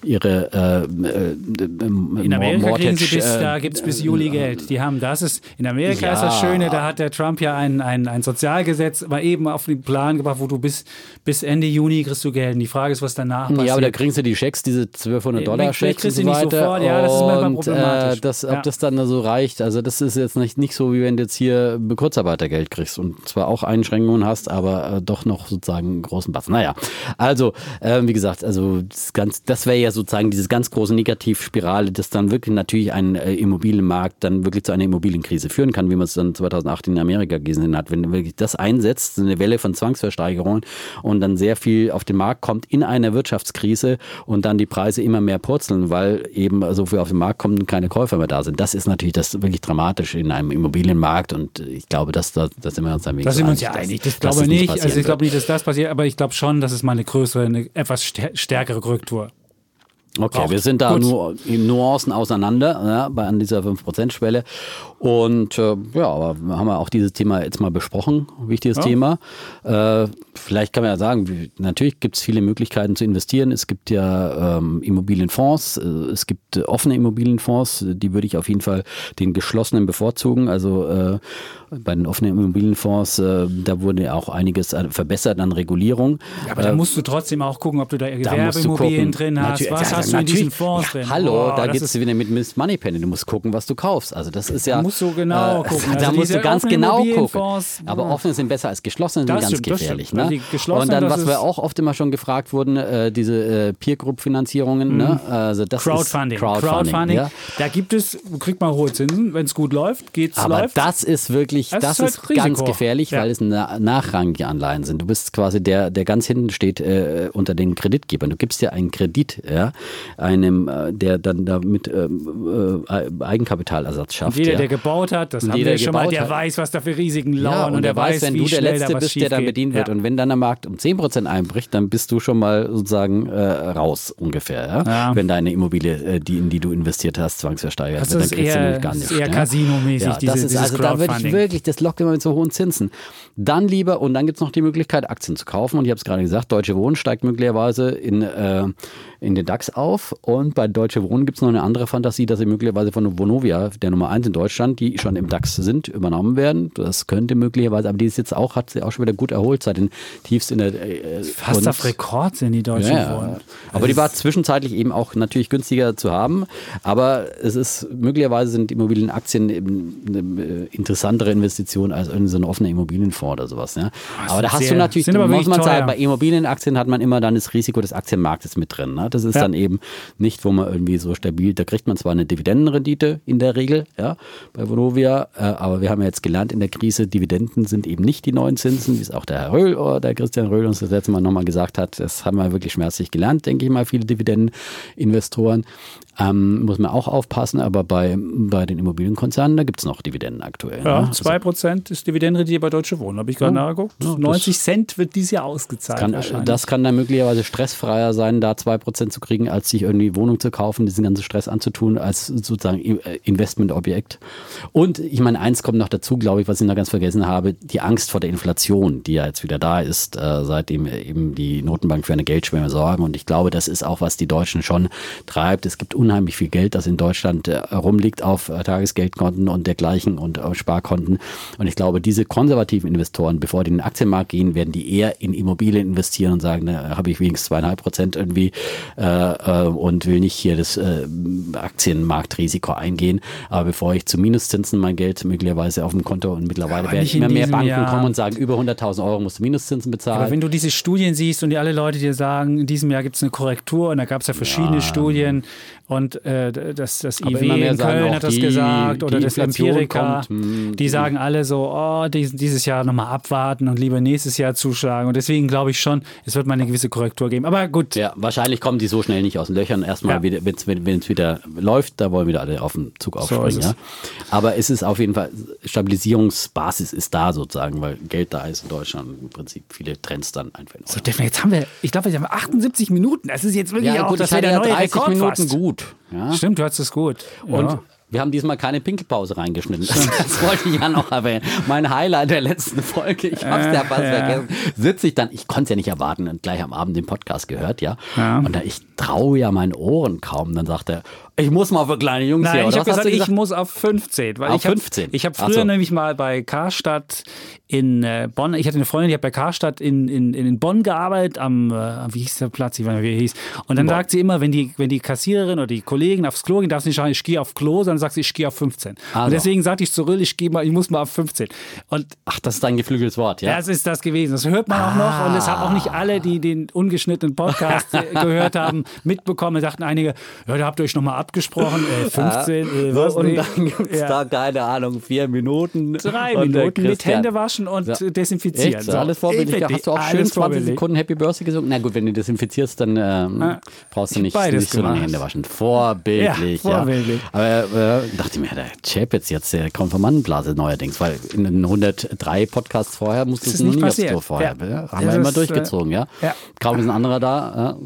ihre äh, äh, In Amerika Mortgage, kriegen sie bis, äh, da gibt es bis Juli Geld. Die haben das ist in Amerika ja. ist das Schöne, da hat der Trump ja ein, ein, ein Sozialgesetz mal eben auf den Plan gebracht, wo du bis, bis Ende Juni kriegst du Geld. Und die Frage ist, was danach passiert. Ja, aber da kriegst du die Schecks, diese 1200 Dollar Schecks und so weiter. Sofort. Ja, das ist manchmal problematisch. Äh, das, ob ja. das dann so reicht, also das ist jetzt nicht, nicht so, wie wenn du jetzt hier Kurzarbeitergeld kriegst und zwar auch Einschränkungen hast, aber äh, doch noch sozusagen einen großen Batzen. Naja, also äh, wie gesagt, also das, ganz, das wäre ja sozusagen diese ganz große Negativspirale, das dann wirklich natürlich einen äh, Immobilienmarkt dann wirklich zu einer Immobilienkrise führen kann, wie man es dann 2008 in Amerika gesehen hat. Wenn wirklich das einsetzt, eine Welle von Zwangsversteigerungen und dann sehr viel auf den Markt kommt in einer Wirtschaftskrise und dann die Preise immer mehr purzeln, weil eben so viel auf den Markt kommt und keine Käufer mehr da sind. Das ist natürlich das wirklich dramatisch in einem Immobilienmarkt und ich glaube, dass da, da sind wir uns am Da sind wir uns ja einig. Das, glaube ich nicht. Also ich glaube nicht, dass das passiert, aber ich glaube schon, dass es mal eine größere, eine etwas stärkere Korrektur Okay, braucht. wir sind da Gut. nur in Nuancen auseinander ja, bei an dieser 5%-Schwelle. Und äh, ja, aber wir haben ja auch dieses Thema jetzt mal besprochen, wichtiges Ja. Thema. Äh, vielleicht kann man ja sagen, natürlich gibt es viele Möglichkeiten zu investieren. Es gibt ja ähm, Immobilienfonds, äh, es gibt äh, offene Immobilienfonds, die würde ich auf jeden Fall den geschlossenen bevorzugen. Also äh, bei den offenen Immobilienfonds, äh, da wurde ja auch einiges äh, verbessert an Regulierung. Ja, aber da musst du trotzdem auch gucken, ob du da Da Gewerbeimmobilien gucken. drin hast. Natürlich- Was ja, hast du in diesen. Fonds ja, drin? Hallo, Oh, da das geht's ist- wieder mit Miss Moneypenny. Du musst gucken, was du kaufst. Also das ist ja. Da musst du genau gucken. [laughs] Da Also musst du ganz genau gucken. Aber offene sind besser als geschlossene, sind Das ganz stimmt, das gefährlich. stimmt. Weil Ne? Die geschlossenen, Und dann, was wir ist- auch oft immer schon gefragt wurden, äh, diese äh, Peer-Group-Finanzierungen. Ne? Also das Mhm. Crowdfunding. Ist Crowdfunding. Ja. Da gibt es, kriegt man hohe Zinsen, wenn es gut läuft, geht's Aber läuft. das ist wirklich, Das das, ist ist, halt ganz Risiko. gefährlich, Ja. weil es na nachrangige Anleihen sind. Du bist quasi der, der ganz hinten steht äh, unter den Kreditgebern. Du gibst ja einen Kredit, ja, einem, äh, der dann damit ähm, äh, Eigenkapitalersatz schafft. jeder, ja. der gebaut hat, das Und haben jeder, wir schon mal, der hat. weiß, was da für Risiken lauern Ja, und, der er weiß, wenn wie du der Letzte bist, der dann bedient wird. Und wenn dann der Markt um 10% einbricht, dann bist du schon mal sozusagen äh, raus ungefähr. Ja? Ja. Wenn deine Immobilie, äh, die, in die du investiert hast, zwangsversteigert Das wird, dann kriegst du eher, nämlich gar das nichts. ist eher ja? Casino-mäßig, Ja, diese, das ist also da würde ich wirklich, das lockt immer mit so hohen Zinsen. Dann lieber, und dann gibt es noch die Möglichkeit, Aktien zu kaufen. Und ich habe es gerade gesagt, Deutsche Wohnen steigt möglicherweise in, äh, in den DAX auf. Und bei Deutsche Wohnen gibt es noch eine andere Fantasie, dass sie möglicherweise von Vonovia, der Nummer 1 in Deutschland, die schon im DAX sind, übernommen werden. Das könnte möglicherweise, aber die ist jetzt auch, hat sie auch schon wieder gut erholt seit den Tiefs in der äh, Fast und- auf Rekord sind die Deutschen ja, geworden. Aber die war zwischenzeitlich eben auch natürlich günstiger zu haben. Aber es ist möglicherweise sind Immobilienaktien eben eine äh, interessantere Investition als irgendein so ein offener Immobilienfonds oder sowas. Ja. Aber da hast sehr- du natürlich, muss man sagen, bei Immobilienaktien hat man immer dann das Risiko des Aktienmarktes mit drin. Ne? Das ist Ja. dann eben nicht, wo man irgendwie so stabil, da kriegt man zwar eine Dividendenrendite in der Regel, ja, bei Vonovia, äh, aber wir haben ja jetzt gelernt in der Krise, Dividenden sind eben nicht die neuen Zinsen, wie es auch der Herr Röhl der Christian Röhl uns das letzte Mal nochmal gesagt hat. Das haben wir wirklich schmerzlich gelernt, denke ich mal, viele Dividendeninvestoren. Ähm, muss man auch aufpassen, aber bei, bei den Immobilienkonzernen, da gibt es noch Dividenden aktuell. Ja, ne? Also 2% ist Dividendenrendite bei Deutsche Wohnen. Habe ich gerade nachgeguckt. ja, das- 90 Cent wird dieses Jahr ausgezahlt. kann, wahrscheinlich. das kann dann möglicherweise stressfreier sein, da 2% zu kriegen, als sich irgendwie Wohnung zu kaufen, diesen ganzen Stress anzutun, als sozusagen äh, Investmentobjekt. Und ich meine, eins kommt noch dazu, glaube ich, was ich noch ganz vergessen habe, die Angst vor der Inflation, die ja jetzt wieder da ist, äh, seitdem eben die Notenbank für eine Geldschwemme sorgen. Und ich glaube, das ist auch, was die Deutschen schon treibt. Es gibt unheimlich viel Geld, das in Deutschland äh, rumliegt auf äh, Tagesgeldkonten und dergleichen und Sparkonten. Und ich glaube, diese konservativen Investoren, bevor die in den Aktienmarkt gehen, werden die eher in Immobilien investieren und sagen, da habe ich wenigstens zweieinhalb Prozent irgendwie äh, äh, und will nicht hier das äh, Aktienmarktrisiko eingehen. Aber bevor ich zu Minuszinsen mein Geld möglicherweise auf dem Konto und mittlerweile Aber werden immer mehr Banken Jahr. kommen und sagen, über 100.000 Euro musst du Minuszinsen bezahlen. Aber wenn du diese Studien siehst und die alle Leute dir sagen, in diesem Jahr gibt es eine Korrektur und da gab es ja verschiedene Studien und äh, das, das Aber IW in Köln hat das die- gesagt oder das Empirica, kommt, hm, die sagen alle so, oh, dies, dieses Jahr nochmal abwarten und lieber nächstes Jahr zuschlagen und deswegen glaube ich schon, es wird mal eine gewisse Korrektur geben. Aber gut, Ja, wahrscheinlich kommen die so schnell nicht aus den Löchern. Erstmal, Ja. wenn es wieder läuft, da wollen wieder alle auf den Zug aufspringen. es. ja. Aber es ist auf jeden Fall, Stabilisierungsbasis ist da sozusagen, weil Geld da ist in Deutschland. Im Prinzip viele Trends dann einfach. in so. Steffen, jetzt haben wir, ich glaube, jetzt haben wir 78 Minuten. Das ist jetzt wirklich ja, auch, gut, das wäre ja der neue 30 Rekord Minuten fast. gut. Ja. Stimmt, du hast es gut. Und ja. wir haben diesmal keine Pinkelpause reingeschnitten. Das, [laughs] das wollte ich ja noch erwähnen. Mein Highlight der letzten Folge, ich hab's ja fast vergessen, sitze ich dann, ich konnte es ja nicht erwarten und gleich am Abend den Podcast gehört, ja. Ja. Und da, ich traue ja meinen Ohren kaum. Dann sagt er, ich muss mal für kleine Jungs hier. Nein, ich oder habe gesagt, du ich muss auf 15. Weil Auf ich hab, 15? Ich habe früher so. nämlich mal bei Karstadt in äh, Bonn, ich hatte eine Freundin, die hat bei Karstadt in, in, in Bonn gearbeitet, am, äh, wie hieß der Platz, ich weiß nicht, wie er hieß. Und dann sagt sie immer, wenn die, wenn die Kassiererin oder die Kollegin aufs Klo gehen, darf sie nicht sagen, ich gehe auf Klo, sondern sagt sie, ich gehe auf 15. Also. Und deswegen sagte ich zu Rill, ich, gehe mal, ich muss mal auf 15. Und Ach, das ist dein geflügeltes Wort, ja? das ist das gewesen. Das hört man auch noch. Und es haben auch nicht alle, die den ungeschnittenen Podcast [laughs] gehört haben, mitbekommen. Da dachten einige, ja, da habt ihr euch nochmal abgesprochen. Äh, 15, äh, was? und Nee. dann gibt es Ja. da, keine Ahnung, vier Minuten. Drei der Minuten mit Hände waschen und Ja. desinfizieren. Echt? So, alles vorbildlich. Ich Da hast du auch schön alles 20 vorbildlich. Sekunden Happy Birthday gesungen. Na gut, wenn du desinfizierst, dann ähm, Ah, brauchst du ich nicht, nicht so lange. Hände waschen. Vorbildlich, Ja, vorbildlich. ja. Aber äh, dachte ich mir, der Chap jetzt, jetzt der Konformantenblase neuerdings, weil in den 103 Podcasts vorher du noch nicht aufs. Klo vorher. Ja. Ja. Haben wir immer ist, durchgezogen, ja. ja. Kaum ist ein anderer da.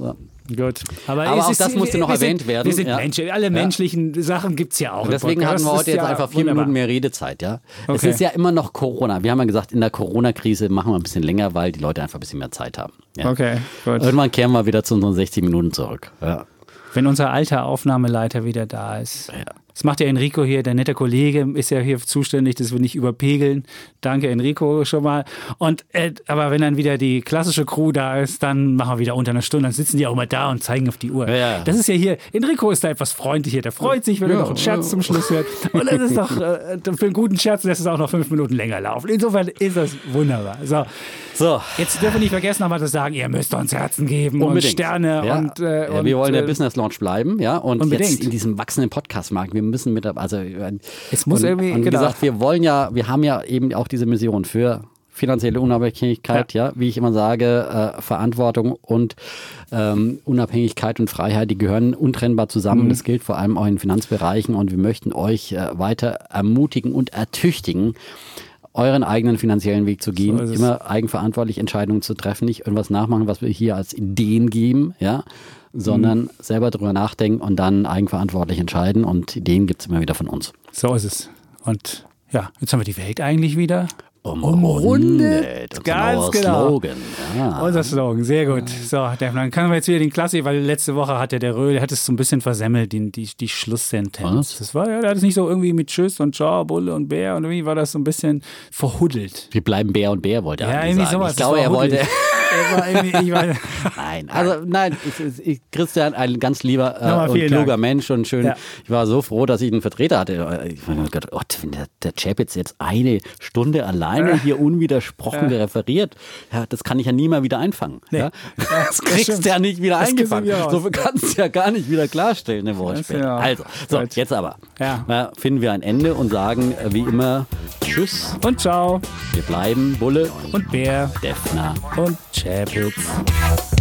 Ja. Gut. Aber, Aber es auch ist, das musste noch wir erwähnt sind, werden, Wir sind ja. Menschen. Alle menschlichen Sachen gibt es ja auch. Und deswegen hatten wir heute jetzt ja einfach vier wunderbar. Minuten mehr Redezeit, ja. Es Okay. ist ja immer noch Corona. Wir haben ja gesagt, in der Corona-Krise machen wir ein bisschen länger, weil die Leute einfach ein bisschen mehr Zeit haben. Ja. Okay, gut. Irgendwann kehren wir wieder zu unseren 60 Minuten zurück. Ja. Wenn unser alter Aufnahmeleiter wieder da ist. Das macht ja Enrico hier, der nette Kollege, ist ja hier zuständig, dass wir nicht überpegeln. Danke, Enrico, schon mal. Und, äh, aber wenn dann wieder die klassische Crew da ist, dann machen wir wieder unter einer Stunde. Dann sitzen die auch mal da und zeigen auf die Uhr. Ja. Das ist ja hier, Enrico ist da etwas freundlicher. Der freut sich, wenn er noch einen Scherz zum Schluss hört. Und das ist doch, äh, für einen guten Scherz lässt es auch noch fünf Minuten länger laufen. Insofern ist das wunderbar. So. So. Jetzt dürfen wir nicht vergessen, nochmal zu sagen, ihr müsst uns Herzen geben Unbedingt. und Sterne ja. und, äh, ja, und wir wollen der äh, Business Launch bleiben, ja. Und Unbedingt. jetzt in diesem wachsenden Podcast-Markt, wir müssen mit, also Es muss und, irgendwie- und genau. gesagt, wir wollen ja, wir haben ja eben auch diese Mission für finanzielle Unabhängigkeit, ja, wie ich immer sage, äh, Verantwortung und ähm, Unabhängigkeit und Freiheit, die gehören untrennbar zusammen. Mhm. Das gilt vor allem auch in Finanzbereichen und wir möchten euch äh, weiter ermutigen und ertüchtigen, euren eigenen finanziellen Weg zu gehen, So immer eigenverantwortlich Entscheidungen zu treffen, nicht irgendwas nachmachen, was wir hier als Ideen geben, ja, sondern Mhm. selber drüber nachdenken und dann eigenverantwortlich entscheiden und Ideen gibt es immer wieder von uns. So ist es. Und ja, jetzt haben wir die Welt eigentlich wieder. Umrundet. Unser Ganz neuer genau. Slogan. Ja. Unser Slogan, sehr gut. So, dann können wir jetzt wieder den Klassiker, weil letzte Woche hat ja der Röhl, der hat es so ein bisschen versemmelt, die, die, die Schlusssentenz. Was? Das war ja, der hat es nicht so irgendwie mit Tschüss und Ciao, Bulle und Bär und irgendwie war das so ein bisschen verhuddelt. Wir bleiben Bär und Bär, wollte er Ja, eigentlich irgendwie sagen. sowas. Ich glaube, er wollte. Ich [laughs] Nein, also nein, ich, ich, Christian, ein ganz lieber äh, und kluger Dank. Mensch und schön. Ja. Ich war so froh, dass ich einen Vertreter hatte. Ich meine, Gott, oh, wenn der, der Chapitz jetzt eine Stunde alleine hier unwidersprochen referiert, ja, das kann ich ja nie mal wieder einfangen. Nee. Ja? Das kriegst du ja nicht wieder Das eingefangen. So kannst du ja gar nicht wieder klarstellen eine Woche später. ja- Also, so, Gut. jetzt aber. Ja. Na, finden wir ein Ende und sagen äh, wie immer Tschüss. und Ciao Wir bleiben Bulle, und Bär Defner. und Chapitz.